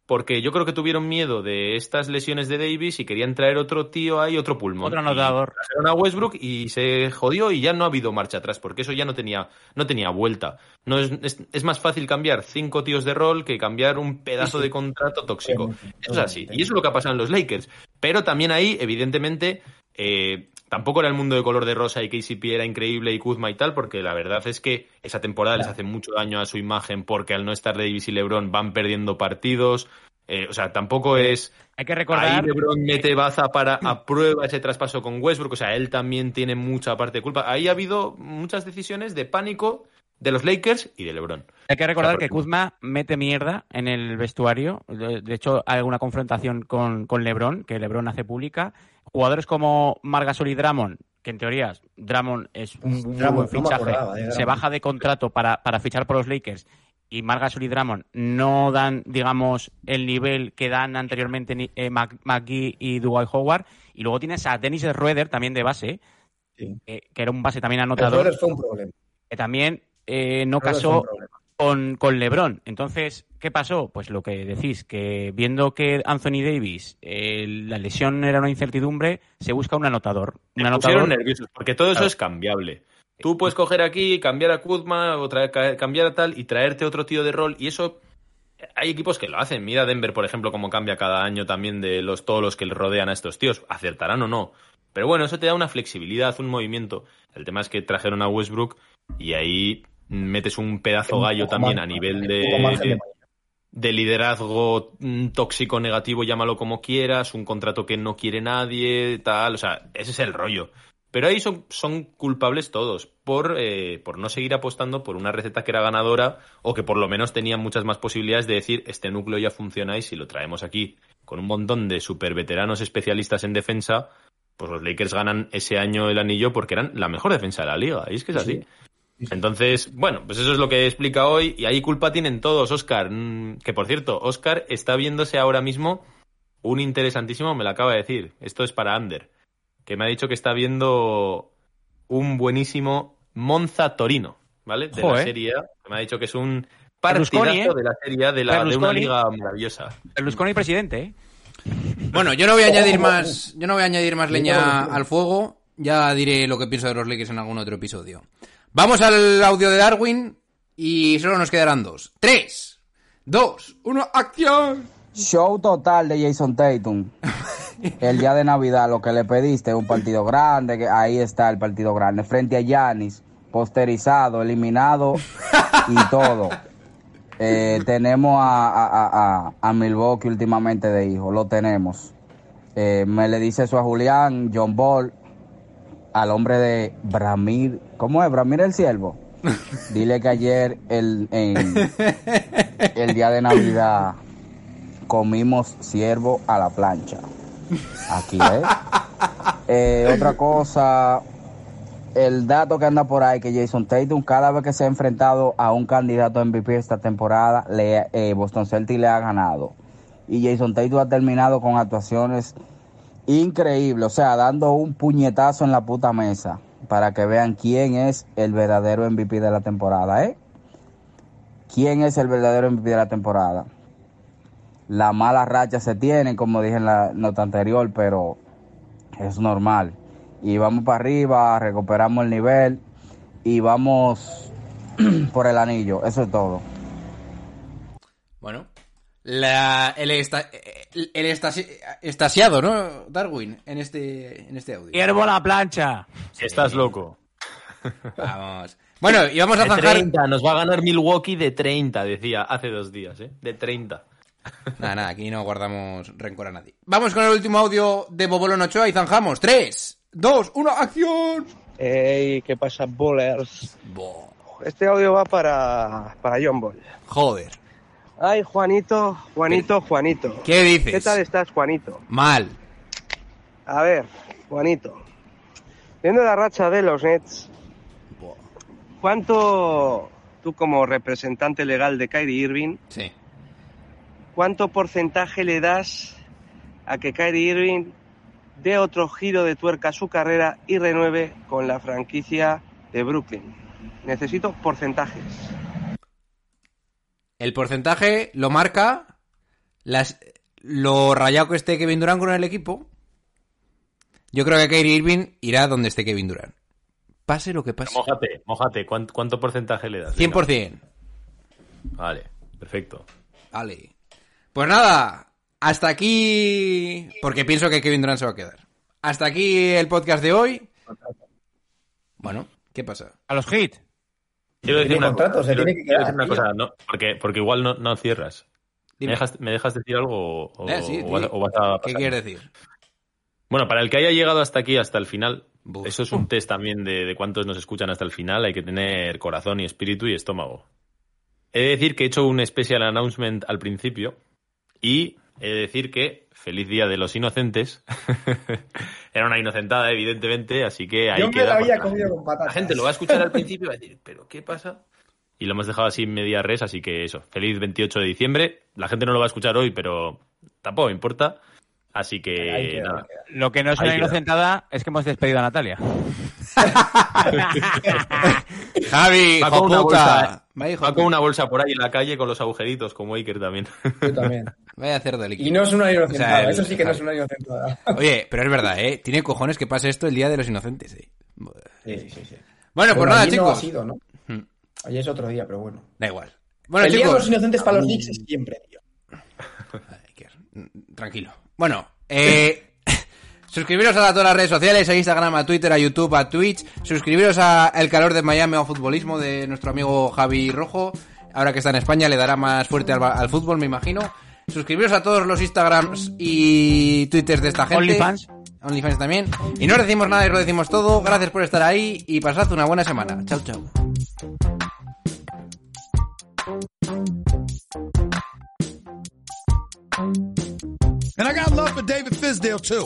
Speaker 3: porque yo creo que tuvieron miedo de estas lesiones de Davis y querían traer otro tío ahí, otro pulmón.
Speaker 5: Otro anotador.
Speaker 3: trajeron a Westbrook y se jodió y ya no ha habido marcha atrás, porque eso ya no tenía, no tenía vuelta. No es, es, es más fácil cambiar cinco tíos de rol que cambiar un pedazo de contrato tóxico. Eso es así. Y eso es lo que ha pasado en los Lakers. Pero también ahí, evidentemente, eh, tampoco era el mundo de color de rosa y KCP era increíble y Kuzma y tal, porque la verdad es que esa temporada les hace mucho daño a su imagen porque al no estar Davis y LeBron van perdiendo partidos. Eh, o sea, tampoco es
Speaker 5: Hay que
Speaker 3: Ahí
Speaker 5: recordar.
Speaker 3: LeBron mete baza para aprueba ese traspaso con Westbrook, o sea, él también tiene mucha parte de culpa. Ahí ha habido muchas decisiones de pánico de los Lakers y de LeBron.
Speaker 5: Hay que recordar
Speaker 3: O sea,
Speaker 5: que Kuzma mete mierda en el vestuario. De hecho, hay alguna confrontación con, con LeBron, que LeBron hace pública. Jugadores como Margasol y Drummond, que en teoría Drummond es un muy buen
Speaker 4: no
Speaker 5: fichaje,
Speaker 4: acordaba de
Speaker 5: se baja de contrato para, para fichar por los Lakers y Margasol y Drummond no dan, digamos, el nivel que dan anteriormente eh, McGee y Dwight Howard. Y luego tienes a Dennis Schroeder también de base,
Speaker 4: Sí.
Speaker 5: eh, que era un base también anotador,
Speaker 4: Schroeder fue un problema.
Speaker 5: que también eh, no casó con, con LeBron. Entonces, ¿qué pasó? Pues lo que decís, que viendo que Anthony Davis, eh, la lesión era una incertidumbre, se busca un anotador. Un
Speaker 3: Me
Speaker 5: anotador
Speaker 3: nerviosos, porque todo eso
Speaker 5: Claro.
Speaker 3: es cambiable. Tú puedes coger aquí, cambiar a Kuzma, o traer- cambiar a tal y traerte otro tío de rol, y eso hay equipos que lo hacen. Mira Denver, por ejemplo, cómo cambia cada año también de los todos los que le rodean a estos tíos. Acertarán o no. Pero bueno, eso te da una flexibilidad, un movimiento. El tema es que trajeron a Westbrook y ahí metes un pedazo gallo también a nivel
Speaker 4: de
Speaker 3: liderazgo mm, tóxico, negativo, llámalo como quieras, un contrato que no quiere nadie, tal, o sea, ese es el rollo. Pero ahí son, son culpables todos por, eh, por no seguir apostando por una receta que era ganadora o que por lo menos tenía muchas más posibilidades de decir este núcleo ya funciona y si lo traemos aquí con un montón de super veteranos especialistas en defensa, pues los Lakers ganan ese año el anillo porque eran la mejor defensa de la liga. Y es que es así. Entonces, bueno, pues eso es lo que explica hoy y ahí culpa tienen todos, Oscar. Mm, Que por cierto, Oscar está viéndose ahora mismo un interesantísimo, me lo acaba de decir. Esto es para Ander, que me ha dicho que está viendo un buenísimo Monza Torino, ¿vale? De la. Serie A, que me ha dicho que es un partidazo
Speaker 5: ¿eh?
Speaker 3: de la Serie A de, la, de una liga maravillosa.
Speaker 5: Berlusconi presidente, ¿eh?
Speaker 2: Bueno, yo no voy a añadir más, yo no voy a añadir más leña al fuego. Ya diré lo que pienso de los Lakers en algún otro episodio. Vamos al audio de Darwin y solo nos quedarán dos. Tres, dos, uno, acción.
Speaker 11: Show total de Jason Tatum. El día de Navidad, lo que le pediste, un partido grande, que ahí está el partido grande, frente a Yanis, posterizado, eliminado y todo. Eh, tenemos a, a, a, a- Milwaukee últimamente de hijo, lo tenemos. Eh, me le dice eso a Julián, John Ball, al hombre de Bramir, ¿cómo es? Bramir el Siervo. Dile que ayer el, en- el día de Navidad comimos ciervo a la plancha. Aquí, ¿eh? Eh, otra cosa, el dato que anda por ahí, que Jason Tatum cada vez que se ha enfrentado a un candidato MVP esta temporada, le, eh, Boston Celtics le ha ganado. Y Jason Tatum ha terminado con actuaciones increíbles, o sea, dando un puñetazo en la puta mesa para que vean quién es el verdadero MVP de la temporada, ¿eh? ¿Quién es el verdadero MVP de la temporada? La mala racha se tiene, como dije en la nota anterior, pero es normal. Y vamos para arriba, recuperamos el nivel y vamos por el anillo. Eso es todo.
Speaker 2: Bueno, la, el, esta- el estasi- estasiado, ¿no? Darwin, en este, en este audio.
Speaker 5: Hiervo la plancha.
Speaker 3: Estás loco.
Speaker 2: Vamos. Bueno, y vamos a
Speaker 3: De
Speaker 2: zanjar.
Speaker 3: 30, nos va a ganar Milwaukee de 30, decía hace dos días, ¿eh? De 30.
Speaker 2: Nada, nada, aquí no guardamos rencor a nadie. Vamos con el último audio de Bobolón Ochoa y zanjamos. Tres, dos, uno, acción.
Speaker 12: Hey, ¿qué pasa, bowlers? Este audio va para, para John Ball.
Speaker 2: Joder.
Speaker 12: Ay, Juanito, Juanito, Juanito.
Speaker 2: ¿Qué dices?
Speaker 12: ¿Qué tal estás, Juanito?
Speaker 2: Mal.
Speaker 12: A ver, Juanito. Viendo la racha de los Nets, ¿cuánto, tú como representante legal de Kyrie Irving,
Speaker 2: Sí.
Speaker 12: cuánto porcentaje le das a que Kyrie Irving dé otro giro de tuerca a su carrera y renueve con la franquicia de Brooklyn? Necesito porcentajes.
Speaker 2: El porcentaje lo marca las, lo rayado que esté Kevin Durant con el equipo. Yo creo que Kyrie Irving irá donde esté Kevin Durant. Pase lo que pase.
Speaker 3: Mójate, mójate. ¿Cuánto, cuánto porcentaje le das? Venga.
Speaker 2: 100%.
Speaker 3: Vale, perfecto.
Speaker 2: Vale. Pues nada, hasta aquí. Porque pienso que Kevin Durant se va a quedar. Hasta aquí el podcast de hoy. Bueno, ¿qué pasa?
Speaker 5: A los hits.
Speaker 3: Quiero decir
Speaker 4: Tiene
Speaker 3: una,
Speaker 4: contrato, se
Speaker 3: quiero-
Speaker 4: tiene que
Speaker 3: quiero decir una cosa, no, porque, porque igual no, no cierras. ¿Me dejas, ¿Me dejas decir algo o, o-
Speaker 2: Eh, sí,
Speaker 3: o vas, o a
Speaker 2: ¿Qué quieres decir?
Speaker 3: Bueno, para el que haya llegado hasta aquí, hasta el final,
Speaker 2: Buf.
Speaker 3: eso es un test también de, de cuántos nos escuchan hasta el final. Hay que tener corazón y espíritu y estómago. He de decir que he hecho un special announcement al principio y he de decir que feliz día de los inocentes. Era una inocentada, evidentemente, así que ahí
Speaker 4: Yo me
Speaker 3: queda.
Speaker 4: la había comido con
Speaker 3: La
Speaker 4: patatas.
Speaker 3: gente lo va a escuchar al principio y va a decir, ¿pero qué pasa? y lo hemos dejado así en media res, así que eso, feliz 28 de diciembre. La gente no lo va a escuchar hoy, pero tampoco me importa. Así que
Speaker 4: queda,
Speaker 3: nada.
Speaker 4: queda.
Speaker 5: Lo que no es
Speaker 3: Ahí
Speaker 5: una
Speaker 3: queda.
Speaker 5: inocentada es que hemos despedido a Natalia.
Speaker 2: Javi, hijo puta. Vaya hijo
Speaker 3: va con una bolsa por ahí en la calle con los agujeritos, como Iker también.
Speaker 4: Yo también.
Speaker 2: Vaya a hacer del
Speaker 4: Y no es una inocentada,
Speaker 2: O sea, el-
Speaker 4: eso sí que no es una inocentada.
Speaker 2: Oye, pero es verdad, ¿eh? Tiene cojones que pase esto el día de los inocentes, ¿eh?
Speaker 4: Sí, sí, sí.
Speaker 2: Bueno, pues nada,
Speaker 4: allí no ha
Speaker 2: chicos.
Speaker 4: sido, ¿no?
Speaker 2: Hmm.
Speaker 4: Allí es otro día, pero bueno.
Speaker 2: Da igual. Bueno,
Speaker 4: el día de
Speaker 2: chicos.
Speaker 4: los inocentes para los Knicks es siempre, tío.
Speaker 2: Tranquilo. Bueno, eh, suscribiros a todas las redes sociales, a Instagram, a Twitter, a YouTube, a Twitch. Suscribiros a El Calor de Miami o Futbolismo de nuestro amigo Javi Rojo. Ahora que está en España le dará más fuerte al, al fútbol, me imagino. Suscribiros a todos los Instagrams y Twitters de esta gente.
Speaker 5: OnlyFans.
Speaker 2: OnlyFans también. Y no decimos nada y lo decimos todo. Gracias por estar ahí y pasad una buena semana. Chao, chao.
Speaker 6: And I got love for David Fisdale too.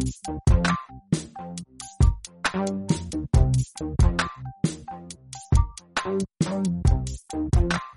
Speaker 1: Thank you.